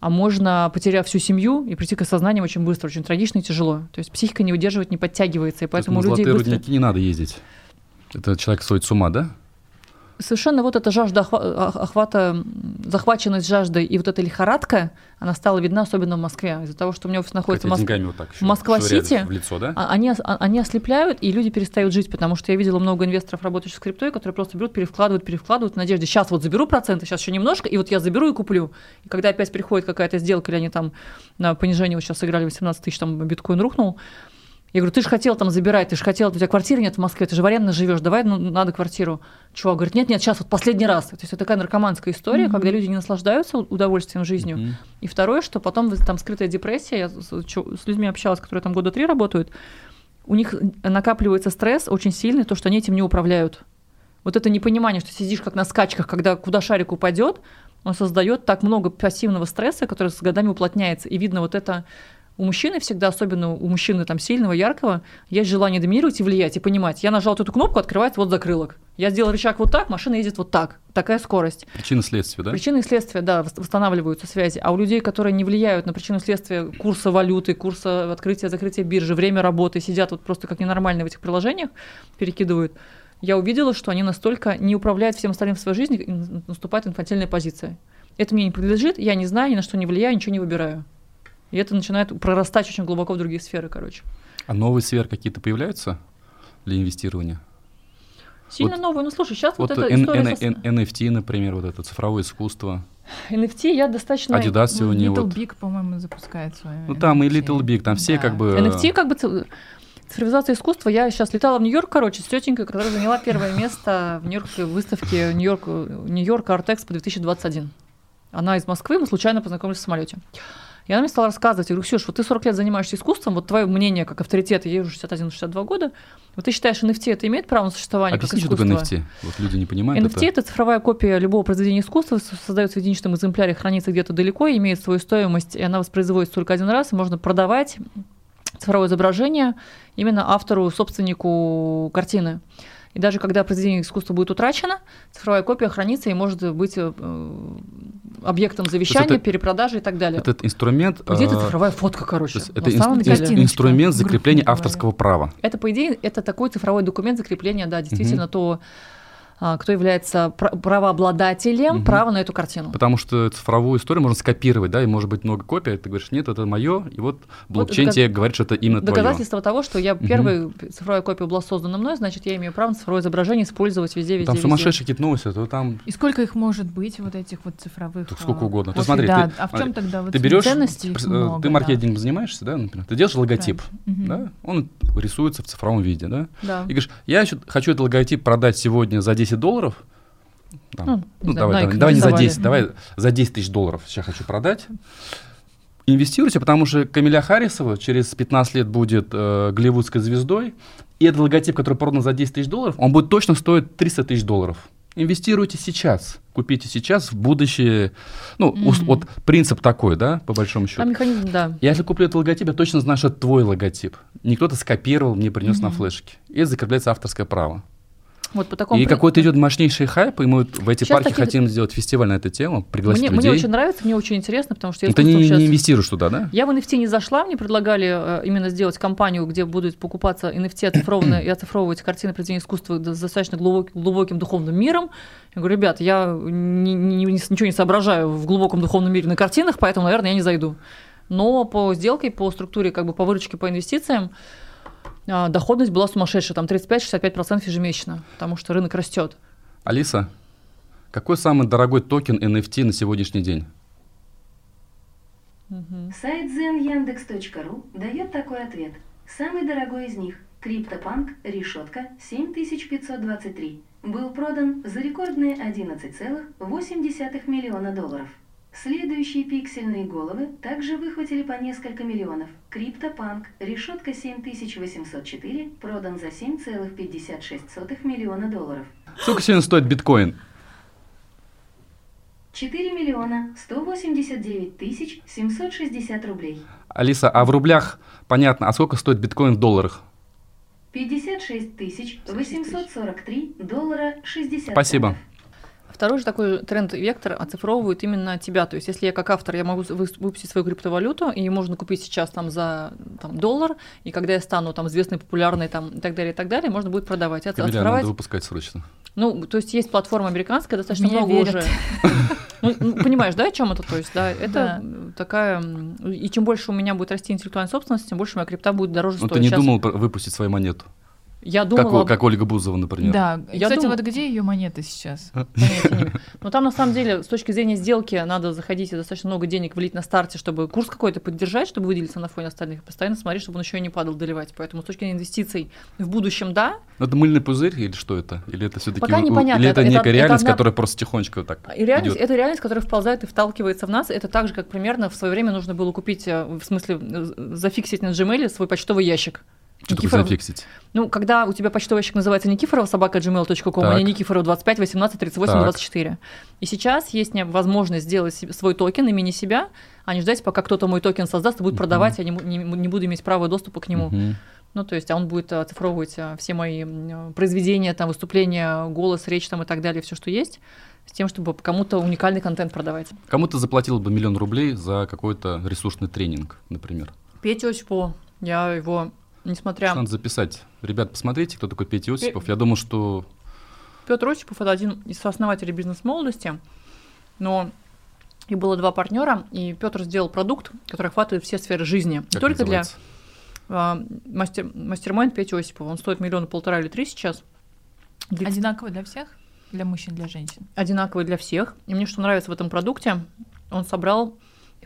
Speaker 3: а можно, потеряв всю семью, и прийти к осознанию очень быстро, очень трагично и тяжело. То есть психика не выдерживает, не подтягивается, и поэтому людей
Speaker 2: на
Speaker 3: быстро...
Speaker 2: рудники не надо ездить. Это человек сходит с ума, да?
Speaker 3: Совершенно вот эта жажда охвата, захваченность жаждой и вот эта лихорадка, она стала видна особенно в Москве, из-за того, что у меня офис находится в, Моск... вот так Москва-Сити. В лицо, да? А, они, а, они ослепляют, и люди перестают жить, потому что я видела много инвесторов, работающих с криптой, которые просто берут, перевкладывают, перевкладывают в надежде, сейчас вот заберу проценты, сейчас еще немножко, и вот я заберу и куплю. И когда опять приходит какая-то сделка, или они там на понижение вот сейчас сыграли 18 тысяч, там биткоин рухнул, я говорю, ты же хотел там забирать, ты же хотел, у тебя квартиры нет в Москве, ты же в арендно живешь, давай, ну, надо квартиру. Чувак говорит, нет, нет, сейчас вот последний раз. То есть это такая наркоманская история, mm-hmm. когда люди не наслаждаются удовольствием жизнью. Mm-hmm. И второе, что потом там скрытая депрессия, я с, с людьми общалась, которые там года три работают, у них накапливается стресс очень сильный, то, что они этим не управляют. Вот это непонимание, что сидишь как на скачках, когда куда шарик упадет, он создает так много пассивного стресса, который с годами уплотняется. И видно вот это у мужчины всегда, особенно у мужчины там сильного, яркого, есть желание доминировать и влиять, и понимать. Я нажал эту кнопку, открывается вот закрылок. Я сделал рычаг вот так, машина едет вот так. Такая скорость.
Speaker 2: Причины следствия, да?
Speaker 3: Причины следствия, да, восстанавливаются связи. А у людей, которые не влияют на причину следствия курса валюты, курса открытия, закрытия биржи, время работы, сидят вот просто как ненормальные в этих приложениях, перекидывают, я увидела, что они настолько не управляют всем остальным в своей жизни, наступает инфантильная позиция. Это мне не принадлежит, я не знаю, ни на что не влияю, ничего не выбираю. И это начинает прорастать очень глубоко в другие сферы, короче.
Speaker 2: А новые сферы какие-то появляются для инвестирования?
Speaker 3: Сильно вот, новые. Ну, слушай, сейчас
Speaker 2: вот,
Speaker 3: вот
Speaker 2: эта N- история... N- N- NFT, например, вот это цифровое искусство.
Speaker 3: NFT я достаточно...
Speaker 2: Adidas сегодня
Speaker 4: Little
Speaker 2: вот...
Speaker 4: Big, по-моему, запускает свой
Speaker 2: Ну, там и Little Big, там все
Speaker 4: да.
Speaker 2: как бы...
Speaker 3: NFT как бы цифровизация искусства. Я сейчас летала в Нью-Йорк, короче, с тетенькой, которая заняла первое место в Нью-Йоркской выставке Нью-Йорк, Нью-Йорк Art Expo 2021. Она из Москвы, мы случайно познакомились в самолете. И она мне стала рассказывать, я говорю, Ксюш, вот ты 40 лет занимаешься искусством, вот твое мнение как авторитет, я уже 61-62 года, вот ты считаешь, NFT это имеет право на существование
Speaker 2: Объясни,
Speaker 3: как
Speaker 2: искусство? что такое NFT? Вот люди не понимают
Speaker 3: NFT это. это цифровая копия любого произведения искусства, создается в единичном экземпляре, хранится где-то далеко, имеет свою стоимость, и она воспроизводится только один раз, и можно продавать цифровое изображение именно автору, собственнику картины. И даже когда произведение искусства будет утрачено, цифровая копия хранится и может быть э, объектом завещания, это, перепродажи и так далее.
Speaker 2: Этот инструмент...
Speaker 3: Где это а, цифровая фотка, короче.
Speaker 2: Это ин- деле. инструмент закрепления авторского права.
Speaker 3: Это, по идее, это такой цифровой документ закрепления, да, действительно, угу. то кто является правообладателем угу. права на эту картину.
Speaker 2: Потому что цифровую историю можно скопировать, да, и может быть много копий, а ты говоришь, нет, это мое, и вот блокчейн вот, тебе говорит, что это именно
Speaker 3: твое. Доказательство того, что я угу. первая цифровая копия была создана мной, значит, я имею право на цифровое изображение использовать везде, везде,
Speaker 2: Там
Speaker 3: везде.
Speaker 2: сумасшедшие какие-то новости, то там...
Speaker 4: И сколько их может быть, вот этих вот цифровых?
Speaker 2: Так сколько угодно. Ты смотри,
Speaker 4: да,
Speaker 2: ты,
Speaker 4: а в чем тогда вот
Speaker 2: ты берешь,
Speaker 4: ценности
Speaker 2: ты,
Speaker 4: много,
Speaker 2: ты маркетингом
Speaker 4: да.
Speaker 2: занимаешься, да, например, ты делаешь логотип, угу. да, он рисуется в цифровом виде, да,
Speaker 3: да.
Speaker 2: и говоришь, я хочу этот логотип продать сегодня за 10 долларов, там, ну, ну давай, давай, давай не за 10, давай за 10 тысяч долларов сейчас хочу продать. Инвестируйте, потому что Камиля Харрисова через 15 лет будет э, голливудской звездой, и этот логотип, который продан за 10 тысяч долларов, он будет точно стоить 300 тысяч долларов. Инвестируйте сейчас, купите сейчас, в будущее. Ну, mm-hmm. вот принцип такой, да, по большому счету. А
Speaker 3: механизм, да.
Speaker 2: Я если куплю этот логотип, я точно знаю, что это твой логотип. Не кто-то скопировал, мне принес mm-hmm. на флешке. И закрепляется авторское право.
Speaker 3: Вот по такому
Speaker 2: и какой-то идет мощнейший хайп, и мы вот в эти Сейчас парки такие... хотим сделать фестиваль на эту тему, пригласить
Speaker 3: мне,
Speaker 2: людей.
Speaker 3: Мне очень нравится, мне очень интересно, потому что я...
Speaker 2: Ты не, сейчас... не инвестируешь туда, да?
Speaker 3: Я в NFT не зашла, мне предлагали э, именно сделать компанию, где будут покупаться NFT оцифрованные и оцифровывать картины произведения искусства с достаточно глубоким, глубоким духовным миром. Я говорю, ребят, я не, не, ничего не соображаю в глубоком духовном мире на картинах, поэтому, наверное, я не зайду. Но по сделке, по структуре, как бы по выручке, по инвестициям, доходность была сумасшедшая, там 35-65% ежемесячно, потому что рынок растет.
Speaker 2: Алиса, какой самый дорогой токен NFT на сегодняшний день?
Speaker 1: Угу. Сайт zenyandex.ru дает такой ответ. Самый дорогой из них – CryptoPunk решетка 7523 был продан за рекордные 11,8 миллиона долларов. Следующие пиксельные головы также выхватили по несколько миллионов. Криптопанк, решетка 7804, продан за 7,56 миллиона долларов.
Speaker 2: Сколько сегодня стоит биткоин?
Speaker 1: 4 миллиона 189 тысяч 760 рублей.
Speaker 2: Алиса, а в рублях понятно, а сколько стоит биткоин в долларах?
Speaker 1: 56 тысяч 843 доллара 60
Speaker 2: Спасибо.
Speaker 1: центов.
Speaker 3: Второй же такой тренд-вектор оцифровывает именно тебя. То есть, если я как автор, я могу выпустить свою криптовалюту, и можно купить сейчас там за там, доллар, и когда я стану там известной, популярной там, и так далее, и так далее, можно будет продавать.
Speaker 2: Камиля, оцифровать... надо выпускать срочно.
Speaker 3: Ну, то есть есть платформа американская, достаточно
Speaker 4: меня
Speaker 3: много
Speaker 4: верят.
Speaker 3: уже. Ну, ну, понимаешь, да, о чем это? То есть, да, это
Speaker 4: Да.
Speaker 3: такая... И чем больше у меня будет расти интеллектуальная собственность, тем больше моя крипта будет дороже
Speaker 2: Ну,
Speaker 3: стоить.
Speaker 2: ты не
Speaker 3: Щас
Speaker 2: думал выпустить свою монету?
Speaker 3: Я
Speaker 2: Как,
Speaker 3: думала...
Speaker 2: у- как Ольга Бузова, например.
Speaker 4: Да,
Speaker 3: Я
Speaker 4: кстати,
Speaker 3: думаю-
Speaker 4: вот где ее монеты сейчас?
Speaker 3: Имею. Но там на самом деле с точки зрения сделки надо заходить и достаточно много денег влить на старте, чтобы курс какой-то поддержать, чтобы выделиться на фоне остальных, и постоянно смотреть, чтобы он еще и не падал, доливать. Поэтому с точки зрения инвестиций в будущем, да.
Speaker 2: Ну, Это мыльный пузырь или что это? Или это все-таки
Speaker 3: Пока непонятно.
Speaker 2: Или это,
Speaker 3: Это- это-
Speaker 2: некая
Speaker 3: это
Speaker 2: реальность,
Speaker 3: одна-
Speaker 2: которая просто тихонечко так
Speaker 3: И реальность,
Speaker 2: идет?
Speaker 3: это реальность, которая вползает и вталкивается в нас. Это так же, как примерно в свое время нужно было купить, э, в смысле, э, зафиксить на Gmail свой почтовый ящик.
Speaker 2: Что такое
Speaker 3: Никифоров-
Speaker 2: зафиксить?
Speaker 3: Ну, когда у тебя почтовый ящик называется Никифорова собака gmail.com, а
Speaker 2: Так.
Speaker 3: не Никифоров 25 18 38
Speaker 2: Так.
Speaker 3: 24. И сейчас есть не- возможность сделать свой токен имени себя, а не ждать, пока кто-то мой токен создаст и будет
Speaker 2: Мгм.
Speaker 3: продавать, я не, му- не- не буду иметь права доступа к нему.
Speaker 2: Мгм.
Speaker 3: Ну, то есть, а он будет оцифровывать э, все мои произведения, там, выступления, голос, речь там и так далее, все, что есть, с тем, чтобы кому-то уникальный контент продавать.
Speaker 2: Кому ты заплатил бы миллион рублей за какой-то ресурсный тренинг, например?
Speaker 3: Петя Осипова, я его, несмотря...
Speaker 2: Надо записать. Ребят, посмотрите, кто такой Петя Осипов. Я думаю, что
Speaker 3: Петр Осипов это один из основателей бизнес-молодости, но и было два партнера, и Петр сделал продукт, который охватывает все сферы жизни. Не
Speaker 2: как
Speaker 3: только для
Speaker 2: называется?
Speaker 3: а, мастер, мастер-майнд Петя Осипова. Он стоит миллиона полтора или три сейчас. Для-
Speaker 4: Одинаково для всех? Для мужчин, для женщин?
Speaker 3: одинаковый для всех. И мне что нравится в этом продукте, он собрал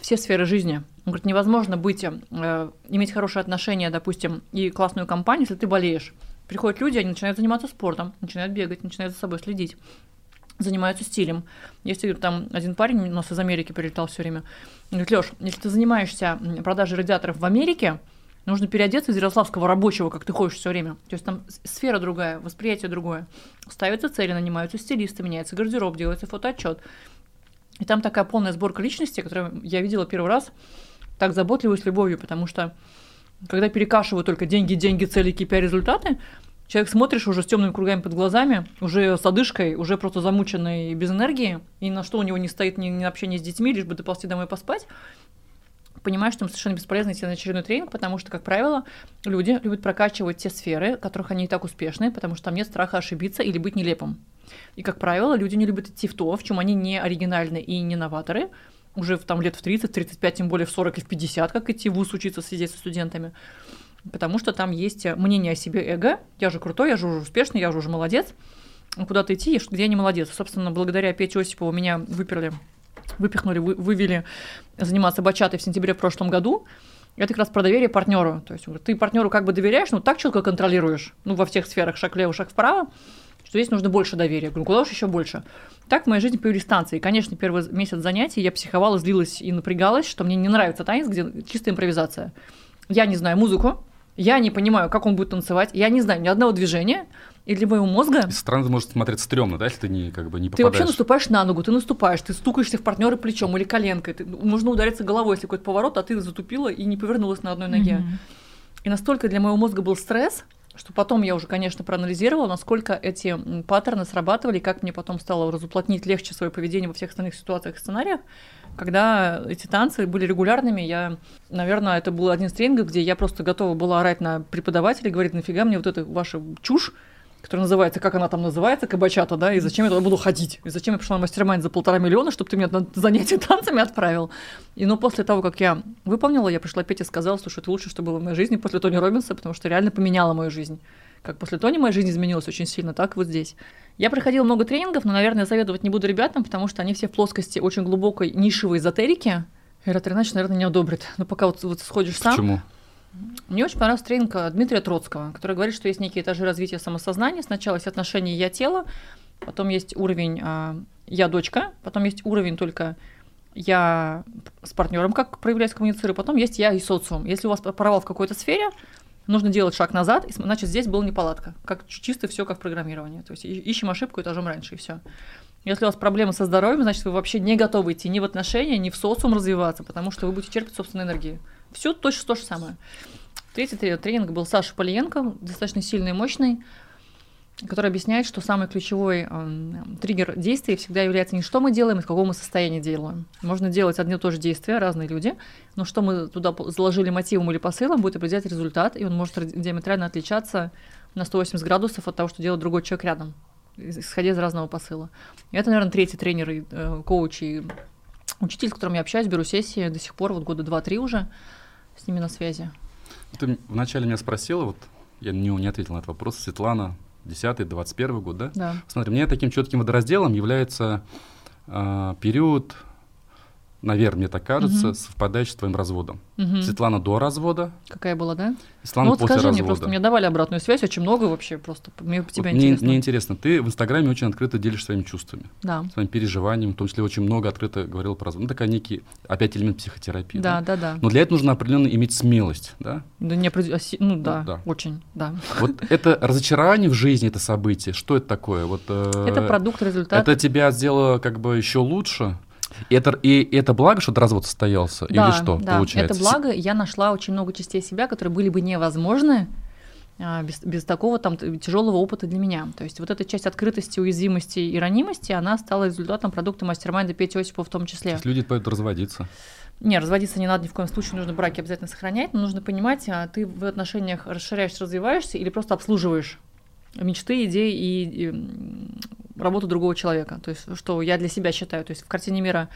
Speaker 3: все сферы жизни. Он говорит, невозможно быть, э, иметь хорошие отношения, допустим, и классную компанию, если ты болеешь. Приходят люди, они начинают заниматься спортом, начинают бегать, начинают за собой следить, занимаются стилем. Если там один парень у нас из Америки прилетал все время, он говорит, Леш, если ты занимаешься продажей радиаторов в Америке, нужно переодеться из ярославского рабочего, как ты ходишь все время. То есть там сфера другая, восприятие другое. Ставятся цели, нанимаются стилисты, меняется гардероб, делается фотоотчет. И там такая полная сборка личности, которую я видела первый раз так заботливо и с любовью, потому что когда перекашивают только деньги, деньги, цели, KPI, результаты, человек смотришь уже с темными кругами под глазами, уже с одышкой, уже просто замученный без энергии, и на что у него не стоит ни, ни общение с детьми, лишь бы доползти домой поспать, понимаешь, что им совершенно бесполезно идти на очередной тренинг, потому что, как правило, люди любят прокачивать те сферы, в которых они и так успешны, потому что там нет страха ошибиться или быть нелепым. И, как правило, люди не любят идти в то, в чем они не оригинальны и не новаторы, уже в, там лет в 30, 35, тем более в 40 и в 50, как идти в ВУЗ учиться, сидеть со студентами. Потому что там есть мнение о себе эго. Я же крутой, я же уже успешный, я же уже молодец. Куда-то идти, где я не молодец. Собственно, благодаря Пете Осипову меня выперли, выпихнули, вы- вывели заниматься бачатой в сентябре в прошлом году. Это как раз про доверие партнеру. То есть ты партнеру как бы доверяешь, но так четко контролируешь, ну, во всех сферах, шаг влево, шаг вправо, что здесь нужно больше доверия. Я говорю, куда уж еще больше. Так в моей жизни появились танцы. И, конечно, первый месяц занятий я психовала, злилась и напрягалась, что мне не нравится танец, где чистая импровизация. Я не знаю музыку, я не понимаю, как он будет танцевать, я не знаю ни одного движения, и для моего мозга
Speaker 2: Со стороны может смотреться стрёмно, да, если ты не, как бы, не
Speaker 3: ты вообще
Speaker 2: попадаешь.
Speaker 3: наступаешь на ногу, ты наступаешь, ты стукаешься в партнера плечом или коленкой. Ты, можно удариться головой, если какой-то поворот, а ты затупила и не повернулась на одной ноге.
Speaker 4: Мгм.
Speaker 3: И настолько для моего мозга был стресс, что потом я уже, конечно, проанализировала, насколько эти паттерны срабатывали, как мне потом стало разуплотнить легче свое поведение во всех остальных ситуациях и сценариях. Когда эти танцы были регулярными, я, наверное, это был один из тренингов, где я просто готова была орать на преподавателя и говорить, нафига мне вот эта ваша чушь, которая называется, как она там называется, кабачата, да, и зачем я туда буду ходить, и зачем я пришла на мастер за полтора миллиона, чтобы ты меня на занятия танцами отправил. И ну, после того, как я выполнила, я пришла Пете и сказала, слушай, это лучшее, что было в моей жизни после Тони Робинса, потому что реально поменяла мою жизнь. Как после Тони моя жизнь изменилась очень сильно, так вот здесь. Я проходила много тренингов, но, наверное, советовать не буду ребятам, потому что они все в плоскости очень глубокой нишевой эзотерики. Ират Иначе, наверное, не одобрит. Но пока вот, вот сходишь сам,
Speaker 2: Почему?
Speaker 3: Мне очень понравился тренинг э, Дмитрия Троцкого, который говорит, что есть некие этажи развития самосознания. Сначала есть отношение я-тело, потом есть уровень а, я-дочка, потом есть уровень только я с партнером, как проявляюсь, коммуницирую, потом есть я и социум. Если у вас провал в какой-то сфере, нужно делать шаг назад, и значит, здесь была неполадка. Как чисто все как программирование. То есть ищем ошибку этажом раньше, и все. Если у вас проблемы со здоровьем, значит, вы вообще не готовы идти ни в отношения, ни в социум развиваться, потому что вы будете черпать собственную энергию. Все точно то же самое. Третий тре- тренинг был Саша Полиенко, достаточно сильный и мощный, который объясняет, что самый ключевой эм, триггер действия всегда является не что мы делаем, а в каком мы состоянии делаем. Можно делать одно и то же действие, разные люди, но что мы туда заложили мотивом или посылом, будет определять результат, и он может диаметрально отличаться на 180 градусов от того, что делает другой человек рядом. исходя из разного посыла. И это, наверное, третий тренер, и, э, коуч и учитель, с которым я общаюсь, беру сессии до сих пор, вот года два-три уже с ними на связи.
Speaker 2: Ты вначале меня спросила, вот я не, не ответил на этот вопрос, Светлана, 10-21 год, да?
Speaker 3: Да.
Speaker 2: Смотри, мне таким четким водоразделом является э, период наверное, мне так кажется,
Speaker 3: Мгм.
Speaker 2: совпадающий с твоим разводом.
Speaker 3: Мгм.
Speaker 2: Светлана до развода,
Speaker 3: Какая была, да?
Speaker 2: Светлана
Speaker 3: ну вот
Speaker 2: после
Speaker 3: скажи
Speaker 2: развода.
Speaker 3: мне просто, мне давали обратную связь, очень много вообще просто. Мне
Speaker 2: Вот
Speaker 3: тебя
Speaker 2: мне,
Speaker 3: интересно.
Speaker 2: мне интересно, ты в Инстаграме очень открыто делишь своими чувствами,
Speaker 3: Да.
Speaker 2: своими переживаниями, в том числе очень много открыто говорил про развод. Ну, такая некий, опять элемент психотерапии.
Speaker 3: Да, да, да.
Speaker 2: Но для этого нужно определенно иметь смелость, да?
Speaker 3: Да не определ- оси- Ну да,
Speaker 2: да.
Speaker 3: очень, да.
Speaker 2: Вот это разочарование в жизни, это событие, что это такое? Вот, э,
Speaker 3: Это продукт, результат.
Speaker 2: Это тебя сделало как бы еще лучше? И это, и это благо, что развод состоялся?
Speaker 3: Да,
Speaker 2: Или что
Speaker 3: да,
Speaker 2: получается?
Speaker 3: это благо. Я нашла очень много частей себя, которые были бы невозможны а, без, без такого там тяжелого опыта для меня. То есть вот эта часть открытости, уязвимости и ранимости, она стала результатом продукта мастер-майнда Пети Осипова в том
Speaker 2: То
Speaker 3: числе.
Speaker 2: есть люди пойдут разводиться.
Speaker 3: Не, разводиться не надо ни в коем случае, нужно браки обязательно сохранять, но нужно понимать, а ты в отношениях расширяешься, развиваешься или просто обслуживаешь мечты, идеи и, и, работу другого человека. То есть, что я для себя считаю. То есть в картине мира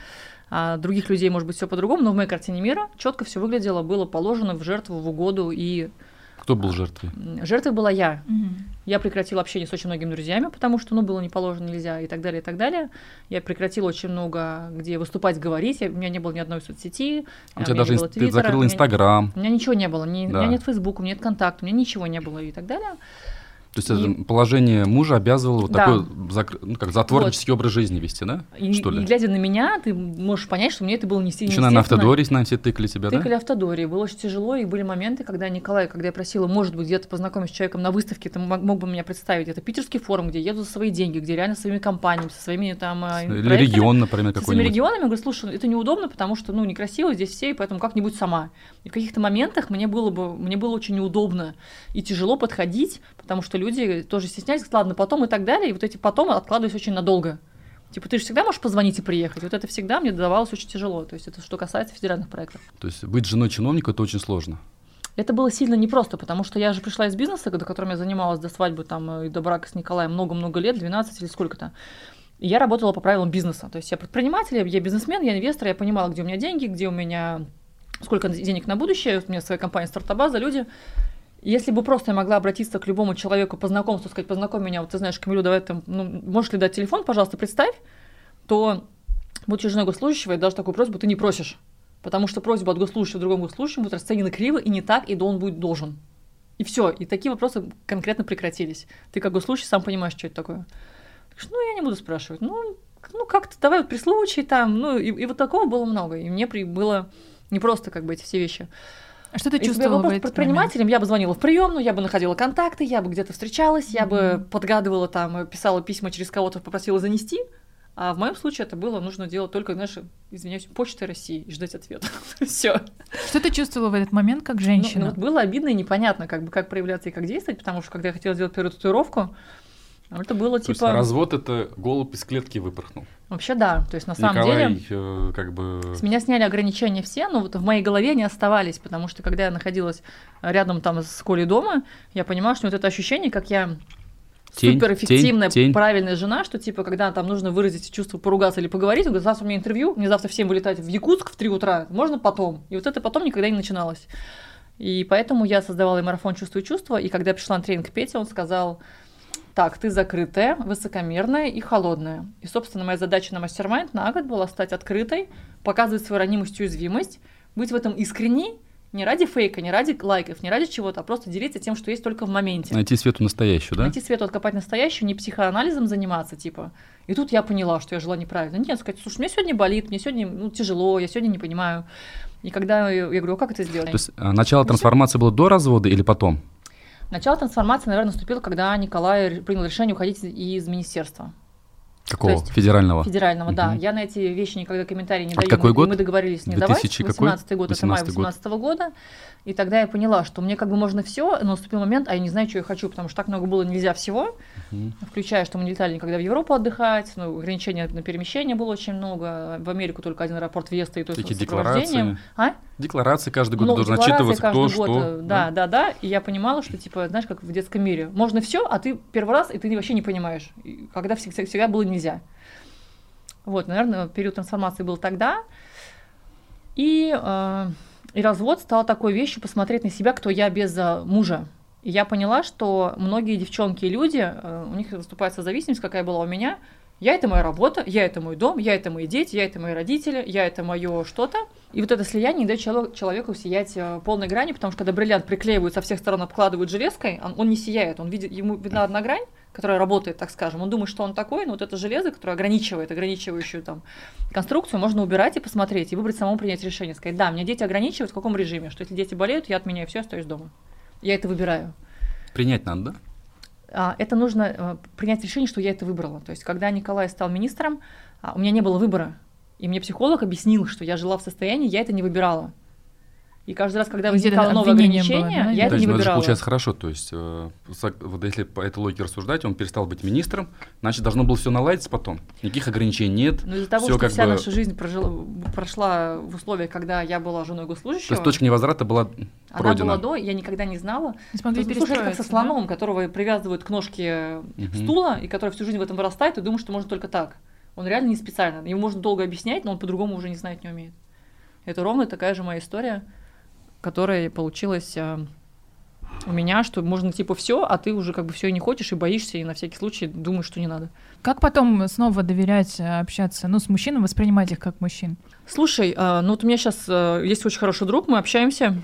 Speaker 3: а, других людей может быть все по-другому, но в моей картине мира четко все выглядело, было положено в жертву, в угоду, и
Speaker 2: Кто был жертвой?
Speaker 3: жертвой была я.
Speaker 4: Мгм.
Speaker 3: Я прекратила общение с очень многими друзьями, потому что, ну, было не положено, нельзя, и так далее, и так далее. Я прекратила очень много, где выступать, говорить. Я- у меня не было ни одной соцсети.
Speaker 2: У
Speaker 3: а,
Speaker 2: тебя
Speaker 3: меня
Speaker 2: даже
Speaker 3: не было
Speaker 2: ты
Speaker 3: Твиттера,
Speaker 2: закрыла
Speaker 3: у меня-
Speaker 2: Инстаграм.
Speaker 3: У меня ничего не было. Ни, У
Speaker 2: Да.
Speaker 3: меня нет Фейсбука, у меня нет контакта, у меня ничего не было и так далее.
Speaker 2: То есть
Speaker 3: И-
Speaker 2: это положение мужа обязывало вот
Speaker 3: Да.
Speaker 2: такой закры- ну, как затворнический образ жизни вести, да?
Speaker 3: И,
Speaker 2: Что ли?
Speaker 3: и глядя на меня, ты можешь понять, что мне это было не сильно
Speaker 2: Еще, наверное, на автодоре, наверное, все тыкали тебя,
Speaker 3: Тыкали
Speaker 2: да?
Speaker 3: автодоре, было очень тяжело, и были моменты, когда Николай, когда я просила, может быть, где-то познакомиться с человеком на выставке, ты мог, мог бы меня представить, это питерский форум, где я еду за свои деньги, где реально со своими компаниями, со своими там а,
Speaker 2: Или регион, например,
Speaker 3: Со своими
Speaker 2: какой-нибудь.
Speaker 3: регионами, я говорю, слушай, это неудобно, потому что, ну, некрасиво здесь все, и поэтому как-нибудь сама. И в каких-то моментах мне было бы, мне было очень неудобно и тяжело подходить, потому что люди тоже стеснялись, ладно, потом и так далее, и вот эти потом откладывались очень надолго. Типа, ты же всегда можешь позвонить и приехать. Вот это всегда мне давалось очень тяжело. То есть это что касается федеральных проектов.
Speaker 2: То есть быть женой чиновника это очень сложно.
Speaker 3: Это было сильно непросто, потому что я же пришла из бизнеса, до которым я занималась до свадьбы там, и до брака с Николаем много-много лет, 12 или сколько-то. И я работала по правилам бизнеса. То есть я предприниматель, я бизнесмен, я инвестор, я понимала, где у меня деньги, где у меня сколько денег на будущее, у меня своя компания стартабаза, люди. Если бы просто я могла обратиться к любому человеку по знакомству, сказать, познакомь меня, вот ты знаешь, Камилю, давай там, ну, можешь ли дать телефон, пожалуйста, представь, то, будучи женой госслужащего, и даже такую просьбу ты не просишь. Потому что просьба от госслужащего другому госслужащему будет расценена криво и не так, и он будет должен. И все. И такие вопросы конкретно прекратились. Ты как госслужащий сам понимаешь, что это такое. Так что, ну, я не буду спрашивать. Ну, ну как-то давай вот при случае там. Ну, и, и вот такого было много. И мне при, было непросто как бы эти все вещи.
Speaker 4: А что ты
Speaker 3: Если бы я
Speaker 4: чувствовала
Speaker 3: была
Speaker 4: момент?
Speaker 3: предпринимателем, я бы звонила в приемную, я бы находила контакты, я бы где-то встречалась, я бы подгадывала там, писала письма через кого-то, попросила занести. А в моем случае это было нужно делать только, знаешь, извиняюсь, почтой России и ждать ответа. Все.
Speaker 4: Что ты чувствовала в этот момент как женщина?
Speaker 3: Ну, вот было обидно и непонятно, как бы как проявляться и как действовать, потому что когда я хотела сделать первую татуировку, это было
Speaker 2: То есть
Speaker 3: типа
Speaker 2: развод это голубь из клетки выпорхнул.
Speaker 3: вообще да, то есть на самом
Speaker 2: Николай
Speaker 3: деле
Speaker 2: э, как бы...
Speaker 3: с меня сняли ограничения все, но вот в моей голове они оставались, потому что когда я находилась рядом там с Колей дома, я понимала, что вот это ощущение, как я
Speaker 2: Тень,
Speaker 3: суперэффективная,
Speaker 2: тень, тень.
Speaker 3: правильная жена, что типа, когда там нужно выразить чувство, поругаться или поговорить, он говорит, завтра у меня интервью, мне завтра всем вылетать в Якутск в 3 утра, можно потом. И вот это потом никогда не начиналось. И поэтому я создавала и марафон «Чувствую чувства», и когда я пришла на тренинг Петя, он сказал, так, ты закрытая, высокомерная и холодная. И, собственно, моя задача на мастер на год была стать открытой, показывать свою ранимость и уязвимость, быть в этом искренней, не ради фейка, не ради лайков, не ради чего-то, а просто делиться тем, что есть только в моменте.
Speaker 2: Найти свету настоящую, да?
Speaker 3: Найти свету, откопать настоящую, не психоанализом заниматься, типа. И тут я поняла, что я жила неправильно. Нет, сказать, слушай, мне сегодня болит, мне сегодня ну, тяжело, я сегодня не понимаю. И когда я, я говорю, а как это сделать?
Speaker 2: То есть а, начало трансформации было до развода или потом?
Speaker 3: Начало трансформации, наверное, наступило, когда Николай принял решение уходить из министерства
Speaker 2: Какого?
Speaker 3: есть
Speaker 2: Федерального?
Speaker 3: федерального. Да,
Speaker 2: Мгм.
Speaker 3: я на эти вещи никогда комментарий не
Speaker 2: Это
Speaker 3: даю.
Speaker 2: какой
Speaker 3: мы,
Speaker 2: год?
Speaker 3: мы договорились не давать.
Speaker 2: 2000 какой?
Speaker 3: 18 год, это май
Speaker 2: 18 год.
Speaker 3: 18 года. И тогда я поняла, что мне как бы можно все, но наступил момент, а я не знаю, что я хочу, потому что так много было нельзя всего.
Speaker 2: Мгм.
Speaker 3: включая, что мы не летали никогда в Европу отдыхать, ну, ограничения на перемещение было очень много, в Америку только один аэропорт въезда и то есть с
Speaker 2: декларации.
Speaker 3: А?
Speaker 2: Декларации каждый год
Speaker 3: Ну,
Speaker 2: должен отчитываться, кто,
Speaker 3: год,
Speaker 2: что.
Speaker 3: э, Да, да, да. И я понимала, что, типа, знаешь, как в детском мире. Можно все, а ты первый раз, и ты вообще не понимаешь. Когда всегда, всегда было нельзя. Вот, наверное, период трансформации был тогда. И, э, и развод стал такой вещью посмотреть на себя, кто я без э, мужа. И я поняла, что многие девчонки и люди, э, у них выступает зависимость, какая была у меня. Я это моя работа, я это мой дом, я это мои дети, я это мои родители, я это мое что-то. И вот это слияние не дает чело- человеку сиять э, полной грани, потому что когда бриллиант приклеивают со всех сторон, обкладывают железкой, он, он не сияет, он видит, ему видна одна грань, которая работает, так скажем. Он думает, что он такой, но вот это железо, которое ограничивает, ограничивающую там конструкцию, можно убирать и посмотреть, и выбрать самому принять решение. Сказать, да, меня дети ограничивают, в каком режиме, что если дети болеют, я отменяю все, остаюсь дома. Я это выбираю.
Speaker 2: Принять надо, да?
Speaker 3: А, это нужно э, принять решение, что я это выбрала. То есть, когда Николай стал министром, а, у меня не было выбора. И мне психолог объяснил, что я жила в состоянии, я это не выбирала. И каждый раз, когда возникало новое
Speaker 4: обвинение было,
Speaker 3: ограничение,
Speaker 4: да?
Speaker 3: я это не
Speaker 2: ну это же
Speaker 3: выбирала.
Speaker 2: получается хорошо, то есть, э, вот если по этой логике рассуждать, он перестал быть министром, значит, должно было все наладиться потом. Никаких ограничений нет.
Speaker 3: Но из-за того, что
Speaker 2: как
Speaker 3: вся
Speaker 2: бы-
Speaker 3: наша жизнь прожила, прошла в условиях, когда я была женой
Speaker 2: То
Speaker 3: госслужащего,
Speaker 2: есть точка невозврата была
Speaker 3: она
Speaker 2: пройдена.
Speaker 3: была до, я никогда не знала.
Speaker 4: Не смогли
Speaker 3: Слушай, это как со
Speaker 4: перестроиться, да?
Speaker 3: слоном, которого привязывают к ножке
Speaker 2: Мгм.
Speaker 3: стула, и который всю жизнь в этом вырастает, и думает, что можно только так. Он реально не специально. Ему можно долго объяснять, но он по-другому уже не знает, не умеет. Это ровно такая же моя история, которая получилась э, у меня, что можно типа все, а ты уже как бы все и не хочешь, и боишься, и на всякий случай думаешь, что не надо.
Speaker 4: Как потом снова доверять, э, общаться, ну, с мужчинами, воспринимать их как мужчин?
Speaker 3: Слушай, а, ну вот у меня сейчас есть очень хороший друг, мы общаемся,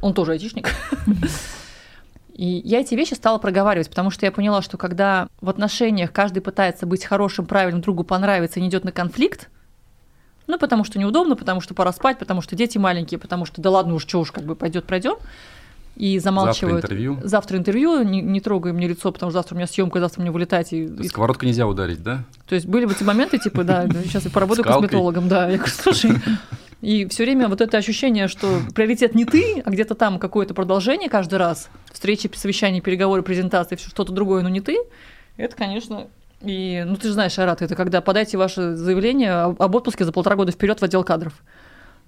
Speaker 3: он тоже айтишник. И я эти вещи стала проговаривать, потому что я поняла, что когда в отношениях каждый пытается быть хорошим, правильным, другу понравиться и не идет на конфликт, ну, потому что неудобно, потому что пора спать, потому что дети маленькие, потому что да ладно уж, что уж, как бы пойдет, пройдем. И замалчивают.
Speaker 2: Завтра интервью.
Speaker 3: Завтра интервью, не, не трогай мне лицо, потому что завтра у меня съемка, завтра мне вылетать. И, и-
Speaker 2: Сковородку нельзя ударить, да?
Speaker 3: то есть были вот эти моменты, типа, да, сейчас я поработаю косметологом, да. Я говорю, слушай, и все время вот это ощущение, что приоритет не ты, а где-то там какое-то продолжение каждый раз, встречи, совещания, переговоры, презентации, всё что-то другое, но не ты, это, конечно, и, ну, ты же знаешь, Арат, это когда подайте ваше заявление об отпуске за полтора года вперед в отдел кадров.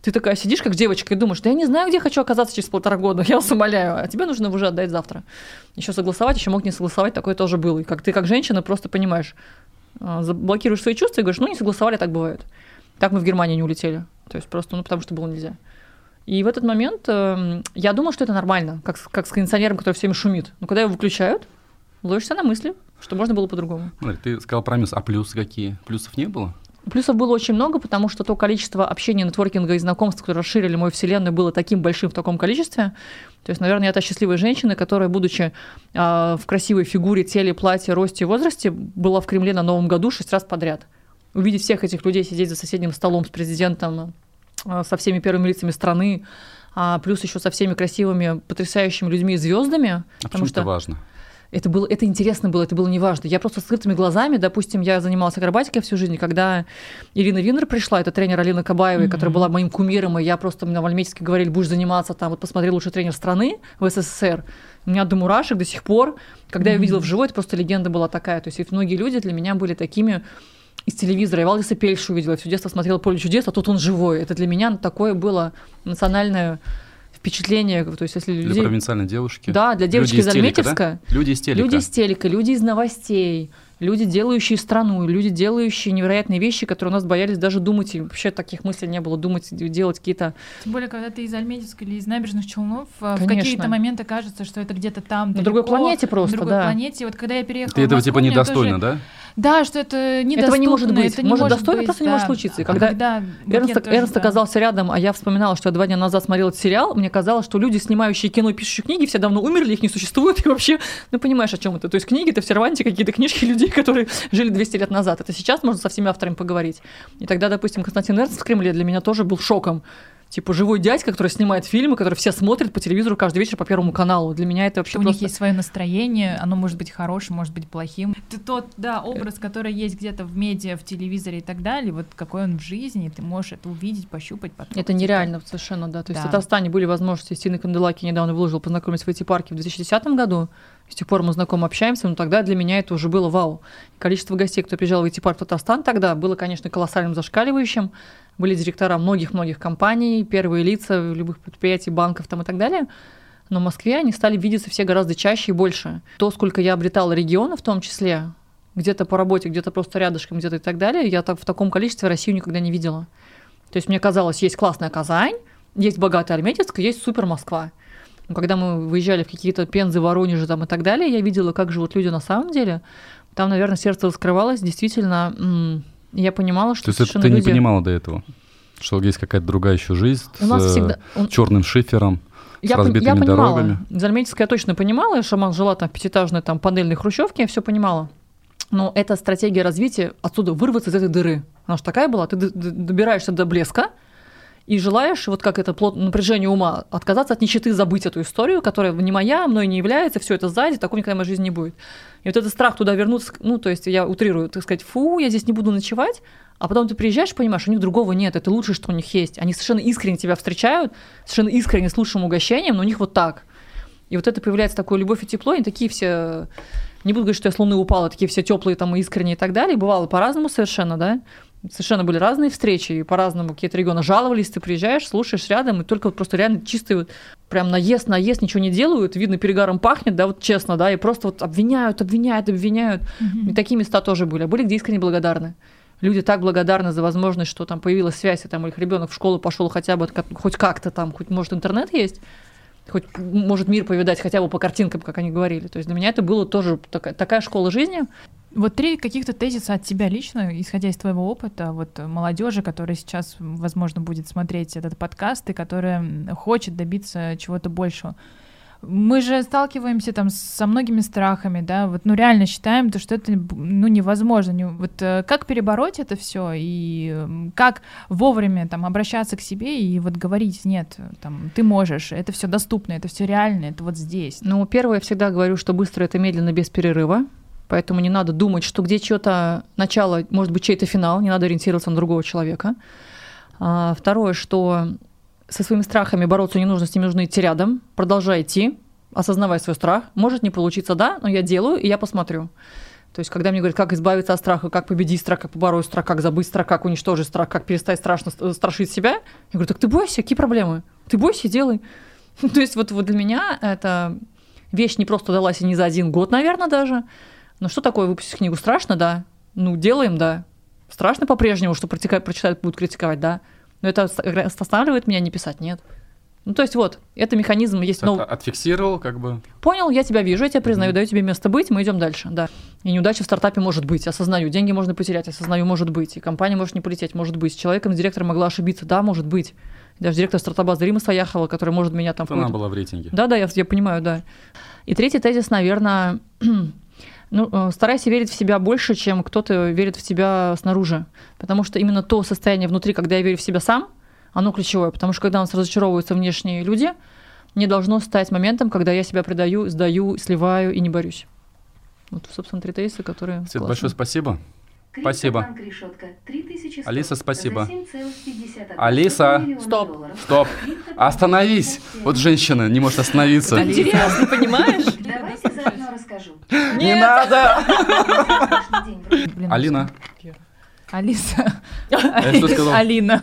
Speaker 3: Ты такая сидишь, как девочка, и думаешь, да я не знаю, где хочу оказаться через полтора года, я вас умоляю, а тебе нужно уже отдать завтра. Еще согласовать, еще мог не согласовать, такое тоже было. И как ты, как женщина, просто понимаешь, а, заблокируешь свои чувства и говоришь, ну, не согласовали, так бывает. Так мы в Германию не улетели. То есть просто, ну, потому что было нельзя. И в этот момент эм, я думала, что это нормально, как, как с кондиционером, который всеми шумит. Но когда его выключают, ловишься на мысли, что можно было по-другому.
Speaker 2: Смотри, ты сказал про минус, а плюсы какие? Плюсов не было?
Speaker 3: Плюсов было очень много, потому что то количество общения, нетворкинга и знакомств, которые расширили мою вселенную, было таким большим в таком количестве. То есть, наверное, я та счастливая женщина, которая, будучи а, в красивой фигуре, теле, платье, росте и возрасте, была в Кремле на Новом году шесть раз подряд. Увидеть всех этих людей сидеть за соседним столом с президентом, а, со всеми первыми лицами страны, а, плюс еще со всеми красивыми, потрясающими людьми и звездами.
Speaker 2: А
Speaker 3: потому
Speaker 2: почему
Speaker 3: что
Speaker 2: это важно?
Speaker 3: Это было, это интересно было, это было неважно. Я просто с открытыми глазами, допустим, я занималась акробатикой всю жизнь, и когда Ирина Винер пришла, это тренер Алины Кабаевой,
Speaker 4: Мгм.
Speaker 3: которая была моим кумиром, и я просто, мне в Альметьевске говорили, будешь заниматься там, вот посмотри, лучший тренер страны в СССР. У меня до мурашек до сих пор, когда я
Speaker 4: Мгм.
Speaker 3: видела вживую, это просто легенда была такая. То есть и многие люди для меня были такими из телевизора. Я Валдиса Пельшу увидела, я все детство смотрела «Поле чудес», а тут он живой. Это для меня такое было национальное впечатление. То есть если
Speaker 2: Для
Speaker 3: людей...
Speaker 2: провинциальной девушки?
Speaker 3: Да, для девочки
Speaker 2: Люди
Speaker 3: из
Speaker 2: телека, да?
Speaker 3: Альметьевска.
Speaker 2: Люди из телека.
Speaker 3: Люди из телека, люди из новостей, люди, делающие страну, люди, делающие невероятные вещи, которые у нас боялись даже думать, и вообще таких мыслей не было, думать, делать какие-то...
Speaker 4: Тем более, когда ты из Альметьевска или из набережных Челнов, в
Speaker 3: Конечно.
Speaker 4: какие-то моменты кажется, что это где-то там,
Speaker 3: На другой планете просто,
Speaker 4: на другой
Speaker 3: да.
Speaker 4: планете. Вот когда я переехала
Speaker 2: Ты
Speaker 4: в
Speaker 2: этого
Speaker 4: Москву,
Speaker 2: типа недостойно,
Speaker 4: тоже-
Speaker 2: да?
Speaker 4: Да, что это недоступно.
Speaker 3: Этого не может быть.
Speaker 4: это не
Speaker 3: Может,
Speaker 4: может
Speaker 3: достойно,
Speaker 4: быть,
Speaker 3: просто не
Speaker 4: да.
Speaker 3: может случиться. И
Speaker 4: А
Speaker 3: когда
Speaker 4: когда вот
Speaker 3: Эрнст, Эрнст
Speaker 4: да.
Speaker 3: оказался рядом, а я вспоминала, что я два дня назад смотрела этот сериал, мне казалось, что люди, снимающие кино и пишущие книги, все давно умерли, их не существует, и вообще, ну, понимаешь, о чем это. То есть книги — это в серванте какие-то книжки людей, которые жили 200 лет назад. Это сейчас можно со всеми авторами поговорить. И тогда, допустим, Константин Эрнст в Кремле для меня тоже был шоком. Типа живой дядька, который снимает фильмы, которые все смотрят по телевизору каждый вечер по Первому каналу. Для меня это вообще
Speaker 4: у них есть свое настроение, оно может быть хорошим, может быть плохим. Это тот, да, образ, который есть где-то в медиа, в телевизоре и так далее, вот какой он в жизни, ты можешь это увидеть, пощупать, потрогать.
Speaker 3: Это нереально совершенно, да. То есть
Speaker 4: Да.
Speaker 3: в Татарстане были возможности. Стивен Канделаки недавно выложил, познакомились в эти парке в 2010 году. С тех пор мы знакомы, общаемся, но тогда для меня это уже было вау. Количество гостей, кто приезжал в IT-парк Татарстан тогда, было, конечно, колоссальным зашкаливающим. Были директора многих-многих компаний, первые лица любых предприятий, банков там и так далее. Но в Москве они стали видеться все гораздо чаще и больше. То, сколько я обретала регионы в том числе, где-то по работе, где-то просто рядышком, где-то и так далее, я так в таком количестве Россию никогда не видела. То есть мне казалось, есть классная Казань, есть богатая Альметьевск, есть супер Москва. Но когда мы выезжали в какие-то Пензы, Воронежи там и так далее, я видела, как живут люди на самом деле. Там, наверное, сердце раскрывалось, действительно, я понимала, что
Speaker 2: То есть это ты
Speaker 3: люди...
Speaker 2: не понимала до этого? Что есть какая-то другая еще жизнь
Speaker 3: У нас
Speaker 2: с
Speaker 3: всегда...
Speaker 2: э, черным шифером,
Speaker 3: Я,
Speaker 2: с разбитыми
Speaker 3: я понимала.
Speaker 2: дорогами?
Speaker 3: Зарметьевская я точно понимала. Я шаман жила там в пятиэтажной там панельной хрущевке, я все понимала. Но это стратегия развития, отсюда вырваться из этой дыры. Она же такая была, ты добираешься до блеска, и желаешь, вот как это плод, напряжение ума, отказаться от нищеты, забыть эту историю, которая не моя, мной не является, все это сзади, такого никогда в моей жизни не будет. И вот этот страх туда вернуться, ну, то есть я утрирую, так сказать, фу, я здесь не буду ночевать, а потом ты приезжаешь, понимаешь, у них другого нет, это лучшее, что у них есть. Они совершенно искренне тебя встречают, совершенно искренне с лучшим угощением, но у них вот так. И вот это появляется такое любовь и тепло, и такие все, не буду говорить, что я с луны упала, такие все теплые там искренние и так далее. Бывало по-разному совершенно, да. Совершенно были разные встречи, и по-разному какие-то регионы жаловались, ты приезжаешь, слушаешь рядом, и только вот просто реально чистый вот прям наезд, наезд, ничего не делают, видно, перегаром пахнет, да, вот честно, да, и просто вот обвиняют, обвиняют, обвиняют. И такие места тоже были. А были, где искренне благодарны. Люди так благодарны за возможность, что там появилась связь, и там их ребенок в школу пошел хотя бы хоть как-то там, хоть может интернет есть, хоть может мир повидать хотя бы по картинкам, как они говорили. То есть для меня это было тоже такая, такая школа жизни.
Speaker 4: Вот три каких-то тезиса от тебя лично, исходя из твоего опыта, вот молодежи, которая сейчас, возможно, будет смотреть этот подкаст и которая хочет добиться чего-то большего. Мы же сталкиваемся там со многими страхами, да, вот, ну, реально считаем, то, что это, ну, невозможно. Не- Вот э, как перебороть это все и как вовремя там обращаться к себе и вот говорить, нет, там, ты можешь, это все доступно, это все реально, это вот здесь.
Speaker 3: Ну, первое, я всегда говорю, что быстро это медленно, без перерыва. Поэтому не надо думать, что где что-то начало, может быть, чей-то финал, не надо ориентироваться на другого человека. А, второе, что со своими страхами бороться не нужно, с ними нужно идти рядом, продолжай идти, осознавай свой страх. Может не получиться, да, но я делаю, и я посмотрю. То есть, когда мне говорят, как избавиться от страха, как победить страх, как побороть страх, как забыть страх, как уничтожить страх, как перестать страшно э, страшить себя, я говорю, так ты бойся, какие проблемы? Ты бойся делай. То есть, вот, вот для меня это вещь не просто далась и не за один год, наверное, даже. Но что такое выпустить книгу? Страшно, да. Ну, делаем, да. Страшно по-прежнему, что протека- прочитают, будут критиковать, да. Но это оста- останавливает меня не писать, нет. Ну, то есть вот, это механизм есть. Но
Speaker 2: отфиксировал, как бы.
Speaker 3: понял, я тебя вижу, я тебя признаю,
Speaker 2: Мгм.
Speaker 3: даю тебе место быть, мы идем дальше, да. И неудача в стартапе может быть, осознаю. Деньги можно потерять, осознаю, может быть. И компания может не полететь, может быть. С человеком, с директором могла ошибиться, да, может быть. Даже директор стартапа Рима Саяхова, который может меня там...
Speaker 2: Она была в рейтинге.
Speaker 3: да, да, я, я понимаю, да. И третий тезис, наверное, ну, э, старайся верить в себя больше, чем кто-то верит в тебя снаружи. Потому что именно то состояние внутри, когда я верю в себя сам, оно ключевое. Потому что когда у нас разочаровываются внешние люди, не должно стать моментом, когда я себя предаю, сдаю, сливаю и не борюсь. Вот, собственно, три тезиса, которые...
Speaker 2: Свет,
Speaker 3: классные.
Speaker 2: большое спасибо. Спасибо.
Speaker 1: Решетка 3100
Speaker 2: Алиса, спасибо.
Speaker 1: за 7,51
Speaker 2: Алиса,
Speaker 3: стоп,
Speaker 1: долларов.
Speaker 2: Стоп. Остановись.
Speaker 1: 57.
Speaker 2: Вот женщина не может остановиться.
Speaker 3: Это интересно, понимаешь?
Speaker 2: Не надо! Алина,
Speaker 4: Алиса.
Speaker 2: я что сказал?
Speaker 4: Алина.